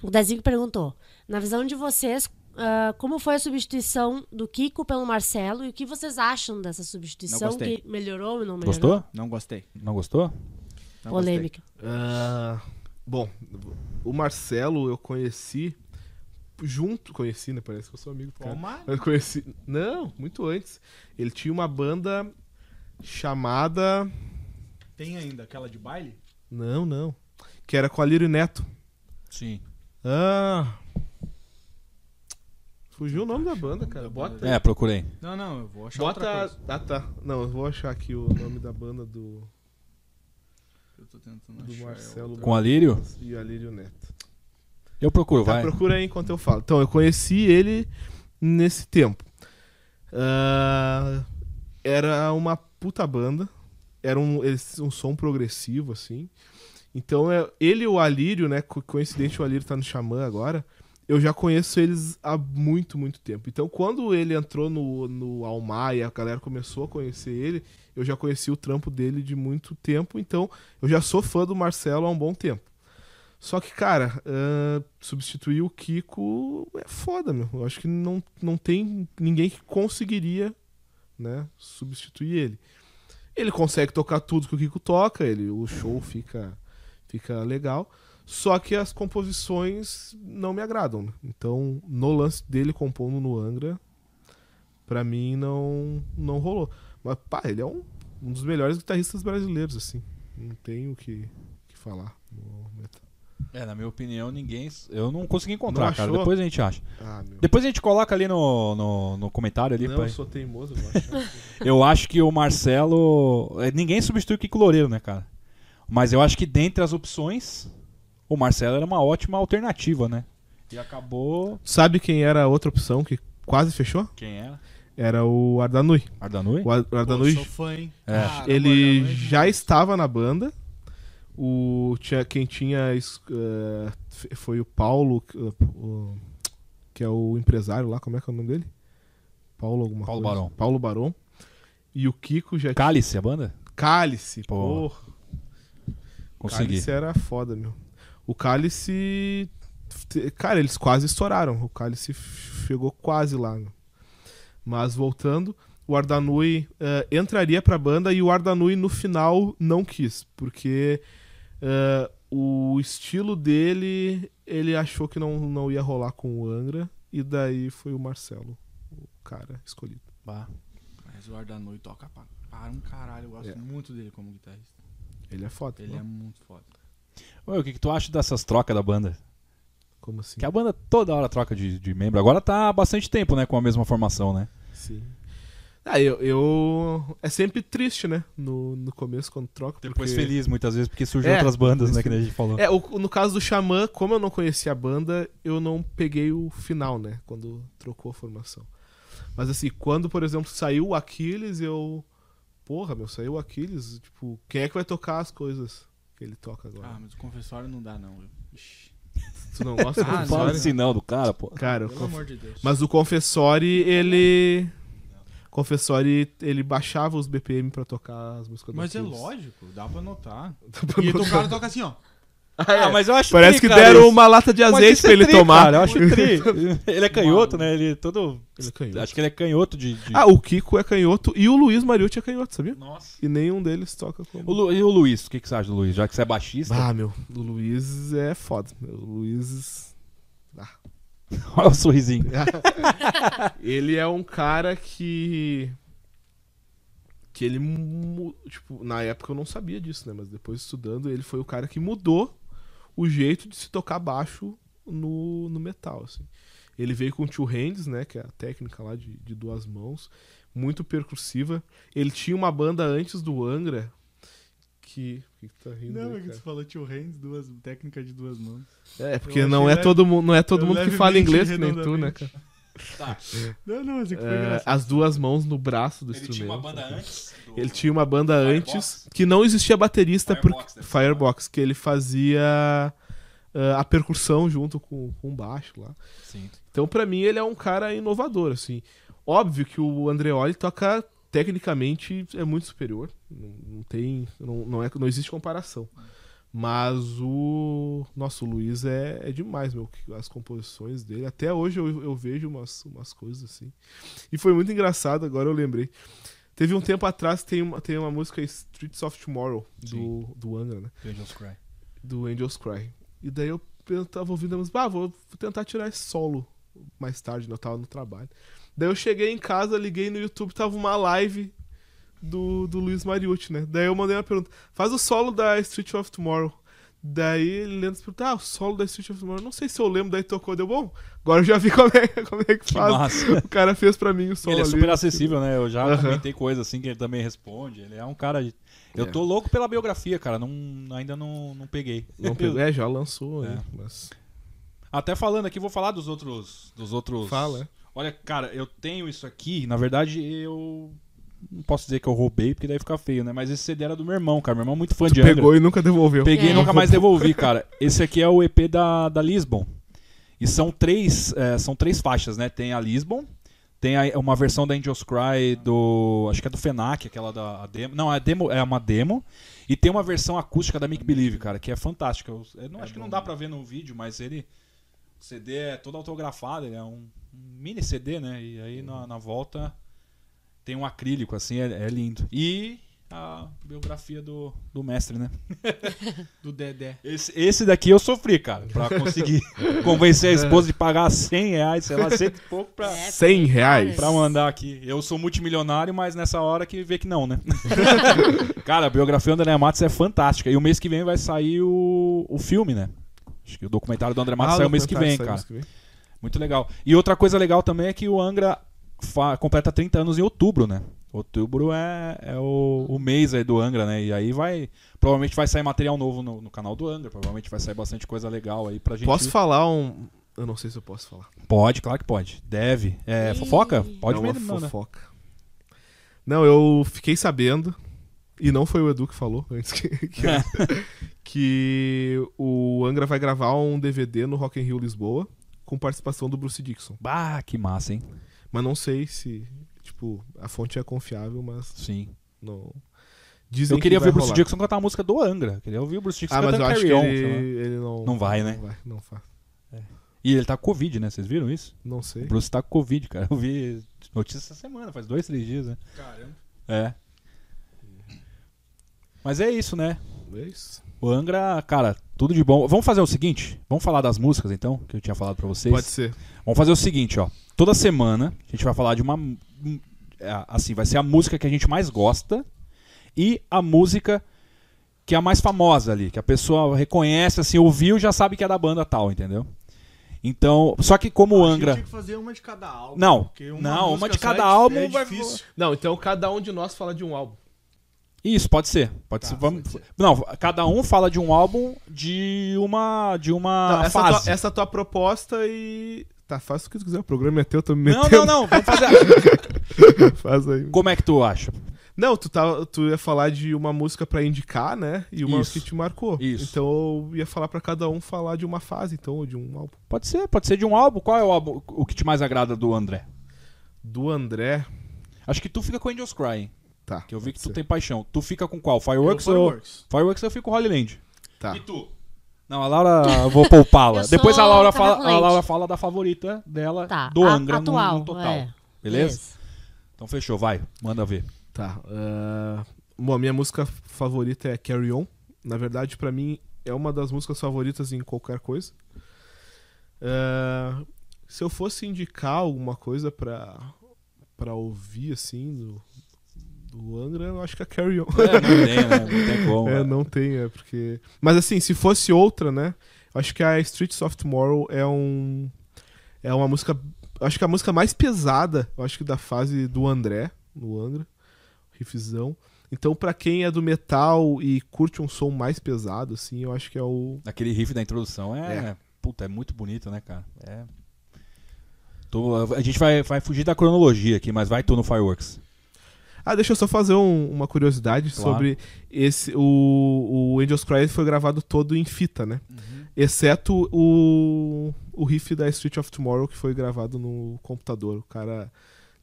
o Dezinho perguntou: na visão de vocês, ah, como foi a substituição do Kiko pelo Marcelo e o que vocês acham dessa substituição? Que melhorou ou não melhorou? Gostou? Não gostei. Não gostou? Não Polêmica. Ah, bom, o Marcelo eu conheci junto. Conheci, né? Parece que eu sou amigo do cara. Toma. Eu conheci. Não, muito antes. Ele tinha uma banda chamada. Tem ainda aquela de baile? Não, não. Que era com a Lírio Neto. Sim. Ah. Fugiu o nome da banda, cara. Bota. É, procurei. Não, não, eu vou achar outra Bota. coisa. Ah, tá. Não, eu vou achar aqui o nome da banda do, Eu tô tentando do achar Marcelo. Com a Lírio? e a Lírio Neto. Eu procuro, Tá, vai. procura aí enquanto eu falo. Então, eu conheci ele nesse tempo. Ah, era uma puta banda. Era um, eles- um som progressivo, assim. Então, é, ele e o Alírio, né? co- Coincidente, o Alírio tá no Xamã agora. Eu já conheço eles há muito, muito tempo. Então, quando ele entrou no, no Almar e a galera começou a conhecer ele, eu já conheci o trampo dele de muito tempo. Então, eu já sou fã do Marcelo há um bom tempo. Só que, cara, ah, substituir o Kiko é foda, meu. Eu acho que não, não tem ninguém que conseguiria, né, substituir ele. Ele consegue tocar tudo que o Kiko toca, ele, o show fica, fica legal. Só que as composições não me agradam. né? Então, no lance dele compondo no Angra, pra mim não, não rolou. Mas, pá, ele é um, um dos melhores guitarristas brasileiros, assim. Não tenho o que, que falar no metal. É, na minha opinião, ninguém. Eu não consegui encontrar, Não cara. Depois a gente acha. Ah. Depois a gente coloca ali no, no, no comentário ali. Não, pra- eu sou teimoso, eu achar. Eu acho que o Marcelo. é, Ninguém substitui o Kiko Loureiro, né, cara? Mas eu acho que dentre as opções, o Marcelo era uma ótima alternativa, né? E acabou. Sabe quem era a outra opção que quase fechou? Quem era? Era o Ardanui. Ardanui? O Ar- o Pô, Ardanui, sou fã, hein? É. Caramba, ele Ardanui é já estava na banda. O, tinha, quem tinha f- foi o Paulo, que- o- que é o empresário lá, como é que é o nome dele? Paulo alguma Paulo coisa. Barão. Paulo Barão. E o Kiko já Cálice, a banda? Cálice, Pô, porra. Consegui. Cálice era foda, meu. O Cálice. Cara, eles quase estouraram. O Cálice chegou quase lá. Mas voltando, o Ardanui eh, entraria pra banda e o Ardanui no final não quis. Porque eh, o estilo dele, ele achou que não, não ia rolar com o Angra. E daí foi o Marcelo, o cara escolhido. Bah. Mas o Ardanui toca pra, para um caralho. Eu gosto É. muito dele como guitarrista. Ele é foda. Ele não? é muito foda. O que, que tu acha dessas trocas da banda? Como assim? Que a banda toda hora troca de, de membro. Agora tá há bastante tempo, né? Com a mesma formação, né? Sim. Ah, eu, eu- É sempre triste, né? No, no começo, quando troca. Depois porque... feliz, muitas vezes, porque surgem É, outras bandas, né? Que a gente falou. É, o- no caso do Xamã, como eu não conhecia a banda, eu não peguei o final, né? Quando trocou a formação. Mas assim, quando, por exemplo, saiu o Aquiles, eu. Porra, meu, saiu o Aquiles. Tipo, quem é que vai tocar as coisas que ele toca agora? Ah, mas o confessório não dá, não. viu? Ixi. Tu não gosta do Ah, Não assim não do cara, pô. Cara, Pelo Conf- amor de Deus. mas o Confessori, ele. Confessori, ele baixava os BPM pra tocar as músicas do Mas é lógico, dá pra notar. pra E o cara toca assim, ó. Ah, mas eu acho Parece que tri, cara, deram isso. uma lata de azeite isso pra é ele tri, tomar. Cara, eu acho tri. Ele é canhoto, né? Ele é todo. Ele é canhoto. Acho que ele é canhoto de. de- Ah, o Kiko é canhoto e o Luiz Mariucci é canhoto, sabia? Nossa. E nenhum deles toca como. O Lu- e o Luiz? O que, que você acha do Luiz? Já que você é baixista, Ah, meu, o Luiz é foda. meu. O Luiz. olha o sorrisinho. Ele é um cara que. Que ele. Tipo, na época eu não sabia disso, né? Mas depois estudando, ele foi o cara que mudou o jeito de se tocar baixo no, no metal, assim. Ele veio com two hands, né? Que é a técnica lá de, de duas mãos. Muito percussiva. Ele tinha uma banda antes do Angra. Que. O que, tá rindo? Não, aí, é que cara? você falou tio Hands, duas, técnica de duas mãos. É, porque Eu não é leve- todo mundo, não é todo mundo que fala inglês que nem tu, né, redondamente. Cara? Não, não, mas é que foi É, as duas mãos no braço do Ele instrumento. tinha uma banda antes. do- Ele tinha uma banda Firebox? antes que não existia baterista Firebox, porque ser, Firebox, que ele fazia ah, a percussão junto com, com o baixo lá. Sim. Então, pra mim, ele é um cara inovador, assim. Óbvio que o Andreoli toca tecnicamente é muito superior. Não, não tem. Não, não, é, não existe comparação. Mas o. Nossa, o Luiz é, é demais, meu. As composições dele. Até hoje eu, eu vejo umas, umas coisas assim. E foi muito engraçado, agora eu lembrei. Teve um tempo atrás tem uma, tem uma música Streets of Tomorrow, do, do Angra, né? Angels Cry. do Angels Cry. E daí eu, eu tava ouvindo a música, ah, vou, vou tentar tirar esse solo mais tarde, né? Eu tava no trabalho. Daí eu cheguei em casa, liguei no YouTube, tava uma live do, do Luiz Mariucci, né? Daí eu mandei uma pergunta, faz o solo da Street of Tomorrow. Daí ele lembra perguntou, ah, o solo da Street of Tomorrow, não sei se eu lembro, daí tocou, deu bom. Agora eu já vi como é, como é que Que faz. massa. O cara fez pra mim o solo Ele é ali. super acessível, né? Eu já Aham. comentei coisas assim que ele também responde. Ele é um cara. de- Eu É. tô louco pela biografia, cara. Não, ainda não, não peguei. Não pegou, é, já lançou, É. né? Mas... Até falando aqui, vou falar dos outros. Dos outros. Fala. Olha, cara, eu tenho isso aqui. Na verdade, eu. Não posso dizer que eu roubei, porque daí fica feio, né? Mas esse CD era do meu irmão, cara. Meu irmão é muito fã Tu de Angra. pegou e nunca devolveu. Peguei e É. nunca mais devolvi, cara. Esse aqui é o EP da, da Lisbon. E são três, é, são três faixas, né? Tem a Lisbon, tem a- uma versão da Angels Cry do. Acho que é do Fenac, aquela da a demo. Não, é, demo, é uma demo. E tem uma versão acústica da Make Believe, cara, que é fantástica. Eu, eu não, acho que não dá pra ver no vídeo, mas ele. O CD é todo autografado, ele é um, um mini CD, né? E aí na, na volta tem um acrílico, assim, é, é lindo. E a biografia do, do mestre, né? Do Dedé. Esse, esse daqui eu sofri, cara, pra conseguir convencer a esposa de pagar 100 reais, sei lá, cento e pouco pra, É, 100 reais. pra mandar aqui. Eu sou multimilionário, mas nessa hora que vê que não, né? cara, a biografia do André Matos é fantástica. E o mês que vem vai sair o, o filme, né? Acho que o documentário do André Matos Ah, sai o mês que vem, cara. mês que vem. Muito legal. E outra coisa legal também é que o Angra completa 30 anos em outubro, né? Outubro é, é o, o mês aí do Angra, né? E aí vai. Provavelmente vai sair material novo no, no canal do Angra. Provavelmente vai sair bastante coisa legal aí pra gente. Posso falar um. Eu não sei se eu posso falar. Pode, claro que pode. Deve. É, fofoca? Pode é uma mesmo, não, né? fofoca. Não, eu fiquei sabendo, e não foi o Edu que falou antes que, que, que o Angra vai gravar um DVD no Rock in Rio Lisboa com participação do Bruce Dixon. Bah, que massa, hein? Mas não sei se, tipo, a fonte é confiável, mas Sim. não. Dizem Eu queria que ver o Bruce rolar. Dixon cantar a música do Angra. Queria ouvir o Bruce Dixon Ah, mas cantando eu acho que Carry On. ele, ele não. Não vai, né? Não vai, não faz. E ele tá com Covid, né? Vocês viram isso? Não sei. O Bruce tá com Covid, cara. Eu vi notícia essa semana, faz dois, três dias, né? Caramba. É. Mas é isso, né? É isso. O Angra, cara, tudo de bom. Vamos fazer o seguinte? Vamos falar das músicas, então, que eu tinha falado pra vocês. Pode ser. Vamos fazer o seguinte, ó. Toda semana a gente vai falar de uma. um, é, Assim, vai ser a música que a gente mais gosta e a música que é a mais famosa ali, que a pessoa reconhece, assim, ouviu já sabe que é da banda tal, entendeu? Então, só que como o Angra. Tinha que fazer uma de cada álbum. Não, porque não, uma música de cada é álbum é vai- difícil. Não, então cada um de nós fala de um álbum. Isso, pode ser. Pode Tá, ser. Vamos... pode ser. Não, cada um fala de um álbum de uma de uma Não, essa, fase. tua, essa tua proposta e. Tá, faz o que tu quiser, o programa é teu, tô me Não, metendo. não, não, vamos fazer. Faz aí. Como é que tu acha? Não, tu, tá, tu ia falar de uma música pra indicar, né? E uma Isso. que te marcou. Isso. Então eu ia falar pra cada um falar de uma fase, então, ou de um álbum. Pode ser, pode ser de um álbum. Qual é o álbum o que te mais agrada do André? Do André. Acho que tu fica com Angels Cry, hein? Tá. que eu vi que tu ser. tem paixão. Tu fica com qual? Eu, Fireworks ou Fireworks. Fireworks eu fico com Holy Land. Tá. E tu? Não, a Laura, eu vou poupá-la. Eu Depois a Laura fala, a. Laura fala da favorita dela Tá. do a- Angra no- atual, no, total. é. Beleza? Isso. Então fechou, vai. Manda ver. Tá. ah, bom, a minha música favorita é Carry On. Na verdade, pra mim, é uma das músicas favoritas em qualquer coisa. Ah, se eu fosse indicar alguma coisa pra, pra ouvir, assim, do, do Angra, eu acho que é Carry On. É, não tem, né? Não tem como. É, não tem, é porque. Mas assim, se fosse outra, né? Acho que a Streets of Tomorrow é um. É uma música. Acho que a música mais pesada, eu acho que da fase do André, no Angra. Riffzão. Então, pra quem é do metal e curte um som mais pesado, assim, eu acho que é o. Aquele riff da introdução é, É. Puta, é muito bonito, né, cara? É. Tô- a gente vai, vai fugir da cronologia aqui, mas vai tu no Fireworks. Ah, deixa eu só fazer um- uma curiosidade Claro. sobre esse. O, o Angels Cry foi gravado todo em fita, né? Exceto o, o riff da Street of Tomorrow, que foi gravado no computador. O cara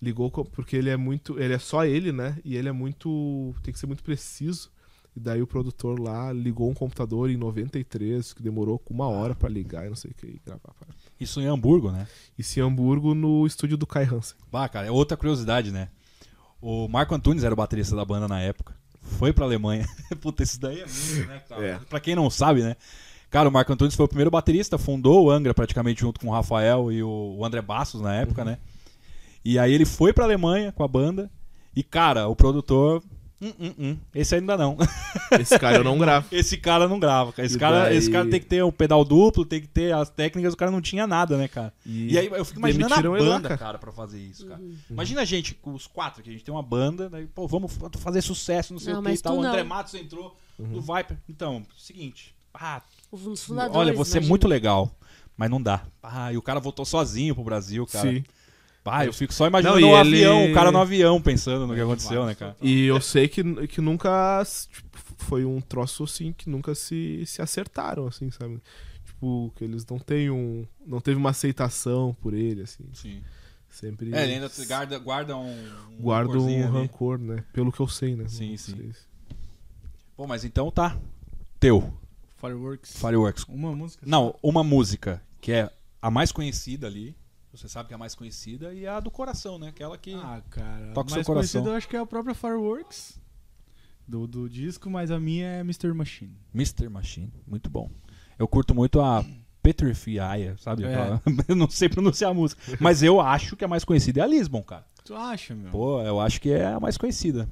ligou porque ele é muito. Ele é só ele, né? E ele é muito. Tem que ser muito preciso. E daí o produtor lá ligou um computador em 93, que demorou uma hora pra ligar e não sei o que, e gravar. Isso em Hamburgo, né? Isso em Hamburgo, no estúdio do Kai Hansen. Bah, cara, é outra curiosidade, né? O Marco Antunes era o baterista da banda na época. Foi pra Alemanha. Puta, isso daí é muito, né, cara? É. Pra quem não sabe, né? Cara, o Marco Antunes foi o primeiro baterista, fundou o Angra praticamente junto com o Rafael e o o André Bastos na época, né? E aí ele foi pra Alemanha com a banda e, cara, o produtor. "Hum, hum, hum, esse ainda não. Esse cara eu não gravo. Esse cara não grava, cara. Esse, E cara, daí- esse cara tem que ter um pedal duplo, tem que ter as técnicas, o cara não tinha nada, né, cara? E, aí eu fico imaginando a lá, banda, cara. cara, pra fazer isso, cara. Imagina a gente, com os quatro, que a gente tem uma banda, daí, pô, vamos fazer sucesso, não sei Não, o que e tal. O André. Matos entrou Uhum. do Viper. Então, seguinte, Ah, olha, você é imagina. muito legal. Mas não dá. Ah, e o cara voltou sozinho pro Brasil, cara. Sim. Ah, eu fico só imaginando Não, e o ele- avião, o cara no avião pensando no que aconteceu, né, cara? E eu sei que, que nunca tipo, foi um troço assim que nunca se, se acertaram, assim, sabe? Tipo, que eles não têm um. Não teve uma aceitação por ele, assim. Sim. Sempre. É, ele ainda guarda, guarda um. um guarda um ali. rancor, né? Pelo que eu sei, né? Sim, Não sim. sei. Pô, mas então tá. Teu, Fireworks. Fireworks. Uma música. Não, uma música que é a mais conhecida ali. Você sabe que é a mais conhecida e a do coração, né? Aquela que. Ah, cara. Toca o seu mais coração. conhecida eu acho que é a própria Fireworks. Do, do disco, mas a minha é Mr. Machine. Mr. Machine. Muito bom. Eu curto muito a Petrified, sabe? É. Eu não sei pronunciar a música. Mas eu acho que a mais conhecida é a Lisbon, cara. Tu acha, meu? Pô, eu acho que é a mais conhecida.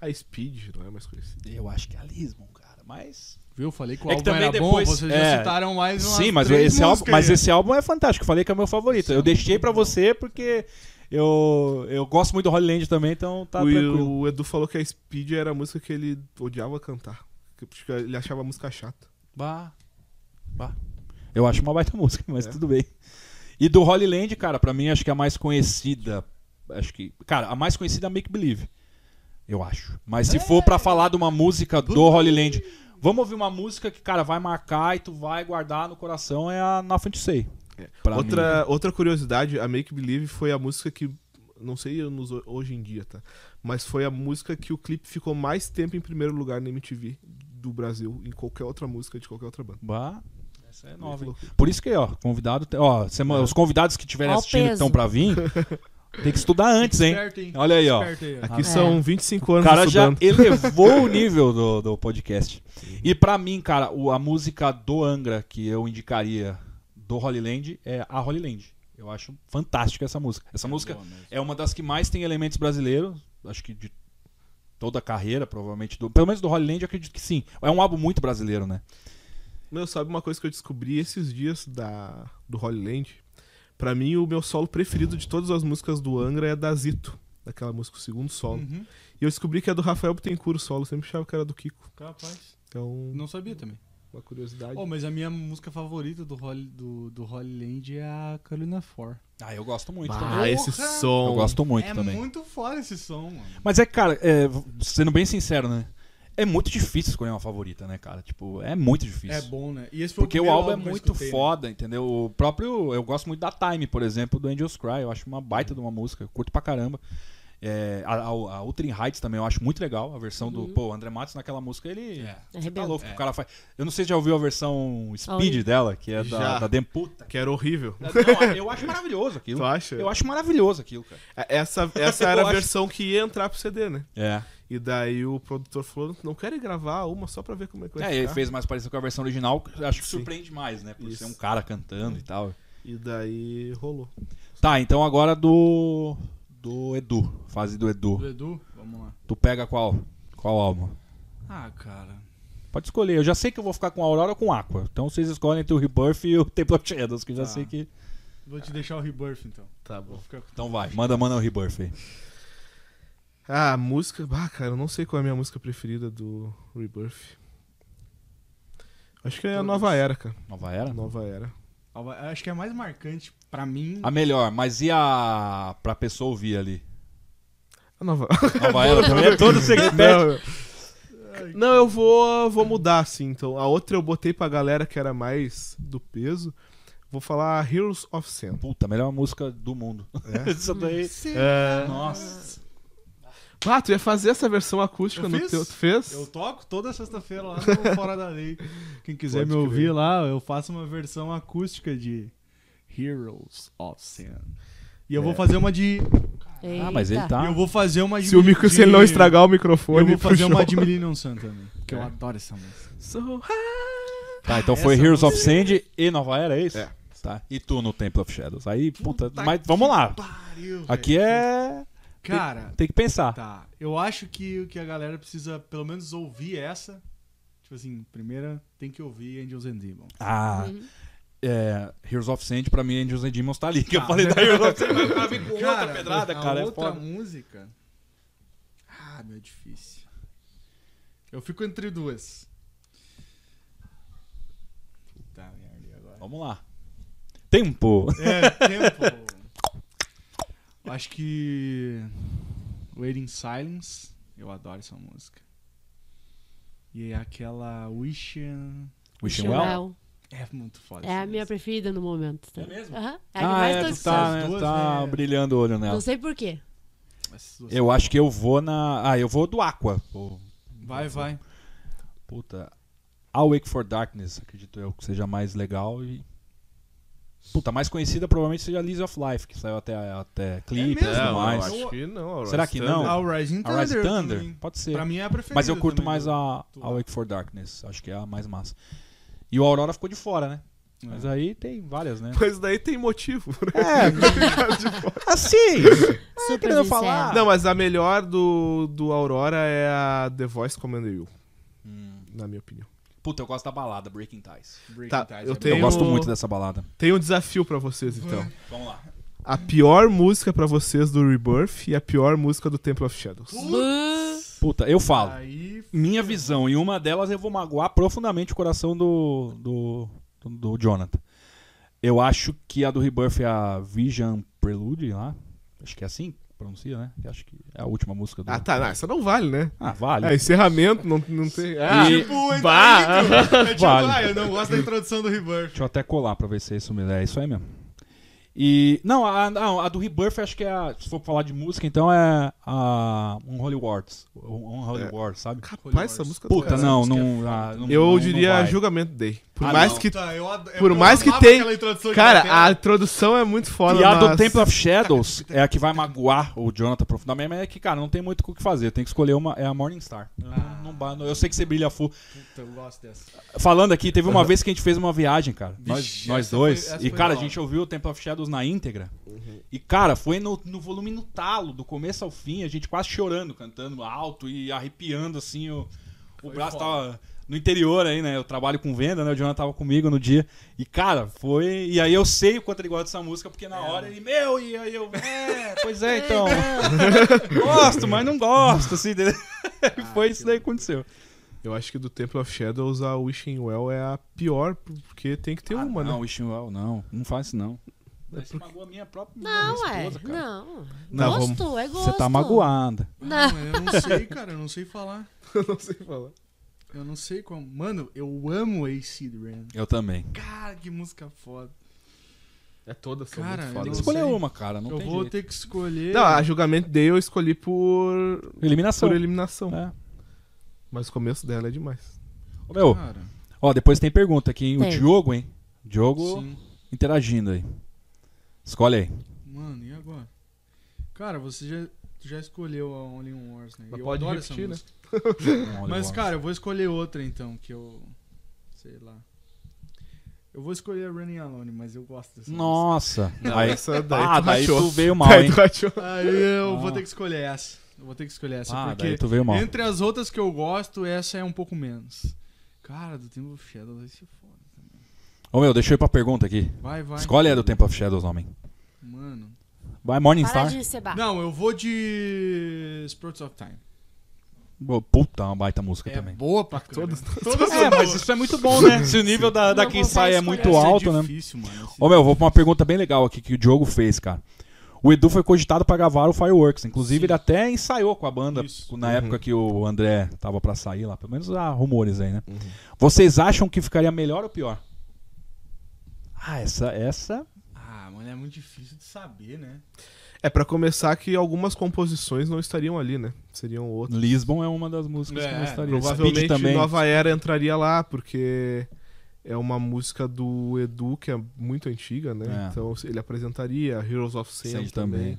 A Speed não é mais conhecida. Eu acho que é a Lisbon. Mas. Viu? Falei que o É que álbum também era depois- bom, vocês é. já citaram mais umas Sim, mas três esse, álbum, mas esse álbum é fantástico. Falei que é meu favorito. Eu deixei pra você porque eu, eu gosto muito do Holy Land também, então tá o, tranquilo. o Edu falou que a Speed era a música que ele odiava cantar. Que- Porque ele achava a música chata. Bah. Bah. Eu acho uma baita música, mas É. tudo bem. E do Holy Land, cara, pra mim acho que a mais conhecida. Acho que. Cara, a mais conhecida é Make Believe. Eu acho. Mas se for pra falar de uma música do Holy Land. Vamos ouvir uma música que, cara, vai marcar e tu vai guardar no coração é a Nothing to Say. Pra Outra, outra curiosidade, a Make Believe foi a música que. Não sei nos- hoje em dia, tá? Mas foi a música que o clipe ficou mais tempo em primeiro lugar na MTV do Brasil, em qualquer outra música de qualquer outra banda. Bah, essa é nova. Por isso que, ó, convidado. Ó, sema- os convidados que o assistindo que estão pra vir, tem que estudar antes, hein? Esperto, hein? Olha aí, ó. Aí. Aqui É. são 25 O anos cara já estudando. elevou o nível do, do podcast. E pra mim, cara, o- a música do Angra que eu indicaria do Holy Land é a Holy Land. Eu acho fantástica essa música. Essa música boa mesmo. é uma das que mais tem elementos brasileiros, acho que de toda a carreira, provavelmente. Do, pelo menos do Holy Land, eu acredito que sim. É um álbum muito brasileiro, né? Meu, sabe uma coisa que eu descobri esses dias da, do Holy Land? Pra mim, o meu solo preferido de todas as músicas do Angra é da Zito. Daquela música, o segundo solo. Uhum. E eu descobri que é do Rafael Bittencourt o solo. Eu sempre achava que era do Kiko. Capaz. Então, Não sabia também. uma curiosidade. Oh, mas a minha música favorita do Holy, do, do Holy Land é a Carolina 4. Ah, eu gosto muito ah, também. esse Porra! som. Eu gosto muito é também. muito foda esse som, mano. Mas é que, cara, é, sendo bem sincero, né? É muito difícil escolher uma favorita, né, cara? Tipo, é muito difícil. É bom, né? E esse foi Porque o primeiro álbum é muito escutei, né? foda, entendeu? O próprio. Eu gosto muito da Time, por exemplo, do Angels Cry. Eu acho uma baita de uma música. Eu curto pra caramba. É, a, a, a Ultra Heights também eu acho muito legal. A versão do. Pô, o André Matos naquela música, ele. É. Tá louco. O cara faz. Eu não sei se já ouviu a versão Speed dela, que é da, Já. da Dem Puta. Que era horrível. Não, eu acho maravilhoso aquilo. Tu acha? Eu acho maravilhoso aquilo, cara. Essa, essa Eu era a acho. versão que ia entrar pro CD, né? É. E daí o produtor falou: não querem gravar uma só pra ver como é que vai É, ficar. ele fez mais parecido com a versão original. Acho que Sim. surpreende mais, né? Por Isso. ser um cara cantando e tal. E daí rolou. Tá, então agora do. Do Edu. Fase do Edu. Do Edu, vamos lá. Tu pega qual? Qual álbum? Ah, cara. Pode escolher. Eu já sei que eu vou ficar com Aurora ou com Aqua. Então vocês escolhem entre o Rebirth e o Temple of Shadows, que eu já Tá. sei que. Vou te deixar o Rebirth, então. Tá Vou bom. ficar com... Então vai, manda, manda o Rebirth aí. Ah, música. Ah, cara, eu não sei qual é a minha música preferida do Rebirth. Acho que é a Nova Era, cara. Nova Era? Nova Era. Acho que é mais marcante pra mim. A melhor, mas e a. pra pessoa ouvir ali? A Nova. Nova Era também é todo segredo. não, eu vou, vou mudar, assim. Então, a outra eu botei pra galera que era mais do peso. Vou falar Heroes of Sin. Puta, a melhor música do mundo. É. Isso daí. É... Nossa. Ah, tu ia fazer essa versão acústica Eu no fiz. teu. Tu fez? Eu toco toda sexta-feira lá no Fora da Lei. Quem quiser Pode me ouvir crer. lá, eu faço uma versão acústica de Heroes of Sin. E eu vou É. fazer uma de. Ah, mas ele Eita. tá. Eu vou fazer uma de. Se, o micro, se ele não estragar o microfone, Eu vou fazer uma de Millennium Sun também. Que eu É. adoro essa música. So Tá, então foi Heroes of Sand e Nova Era, é isso? É. Tá. E tu no Temple of Shadows. Aí, puta, mas vamos lá. Pariu, Aqui é. Cara, Tem que pensar. tá. Eu acho que, que a galera precisa pelo menos ouvir essa. Tipo assim, primeira tem que ouvir Angels and Demons. Ah, Uhum. é, Heroes of Sand, pra mim, Angels and Demons tá ali. Que eu Tá. falei da Heroes of Sand, mas o cara com outra pedrada, a cara. É outra foda. música. Ah, meu, é difícil. Eu fico entre duas. Puta merda, e agora? Vamos lá. Tempo. É, tempo. Acho que. Waiting in Silence. Eu adoro essa música. E aquela Wish. Wishing Well? É muito foda. É a minha preferida no momento. É mesmo? É a que Ah, mais é, tu tá, né, duas, tá né? brilhando o olho nela. Não sei por quê. Essas duas Eu acho que eu vou na... Ah, eu vou do Aqua. Pô, Vai, vai. Puta. Awake for Darkness, acredito eu, que seja mais legal e... Puta, a mais conhecida provavelmente seja Lease of Life, que saiu até, até clipe e mesmo? tudo Não, mais. eu acho que não. a Será Rise que Thunder. não? O Rising A Thunder. Rise Thunder? também. Pode ser. Pra mim é a preferida. Mas eu curto também mais do- a do- Awake for Darkness. Acho que é a mais massa. E o Aurora ficou de fora, né? É. Mas aí tem várias, né? Mas daí tem motivo. né? É, assim. Super querendo falar? Não, mas a melhor do, do Aurora é a The Voice Commander You, Hum. na minha opinião. Puta, eu gosto da balada, Breaking Ties. Breaking Tá, Ties eu é tenho- Eu gosto muito dessa balada. Tem um desafio pra vocês, então. Vamos lá. A pior música pra vocês do Rebirth e a pior música do Temple of Shadows. Puta, eu falo. Aí, Minha visão, e uma delas eu vou magoar profundamente o coração do, do, do, do Jonathan. Eu acho que a do Rebirth é a Vision Prelude lá. Acho que é assim pronuncia, né? Que acho que é a última música do. Ah, tá. Não, essa não vale, né? Ah, vale. É, encerramento, não, não tem. Ah, E- Tipo, entra Bah. intro. É tipo, Vale. ah, eu não gosto da introdução do Rebirth. Deixa eu até colar pra ver se é isso mesmo. É isso aí mesmo. E. Não, a, não, a do Rebirth acho que é. A, se for falar de música, então é a Unholy Wars. Unholy É. Wars, sabe? rapaz, essa música Puta, cara, não, é não, foda. ah, não- Eu não- não diria vai. Julgamento Day. Por Ah, mais não. que. Tá, eu Por eu mais que tem- Cara, bateria. a introdução é muito foda. E a do mas- Temple of Shadows é a que vai magoar o Jonathan profundamente, mas é que, cara, não tem muito o que fazer. Tem que escolher uma. É a Morning Star. Eu, Ah. não, eu sei que você brilha full. Puta, eu gosto dessa. Falando aqui, teve uma vez que a gente fez uma viagem, cara. nós Vixe, nós essa dois. foi- e, cara, a gente ouviu o Temple of Shadows na íntegra. Uhum. E, cara, foi no, no volume no talo, do começo ao fim, a gente quase chorando, cantando alto e arrepiando, assim, o, o braço foda. tava no interior aí, né? Eu trabalho com venda, né? O Jonathan tava comigo no dia. E, cara, foi. E aí eu sei o quanto ele gosta dessa música, porque na É. hora ele, meu, e aí eu, é, pois é, então. gosto, mas não gosto, assim. entendeu? E foi isso daí que aconteceu. Eu acho que do Temple of Shadows a Wishing Well é a pior, porque tem que ter Ah, uma, não, né? Wishing Well, não. Não faz isso, não. Você magoa a minha própria Não, é. esposa, cara. Não. Não, gosto, é gosto. Você tá magoada. Não. Não, eu não sei, cara, eu não sei falar. Eu não sei falar. Eu não sei como. Mano, eu amo AC Ran. Eu também. Cara, que música foda. É toda são Cara, muito eu foda. Tem que escolher sei. uma, cara. Não eu tem vou jeito. ter que escolher. Não, a Julgamento Day eu escolhi por, Eliminação. por eliminação. É. Mas o começo dela é demais. Ô, meu, Cara, ó, depois tem pergunta aqui, hein? O. Diogo, hein? Diogo sim. interagindo aí. Escolhe aí. Mano, e agora? Cara, você já, tu já escolheu a Only on Wars, né? Mas eu pode adoro repetir, essa né? Mas, cara, eu vou escolher outra então, que eu. Sei lá. Eu vou escolher a Running Alone, mas eu gosto dessa Nossa. aí, essa daí ah, tu daí tu veio mal, Daí hein? Aí eu Ah. vou ter que escolher essa. Eu vou ter que escolher essa, Ah, porque daí tu veio mal. entre as outras que eu gosto, essa é um pouco menos. Cara, do Temple of Shadows vai ser foda. Ô, meu, deixa eu ir pra pergunta aqui. Vai, vai. Escolhe a do Temple of Shadows, homem. Mano. Vai, Morning Para Star. de cebar. Não, eu vou de Spirits of Time. Pô, Puta, uma baita música É também. boa pra caramba. Todas É, mas isso é muito bom, né? Se o nível da, da quem sai é muito alto, é né? difícil, mano. Esse- Ô, meu, vou pra uma pergunta bem legal aqui que o Diogo fez, cara. O Edu foi cogitado pra gravar o Fireworks. Inclusive, Sim. ele até ensaiou com a banda Isso. na Uhum. época que o André tava pra sair lá. Pelo menos há rumores aí, né? Uhum. Vocês acham que ficaria melhor ou pior? Ah, essa. essa... Ah, mano, é muito difícil de saber, né? É pra começar que algumas composições não estariam ali, né? Seriam outras. Lisbon é uma das músicas que É, não estaria. Provavelmente também. Nova Era entraria lá, porque é uma música do Edu que é muito antiga, né? É. Então ele apresentaria Heroes of Sand também. também.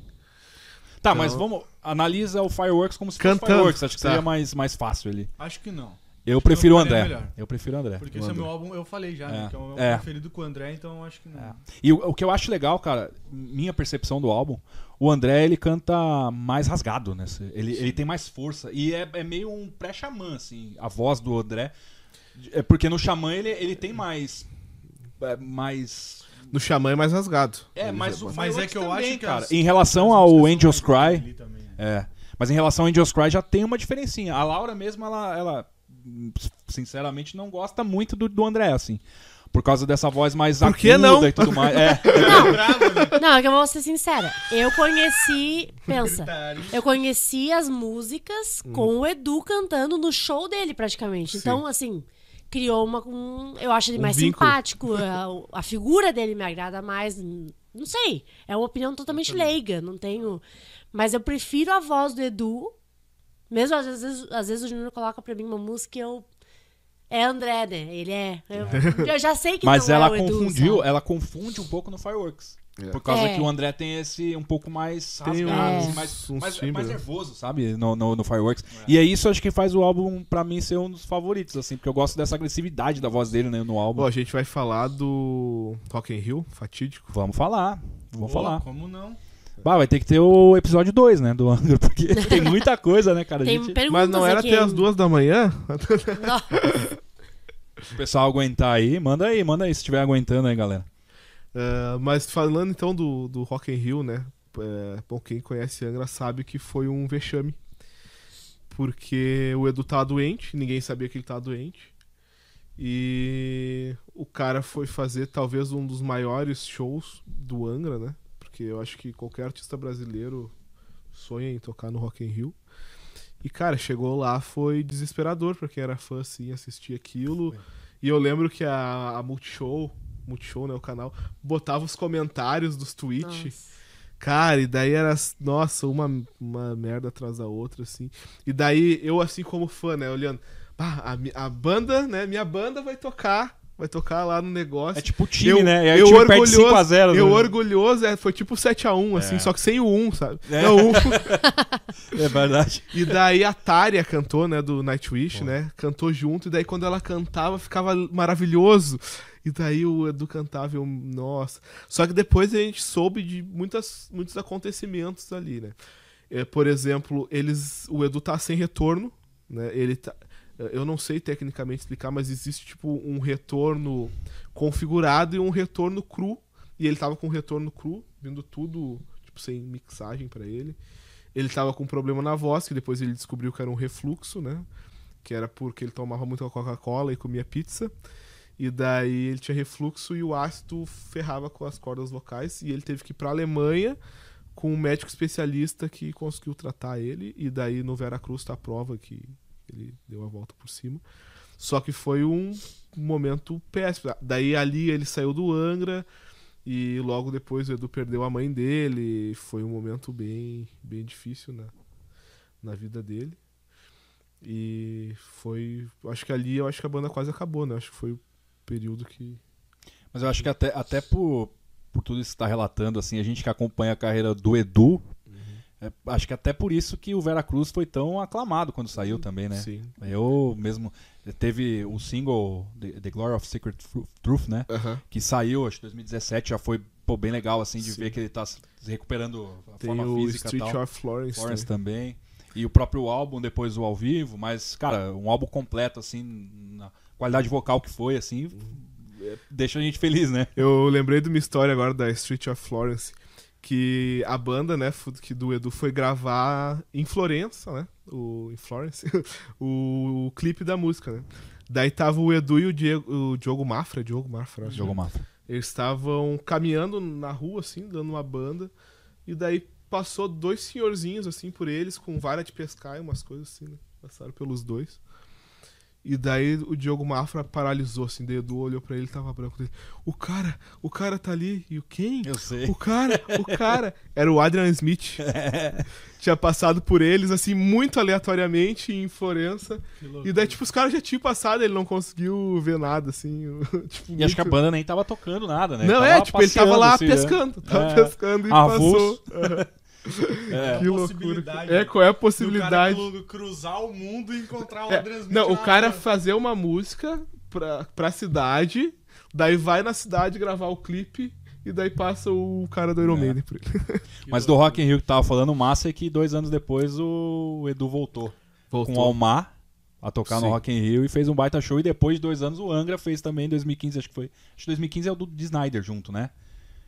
Tá, mas Então- vamos. Analisa o Fireworks como se fosse Cantando, Fireworks. Acho que tá. seria mais, mais fácil ali. Acho que não. Eu prefiro o André. Eu prefiro o André. Porque o esse é André. meu álbum, eu falei já, É. né? Que é o meu É. preferido com o André, então acho que não. É. E o, o que eu acho legal, cara, minha percepção do álbum, o André ele canta mais rasgado, né? Ele, ele tem mais força. E é, é meio um pré-xamã, assim, a voz do André. É porque no xamã ele, ele tem mais. é, mais. No Xamã é mais rasgado. É, mas o Mas é que eu também, acho que cara. as- Em relação ao Angels Cry. também, né? É. Mas em relação ao Angels Cry já tem uma diferencinha. A Laura mesmo, ela, ela sinceramente não gosta muito do, do André, assim. Por causa dessa voz mais Por que aguda não? e tudo mais. É. Não, é que eu vou ser sincera. Eu conheci. Pensa. Eu conheci as músicas com o Edu cantando no show dele, praticamente. Sim. Então, assim, criou uma. Um, eu acho ele Um mais vínculo. simpático. A, a figura dele me agrada mais. Não sei. É uma opinião totalmente leiga. Não tenho. Mas eu prefiro a voz do Edu. Mesmo às vezes, às vezes o Júnior coloca pra mim uma música e eu. É André, né? Ele é. Eu, eu já sei que Mas não ela é o Edu, confundiu, sabe? ela confunde um pouco no Fireworks. É. Por causa É. que o André tem esse um pouco mais rasgado, assim, mais, mais, timbres, mais né? nervoso, sabe? No, no, no Fireworks. E é isso acho que faz o álbum, pra mim, ser um dos favoritos, assim, porque eu gosto dessa agressividade da voz dele né, no álbum. Bom, a gente vai falar do Rock in Rio, fatídico. Vamos falar. Vamos Pô, falar. Como não? Bah, vai ter que ter o episódio 2, né, do Angra, porque tem muita coisa, né, cara? A Tem gente, perguntas Mas não era aqui até as ainda. duas da manhã? o pessoal aguentar aí, manda aí, manda aí, se estiver aguentando aí, galera. É, mas falando então do, do Rock in Rio, né? É, bom, quem conhece Angra sabe que foi um vexame. Porque o Edu tava doente, ninguém sabia que ele tava doente. E o cara foi fazer talvez um dos maiores shows do Angra, né? Porque eu acho que qualquer artista brasileiro sonha em tocar no Rock in Rio. E, cara, chegou lá, foi desesperador pra quem era fã, assim, assistir aquilo. E eu lembro que a, a Multishow, Multishow, né, o canal, botava os comentários dos tweets. Nossa. Cara, e daí era, nossa, uma, uma merda atrás da outra, assim. E daí eu, assim como fã, né, olhando, "Bah, a, a banda, né, minha banda vai tocar, vai tocar lá no negócio. É tipo o time, Eu- né? E aí eu o time orgulhoso- 5x0. Eu né? orgulhoso, é, foi tipo 7x1, assim, É. só que sem o 1, sabe? É. Não, o 1. É verdade. E daí a Tária cantou, né, do Nightwish, né? Cantou junto, e daí quando ela cantava ficava maravilhoso. E daí o Edu cantava e eu, nossa. Só que depois a gente soube de muitas, muitos acontecimentos ali, né? É, por exemplo, eles, o Edu tá sem retorno, né? Ele tá, eu não sei tecnicamente explicar, mas existe tipo um retorno configurado e um retorno cru. E ele tava com retorno cru, vindo tudo tipo sem mixagem pra ele. Ele tava com um problema na voz, que depois ele descobriu que era um refluxo, né? Que era porque ele tomava muita Coca-Cola e comia pizza. E daí ele tinha refluxo e o ácido ferrava com as cordas vocais. E ele teve que ir pra Alemanha com um médico especialista que conseguiu tratar ele. E daí no Veracruz tá a prova que ele deu a volta por cima. Só que foi um momento péssimo. Daí ali ele saiu do Angra. E logo depois o Edu perdeu a mãe dele. Foi um momento bem, bem difícil na, na vida dele. E foi. Acho que ali eu acho que a banda quase acabou, né? Acho que foi o período que. Mas eu acho que até, até por, por tudo isso que você tá relatando, assim, a gente que acompanha a carreira do Edu, é, acho que até por isso que o Veracruz foi tão aclamado quando saiu também, né? Sim. Eu mesmo. Teve o single The, The Glory of Secret Tru- Truth, né? Aham. Que saiu, acho que 2017, já foi pô, bem legal, assim, de Sim. ver que ele tá se recuperando a Tem forma o física Street tal. of Florence. Florence também. também. E o próprio álbum, depois o ao vivo, mas, cara, um álbum completo, assim, na qualidade vocal que foi, assim, é, deixa a gente feliz, né? Eu lembrei de uma história agora da Street of Florence. Que a banda, né, que do Edu foi gravar em Florença, né? O, em Florence, o, o clipe da música, né? Daí tava o Edu e o, Diego, o Diogo Mafra, Diogo Mafra, acho. Jogo Mafra. Eles estavam caminhando na rua, assim, dando uma banda. E daí passou dois senhorzinhos, assim, por eles, com vara de pescar e umas coisas assim, né? Passaram pelos dois. E daí o Diogo Mafra paralisou, assim, daí Edu olhou pra ele e tava branco. O cara, o cara tá ali. E o quem? Eu sei. O cara, o cara. Era o Adrian Smith. Tinha passado por eles, assim, muito aleatoriamente em Florença. E daí, tipo, os caras já tinham passado, ele não conseguiu ver nada, assim. tipo, E acho que a muito- banda nem tava tocando nada, né? não, Tava é, tipo, ele tava lá assim, né? pescando. Tava É. pescando e Avulso. passou. É. Que loucura. possibilidade. É, qual é a possibilidade? cru- cruzar o mundo e encontrar o É, Adrian Smith não, o cara fazer uma música pra, pra cidade, daí vai na cidade gravar o clipe e daí passa o cara do Iron É. Maiden pra ele. Mas do Rock in Rio que tava falando, o massa é que dois anos depois o Edu voltou, com o Almar a tocar Sim. no Rock in Rio e fez um baita show. E depois de dois anos o Angra fez também em 2015, acho que foi. Acho que 2015 é o do de Snyder junto, né?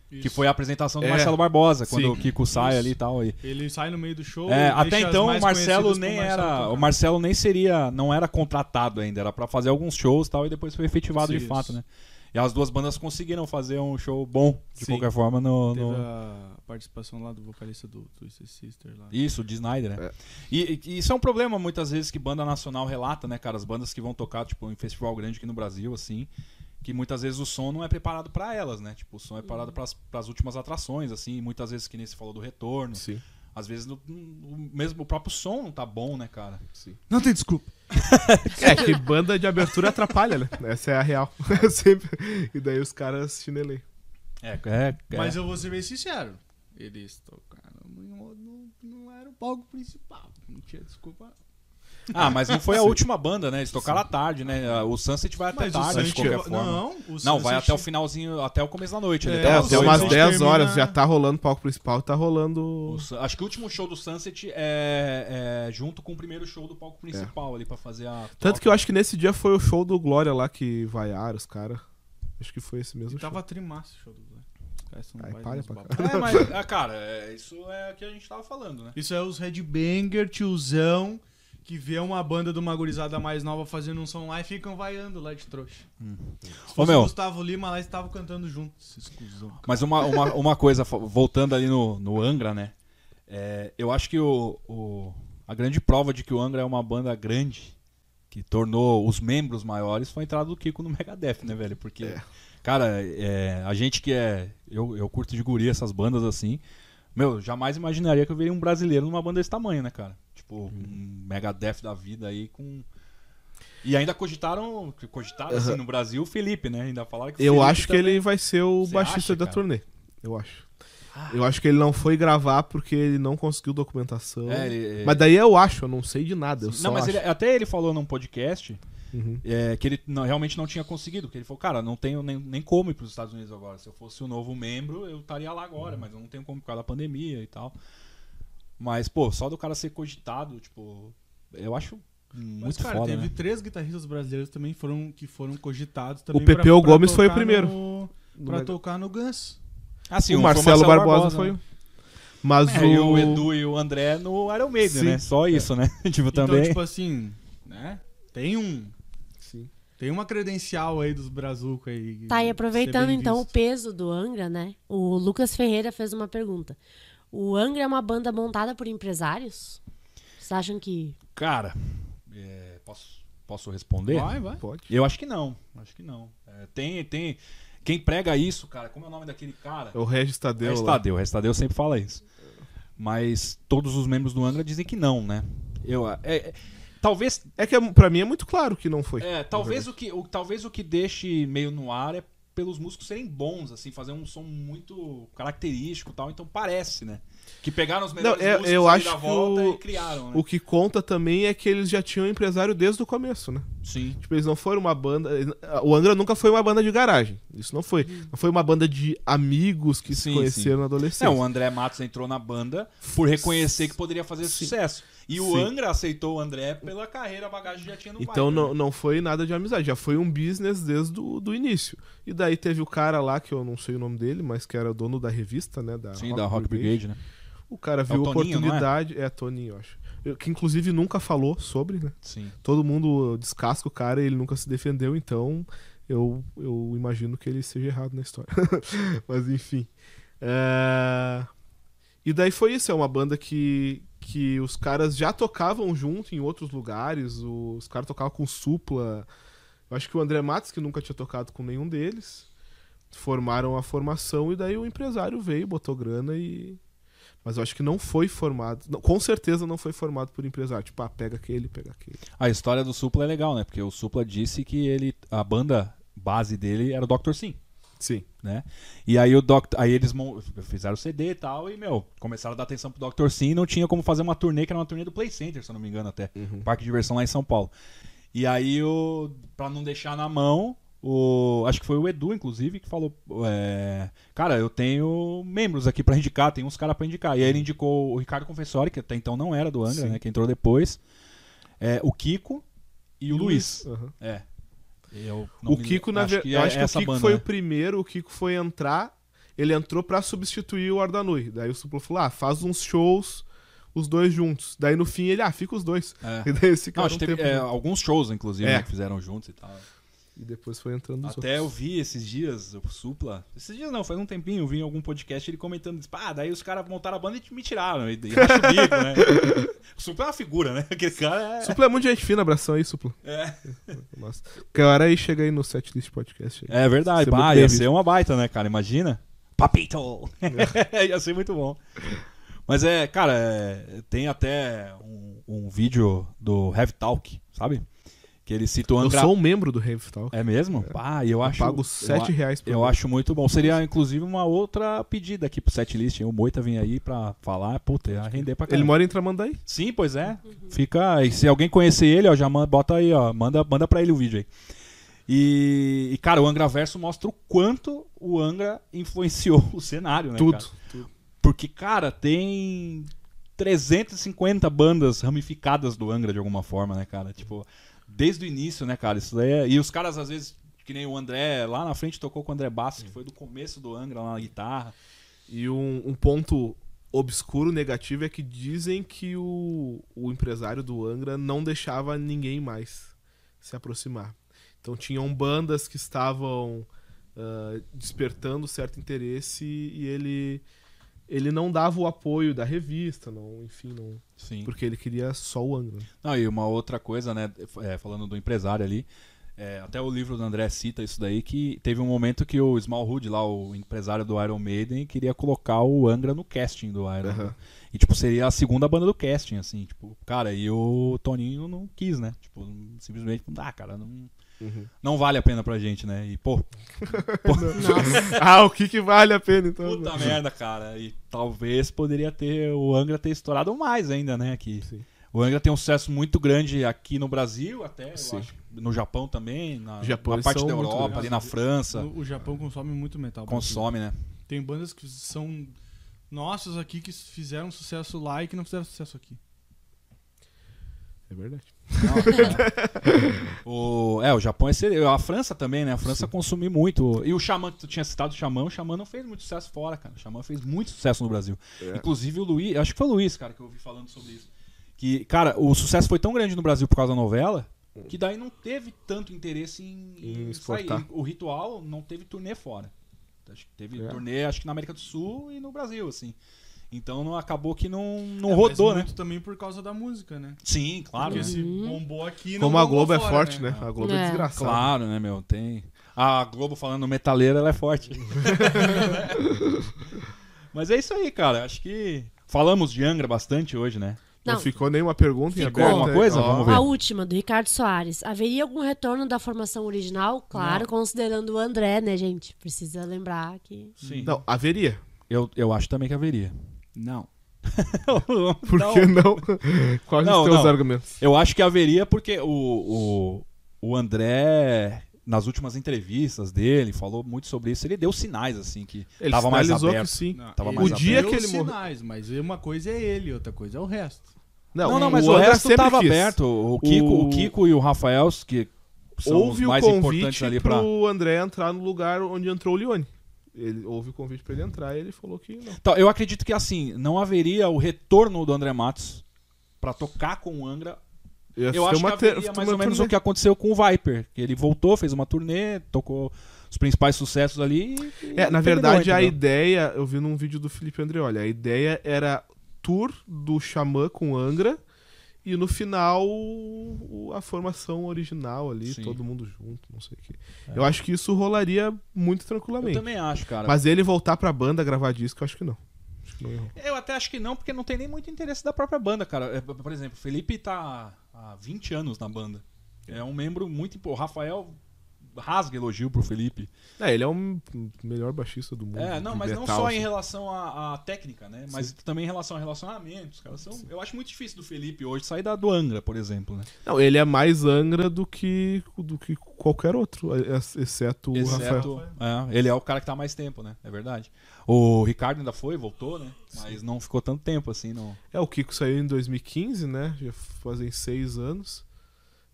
Que Isso. foi a apresentação do É. Marcelo Barbosa, quando Sim. o Kiko sai Isso. ali e tal. E... Ele sai no meio do show. É, e até então o Marcelo nem Marcelo era. tocar. O Marcelo nem seria. Não era contratado ainda, era pra fazer alguns shows e tal, e depois foi efetivado de Sim, fato, isso. né? E as duas bandas conseguiram fazer um show bom, de Sim. qualquer forma, no. Teve no- a participação lá do vocalista do Twisted Sister lá. Isso, de Snyder, né? É. E, e isso é um problema muitas vezes que banda nacional relata, né, cara? As bandas que vão tocar, tipo, em festival grande aqui no Brasil, assim, que muitas vezes o som não é preparado pra elas, né? Tipo, o som é preparado pras pras últimas atrações, assim, muitas vezes que nem se falou do retorno. Sim, Às vezes no- mesmo o próprio som não tá bom, né, cara? sim. Não tem desculpa. É que banda de abertura atrapalha, né? Essa é a real. Sempre. E daí os caras chinelei. É, é, é. Mas eu vou ser bem sincero. Eles tocaram no, no- não era o palco principal. Não tinha desculpa. Ah, mas não foi a última banda, né? Eles tocaram à tarde, né? O Sunset vai até Mas o tarde, de qualquer forma. Não, o Não, vai até o finalzinho, até o começo da noite. ali, É, É, umas até oito. umas Sunset 10 termina- horas já tá rolando o palco principal e tá rolando. O Acho que o último show do Sunset é, é junto com o primeiro show do palco principal ali pra fazer a. Tanto que eu acho que nesse dia foi o show do Glória lá que vaiaram os caras. Acho que foi esse mesmo E show. tava trimassa o show do pra babos. É, mas, ah, cara, é, isso é o que a gente tava falando, né? Isso é os headbanger, tiozão, que vê uma banda de uma gurizada mais nova fazendo um som lá e ficam vaiando lá de trouxa. Se Ô, fosse meu. o Gustavo Lima, lá estavam cantando juntos. Mas uma, uma, uma coisa, voltando ali no, no Angra, né? É, eu acho que o, o- a grande prova de que o Angra é uma banda grande, que tornou os membros maiores, foi a entrada do Kiko no Megadeth, né, velho? Porque, cara, é, a gente que é. Eu, eu curto de guri essas bandas assim. Meu, jamais imaginaria que eu veria um brasileiro numa banda desse tamanho, né, cara? Tipo, um Megadeth da vida aí com. E ainda cogitaram, cogitaram assim, no Brasil o Felipe, né? Ainda falaram que o Eu Felipe acho que também- ele vai ser o Você baixista acha, da cara? turnê. Eu acho. Eu acho que ele não foi gravar porque ele não conseguiu documentação. É, ele- Mas daí eu acho, eu não sei de nada. Eu Sim. só Não, mas ele- até ele falou num podcast Uhum. é, que ele não- realmente não tinha conseguido. Que ele falou, cara, não tenho nem, nem como ir pros Estados Unidos agora. Se eu fosse o novo membro, eu estaria lá agora, mas eu não tenho como por causa da pandemia e tal. Mas, pô, só do cara ser cogitado, tipo, eu acho muito Mas, cara, foda, teve né? três guitarristas brasileiros também foram, que foram cogitados também. Pepeu Gomes foi o primeiro. no- pra tocar no Guns. Ah, sim, o um Marcelo, Barbosa, foi. né? um. Mas É, o... e o Edu e o André no Iron Maiden, Sim. né? Só isso, né? tipo, Então, também. tipo assim, né? Tem um. Tem uma credencial aí dos Brazuca aí. Tá, e aproveitando então o peso do Angra, né? O Lucas Ferreira fez uma pergunta. O Angra é uma banda montada por empresários? Vocês acham que. Cara, é, posso, posso responder? Vai, vai. Pode. Eu acho que não. Acho que não. É, tem, tem. Quem prega isso, cara, como é o nome daquele cara? É o Regis Tadeu. Regis lá. Tadeu, Regis Tadeu sempre fala isso. Mas todos os membros do Angra dizem que não, né? Eu, é, é, talvez, É que é- pra mim é muito claro que não foi. é, talvez, o que, o, talvez o que deixe meio no ar é pelos músicos serem bons, assim, fazer um som muito característico e tal. Então parece, né? Que pegaram os melhores Não, é- músicos eu acho da que volta o- e criaram, né? O que conta também é que eles já tinham empresário desde o começo, né? Sim. Tipo, eles não foram uma banda. O Angra nunca foi uma banda de garagem. Isso não foi. Não foi uma banda de amigos que se Sim, conheceram na adolescência. Não, o André Matos entrou na banda por reconhecer que poderia fazer sucesso. E o Sim. Angra aceitou o André pela carreira, a bagagem que já tinha no Então bairro, não, né? não foi nada de amizade, já foi um business desde o do início. E daí teve o cara lá, que eu não sei o nome dele, mas que era dono da revista, né? Da Sim, da Rock Brigade, né? O cara É viu o Toninho, oportunidade. É, Toninho, eu acho. Que inclusive nunca falou sobre, né? Sim. Todo mundo descasca o cara e ele nunca se defendeu, então eu, eu imagino que ele seja errado na história. Mas enfim. É, E daí foi isso, é uma banda que, que os caras já tocavam junto em outros lugares, os caras tocavam com Supla. Eu acho que o André Matos, que nunca tinha tocado com nenhum deles, formaram a formação e daí o empresário veio, botou grana e. Mas eu acho que não foi formado. não, com certeza não foi formado por empresário. Tipo, ah, pega aquele, pega aquele. A história do Supla é legal, né? Porque o Supla disse que ele, a banda base dele era o Dr. Sim, Sim. né? E aí o Dr. aí eles fizeram o CD e tal e meu, começaram a dar atenção pro Dr. Sim, e não tinha como fazer uma turnê que era uma turnê do Play Center, se eu não me engano até, parque de diversão lá em São Paulo. E aí o para não deixar na mão, o acho que foi o Edu inclusive que falou, é, cara, eu tenho membros aqui pra indicar, tem uns caras pra indicar. E aí ele indicou o Ricardo Confessori, que até então não era do Angra, né, que entrou depois. É, o Kiko e o Luiz. Aham. É. Não O Kiko, na acho verdade, que eu é acho que o Kiko foi né? o primeiro, o Kiko foi entrar, ele entrou pra substituir o Ardanui. Daí o Suplo falou: "Ah, faz uns shows os dois juntos". Daí no fim ele: "Ah, fica os dois". É. E daí esse Não, cara acho um que teve tempo é, alguns shows, inclusive, É. né, que fizeram juntos e tal. E depois foi entrando os Até eu outros. vi esses dias, o Supla. Esses dias não, faz um tempinho, eu vi em algum podcast ele comentando. Ah, daí os caras montaram a banda e me tiraram. E, e racha o bico, né? O Supla é uma figura, né? Aquele cara é. Supla é muito gente fina, abração aí, Supla. É, Nossa. Cara, aí chega aí no setlist podcast. aí. é verdade. Ser Bah, ia ser uma baita, né, cara? Imagina. Papito! ia ser muito bom. Mas é, cara, é, tem até um, um vídeo do Heavy Talk, sabe? Que ele cita o Eu Angra. sou um membro do Heavy Talk. É mesmo? Pá, e eu Eu acho. pago eu 7 a- reais por Eu acho muito bom. Seria, inclusive, uma outra pedida aqui pro setlist. O Moita vir aí pra falar. Puta, ia render pra Ele caramba. mora em Tramandaí. Sim, pois é. Fica. E se alguém conhecer ele, ó, já manda, bota aí, ó. Manda, manda pra ele o vídeo aí. E, e, cara, o Angra Verso mostra o quanto o Angra influenciou o cenário, né? Tudo. cara? tudo. Porque, cara, tem 350 bandas ramificadas do Angra de alguma forma, né, cara? Tipo, desde o início, né, cara? Isso daí é... E os caras, às vezes, que nem o André, lá na frente tocou com o André Bastos, que foi do começo do Angra lá na guitarra. E um, um ponto obscuro negativo é que dizem que o, o empresário do Angra não deixava ninguém mais se aproximar. Então tinham bandas que estavam ah, despertando certo interesse e ele ele não dava o apoio da revista, não, enfim, não, Sim. porque ele queria só o Angra. Não, e uma outra coisa, né, é, falando do empresário ali, é, até o livro do André cita isso daí, que teve um momento que o Small Hood, lá, o empresário do Iron Maiden, queria colocar o Angra no casting do Iron. Né? E, tipo, seria a segunda banda do casting, assim, tipo, cara, e o Toninho não quis, né? Tipo, simplesmente, ah, cara, não, Uhum. não vale a pena pra gente, né? E, pô, pô ah, o que que vale a pena então? puta merda, cara. E talvez poderia ter o Angra ter estourado mais ainda, né? Que Sim. o Angra tem um sucesso muito grande aqui no Brasil, até acho, no Japão também, na, Japão, na parte da Europa, ali na França. O, o Japão consome muito metal. Consome, né? Tem bandas que são nossos aqui que fizeram sucesso lá e que não fizeram sucesso aqui. É verdade. Não, é. o, é, o Japão é ser- A França também, né? A França consome muito. E o Xamã, que tu tinha citado o Xamã, o Xamã não fez muito sucesso fora, cara. O Xamã fez muito sucesso no Brasil. É. Inclusive o Luiz, acho que foi o Luiz, cara, que eu ouvi falando sobre isso. Que, cara, o sucesso foi tão grande no Brasil por causa da novela, que daí não teve tanto interesse em, Em em exportar. sair. O Ritual não teve turnê fora. Acho que teve É. turnê, acho que na América do Sul e no Brasil, assim. Então não, acabou que não, não É, rodou, né? também por causa da música, né? Sim, claro. Porque né? se Uhum. bombou aqui, não Como a Globo é fora, forte, né? Ah. A Globo é, É. desgraçada. Claro, né, meu? Tem. A Globo falando metaleira, ela é forte. Mas é isso aí, cara. Acho que falamos de Angra bastante hoje, né? Não, Não. ficou nenhuma pergunta em Ficou. aberto. Alguma né? coisa? Vamos ver. A última, do Ricardo Soares. Haveria algum retorno da formação original? Claro, considerando o André, né, gente? Precisa lembrar que. Sim. Não, haveria. Eu, eu acho também que haveria. Não. Por Não. que não? Quais Não, os teus não. argumentos? Eu acho que haveria porque o, o, o André, nas últimas entrevistas dele, falou muito sobre isso. Ele deu sinais, assim, que Ele tava mais aberto. que sim. Não, Tava ele mais O dia deu que ele morreu- sinais, mas uma coisa é ele, outra coisa é o resto. Não, não, mas o, Angra resto tava quis. aberto. O Kiko, o... O- Kiko e o Rafael, que são Houve os o mais importantes convite ali pra. pro André entrar no lugar onde entrou o Leone. Ele, houve o convite pra ele entrar e ele falou que não. Então, eu acredito que assim, não haveria o retorno do André Matos pra tocar com o Angra. Eu ter acho que haveria mais ou menos turnê. o que aconteceu com o Viper. Que ele voltou, fez uma turnê, tocou os principais sucessos ali. e É, na verdade, a ideia, eu vi num vídeo do Felipe Andreoli, a ideia era tour do Xamã com Angra e no final a formação original ali, Sim. todo mundo junto, não sei o quê. Eu acho que isso rolaria muito Eu tranquilamente. também acho, cara. Mas ele voltar pra banda gravar disco, eu acho que não. Acho que não. Eu até acho que não, porque não tem nem muito interesse da própria banda, cara. É, Por exemplo, o Felipe tá há 20 anos na banda. É um membro muito importante. O Rafael rasga elogio pro Felipe. É, ele é o melhor baixista do mundo. É, não, mas não metal, só assim. em relação à, à técnica, né? Mas também em relação a relacionamentos. Cara, são, eu acho muito difícil do Felipe hoje sair da do Angra, por exemplo, né? Não, ele é mais Angra do que, do que qualquer outro, ex- exceto, o Rafael. É, ele é o cara que tá mais tempo, né? É verdade. O Ricardo ainda foi, voltou, né? Mas não ficou tanto tempo assim, não. É, o Kiko saiu em 2015, né? Já fazem seis anos.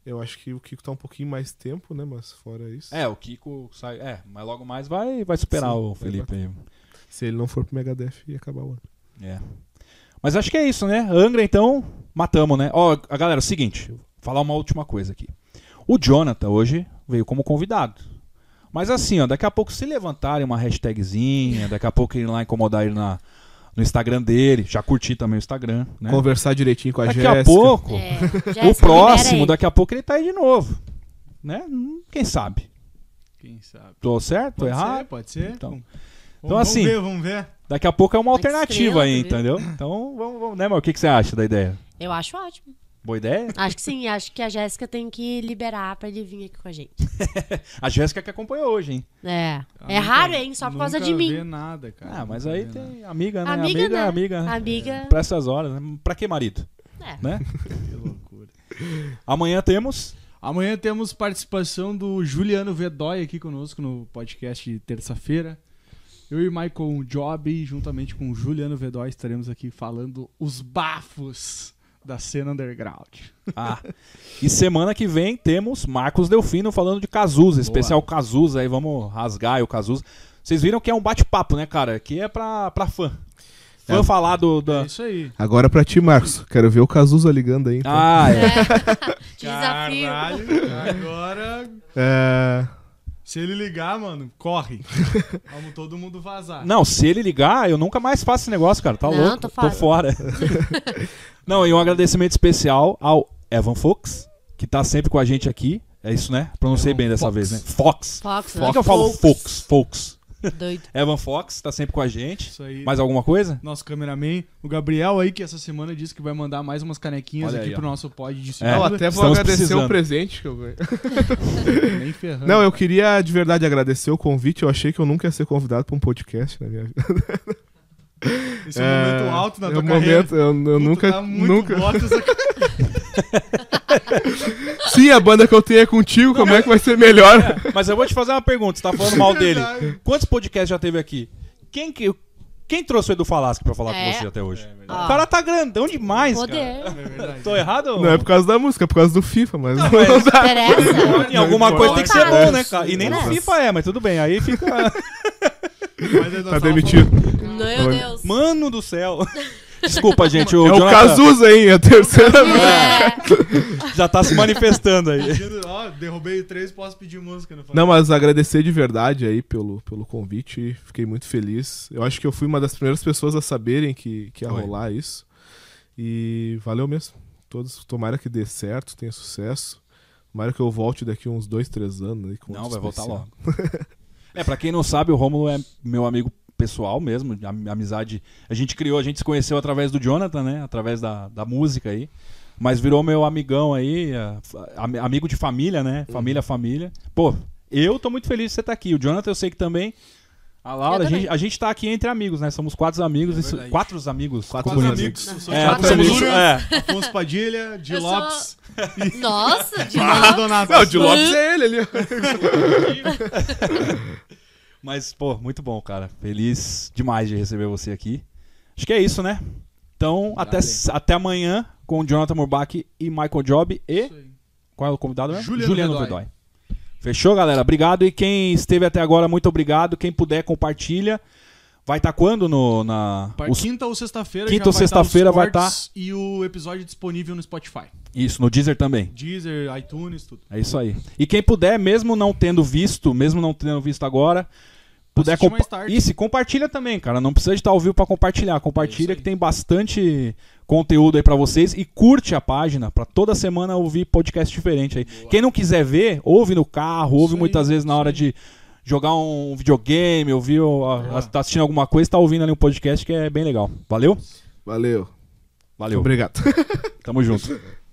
Eu acho que o Kiko tá um pouquinho mais tempo, né? Mas fora isso. É, o Kiko sai. É, mas logo mais vai, vai superar Sim, o Felipe aí. Se ele não for pro Megadeth, ia acabar o ano. É. Mas acho que é isso, né? Angra, então, matamos, né? Ó, a galera, é o seguinte, vou falar uma última coisa aqui. O Jonathan hoje veio como convidado. Mas assim, ó, daqui a pouco se levantarem uma hashtagzinha, daqui a pouco irem lá incomodar ele na, no Instagram dele, já curti também o Instagram, né? Conversar direitinho com a Daqui Jéssica. a pouco, É, o Jéssica, libera próximo, daqui a pouco ele tá aí de novo. Né? Quem sabe? Quem sabe? Tô certo? Tô Pode errado? ser, pode ser. Então. Vamos- Então, vamos assim, ver, vamos ver. Daqui a pouco é uma alternativa aí, vendo? entendeu? Então, vamos, vamos né, mas o que, que você acha da ideia? Eu acho ótimo. Boa ideia? Acho que sim, acho que a Jéssica tem que liberar pra ele vir aqui com a gente. A Jéssica que acompanhou hoje, hein? É. É nunca- raro, hein? Só por causa de mim. vê nada, cara. Ah, mas aí vê nada. tem amiga, né? Amiga, amiga, né? amiga. Amiga. Pra essas horas, né? Pra que marido? É. Né? Que loucura. Amanhã temos. Amanhã temos participação do Juliano Vedói aqui conosco no podcast de terça-feira. Eu e Michael Job, juntamente com o Juliano Vedói, estaremos aqui falando os bafos da cena underground. Ah. E semana que vem temos Marcos Delfino falando de Cazuza, especial Cazuza aí, vamos rasgar aí o Cazuza. Vocês viram que é um bate-papo, né, cara? Que é pra, pra fã. Fã É. falar do. da- É isso aí. Agora pra ti, Marcos. Quero ver o Cazuza ligando aí. Então. Ah, é. Desafio. Caralho, agora, É, se ele ligar, mano, corre. Vamos todo mundo vazar. Não, se ele ligar, eu nunca mais faço esse negócio, cara. Tá Não, louco? tô Tô fora. Não, e um agradecimento especial ao Evan Fox, que tá sempre com a gente aqui. É isso, né? Pronunciei Evan bem dessa Fox. vez, né? Fox. Fox, Por que, que eu falo Fox? Fox. Doido. Evan Fox tá sempre com a gente. Isso aí. Mais alguma coisa? Nosso cameraman, o Gabriel aí, que essa semana disse que vai mandar mais umas canequinhas Olha aqui aí, ó. pro nosso pod de É. segunda. Até vou Estamos agradecer precisando. o presente que eu ganhei. Nem ferrando. Não, eu queria de verdade agradecer o convite. Eu achei que eu nunca ia ser convidado pra um podcast na minha vida. Esse é um momento alto na é tua um carreira. momento, eu, eu Tu nunca, dá muito nunca. Sim, a banda que eu tenho é contigo. Como é que vai ser melhor? Mas eu vou te fazer uma pergunta. Você tá falando mal dele. Verdade. Quantos podcasts já teve aqui? Quem que. Quem trouxe o Edu Falaschi pra falar É. com você até hoje? Ó, O cara tá grandão demais, cara. Poder. É verdade. Tô errado? Não é por causa da música, é por causa do FIFA, mas não, mas- dá. Interessa? Em alguma Não coisa tem que ser importa. bom, né, cara? E nem no. FIFA é, mas tudo bem. Aí fica. Tá demitido. Meu Deus. Mano do céu. Desculpa, gente. O É o Jonathan Cazuza aí, a terceira vez. É. já tá se manifestando aí. Ó, derrubei três, posso pedir música. Não, Não, mas agradecer de verdade aí pelo, pelo convite. Fiquei muito feliz. Eu acho que eu fui uma das primeiras pessoas a saberem que, que ia Foi. rolar isso. E valeu mesmo. Todos, tomara que dê certo, tenha sucesso. Tomara que eu volte daqui uns dois, três anos. Aí, com Não, vai voltar especial. logo. É, pra quem não sabe, o Rômulo é meu amigo pessoal mesmo, de am- amizade. A gente criou, a gente se conheceu através do Jonathan, né? Através da, da música aí. Mas virou meu amigão aí, a- am- amigo de família, né? Família, família. Pô, eu tô muito feliz de você estar aqui. O Jonathan eu sei que também. A Laura, a gente, a gente tá aqui entre amigos, né? Somos quatro amigos. É quatro amigos. Quatro Quatro amigos. É, Thiago somos- Ventura, é. Afonso Padilha, Di Eu sou- Lopes Nossa, de. Donato. Não, o de Lopes é ele ali. Mas, pô, muito bom, cara. Feliz demais de receber você aqui. Acho que é isso, né? Então, até, até amanhã com Jonathan Murbach e Michael Job e. Qual é o convidado mesmo? Juliano Vedói. Fechou, galera? Obrigado. E quem esteve até agora, muito obrigado. Quem puder, compartilha. Vai estar quando no, na. Os- Quinta ou sexta-feira. Quinta ou vai tá sexta-feira vai tá- cortes E o episódio disponível no Spotify. Isso, no Deezer também. Deezer, iTunes, tudo. É isso aí. E quem puder, mesmo não tendo visto, mesmo não tendo visto agora, puder compa. Isso, e compartilha também, cara. Não precisa de estar ao vivo pra compartilhar. É Compartilha que tem bastante conteúdo aí pra vocês e curte a página pra toda semana ouvir podcast diferente aí. Quem não quiser ver, ouve no carro, ouve Isso muitas aí, vezes na hora aí. de jogar um videogame, ouvir, a- a- tá assistindo alguma coisa, tá ouvindo ali um podcast que é bem legal. Valeu? Valeu. Valeu. Obrigado. Tamo junto.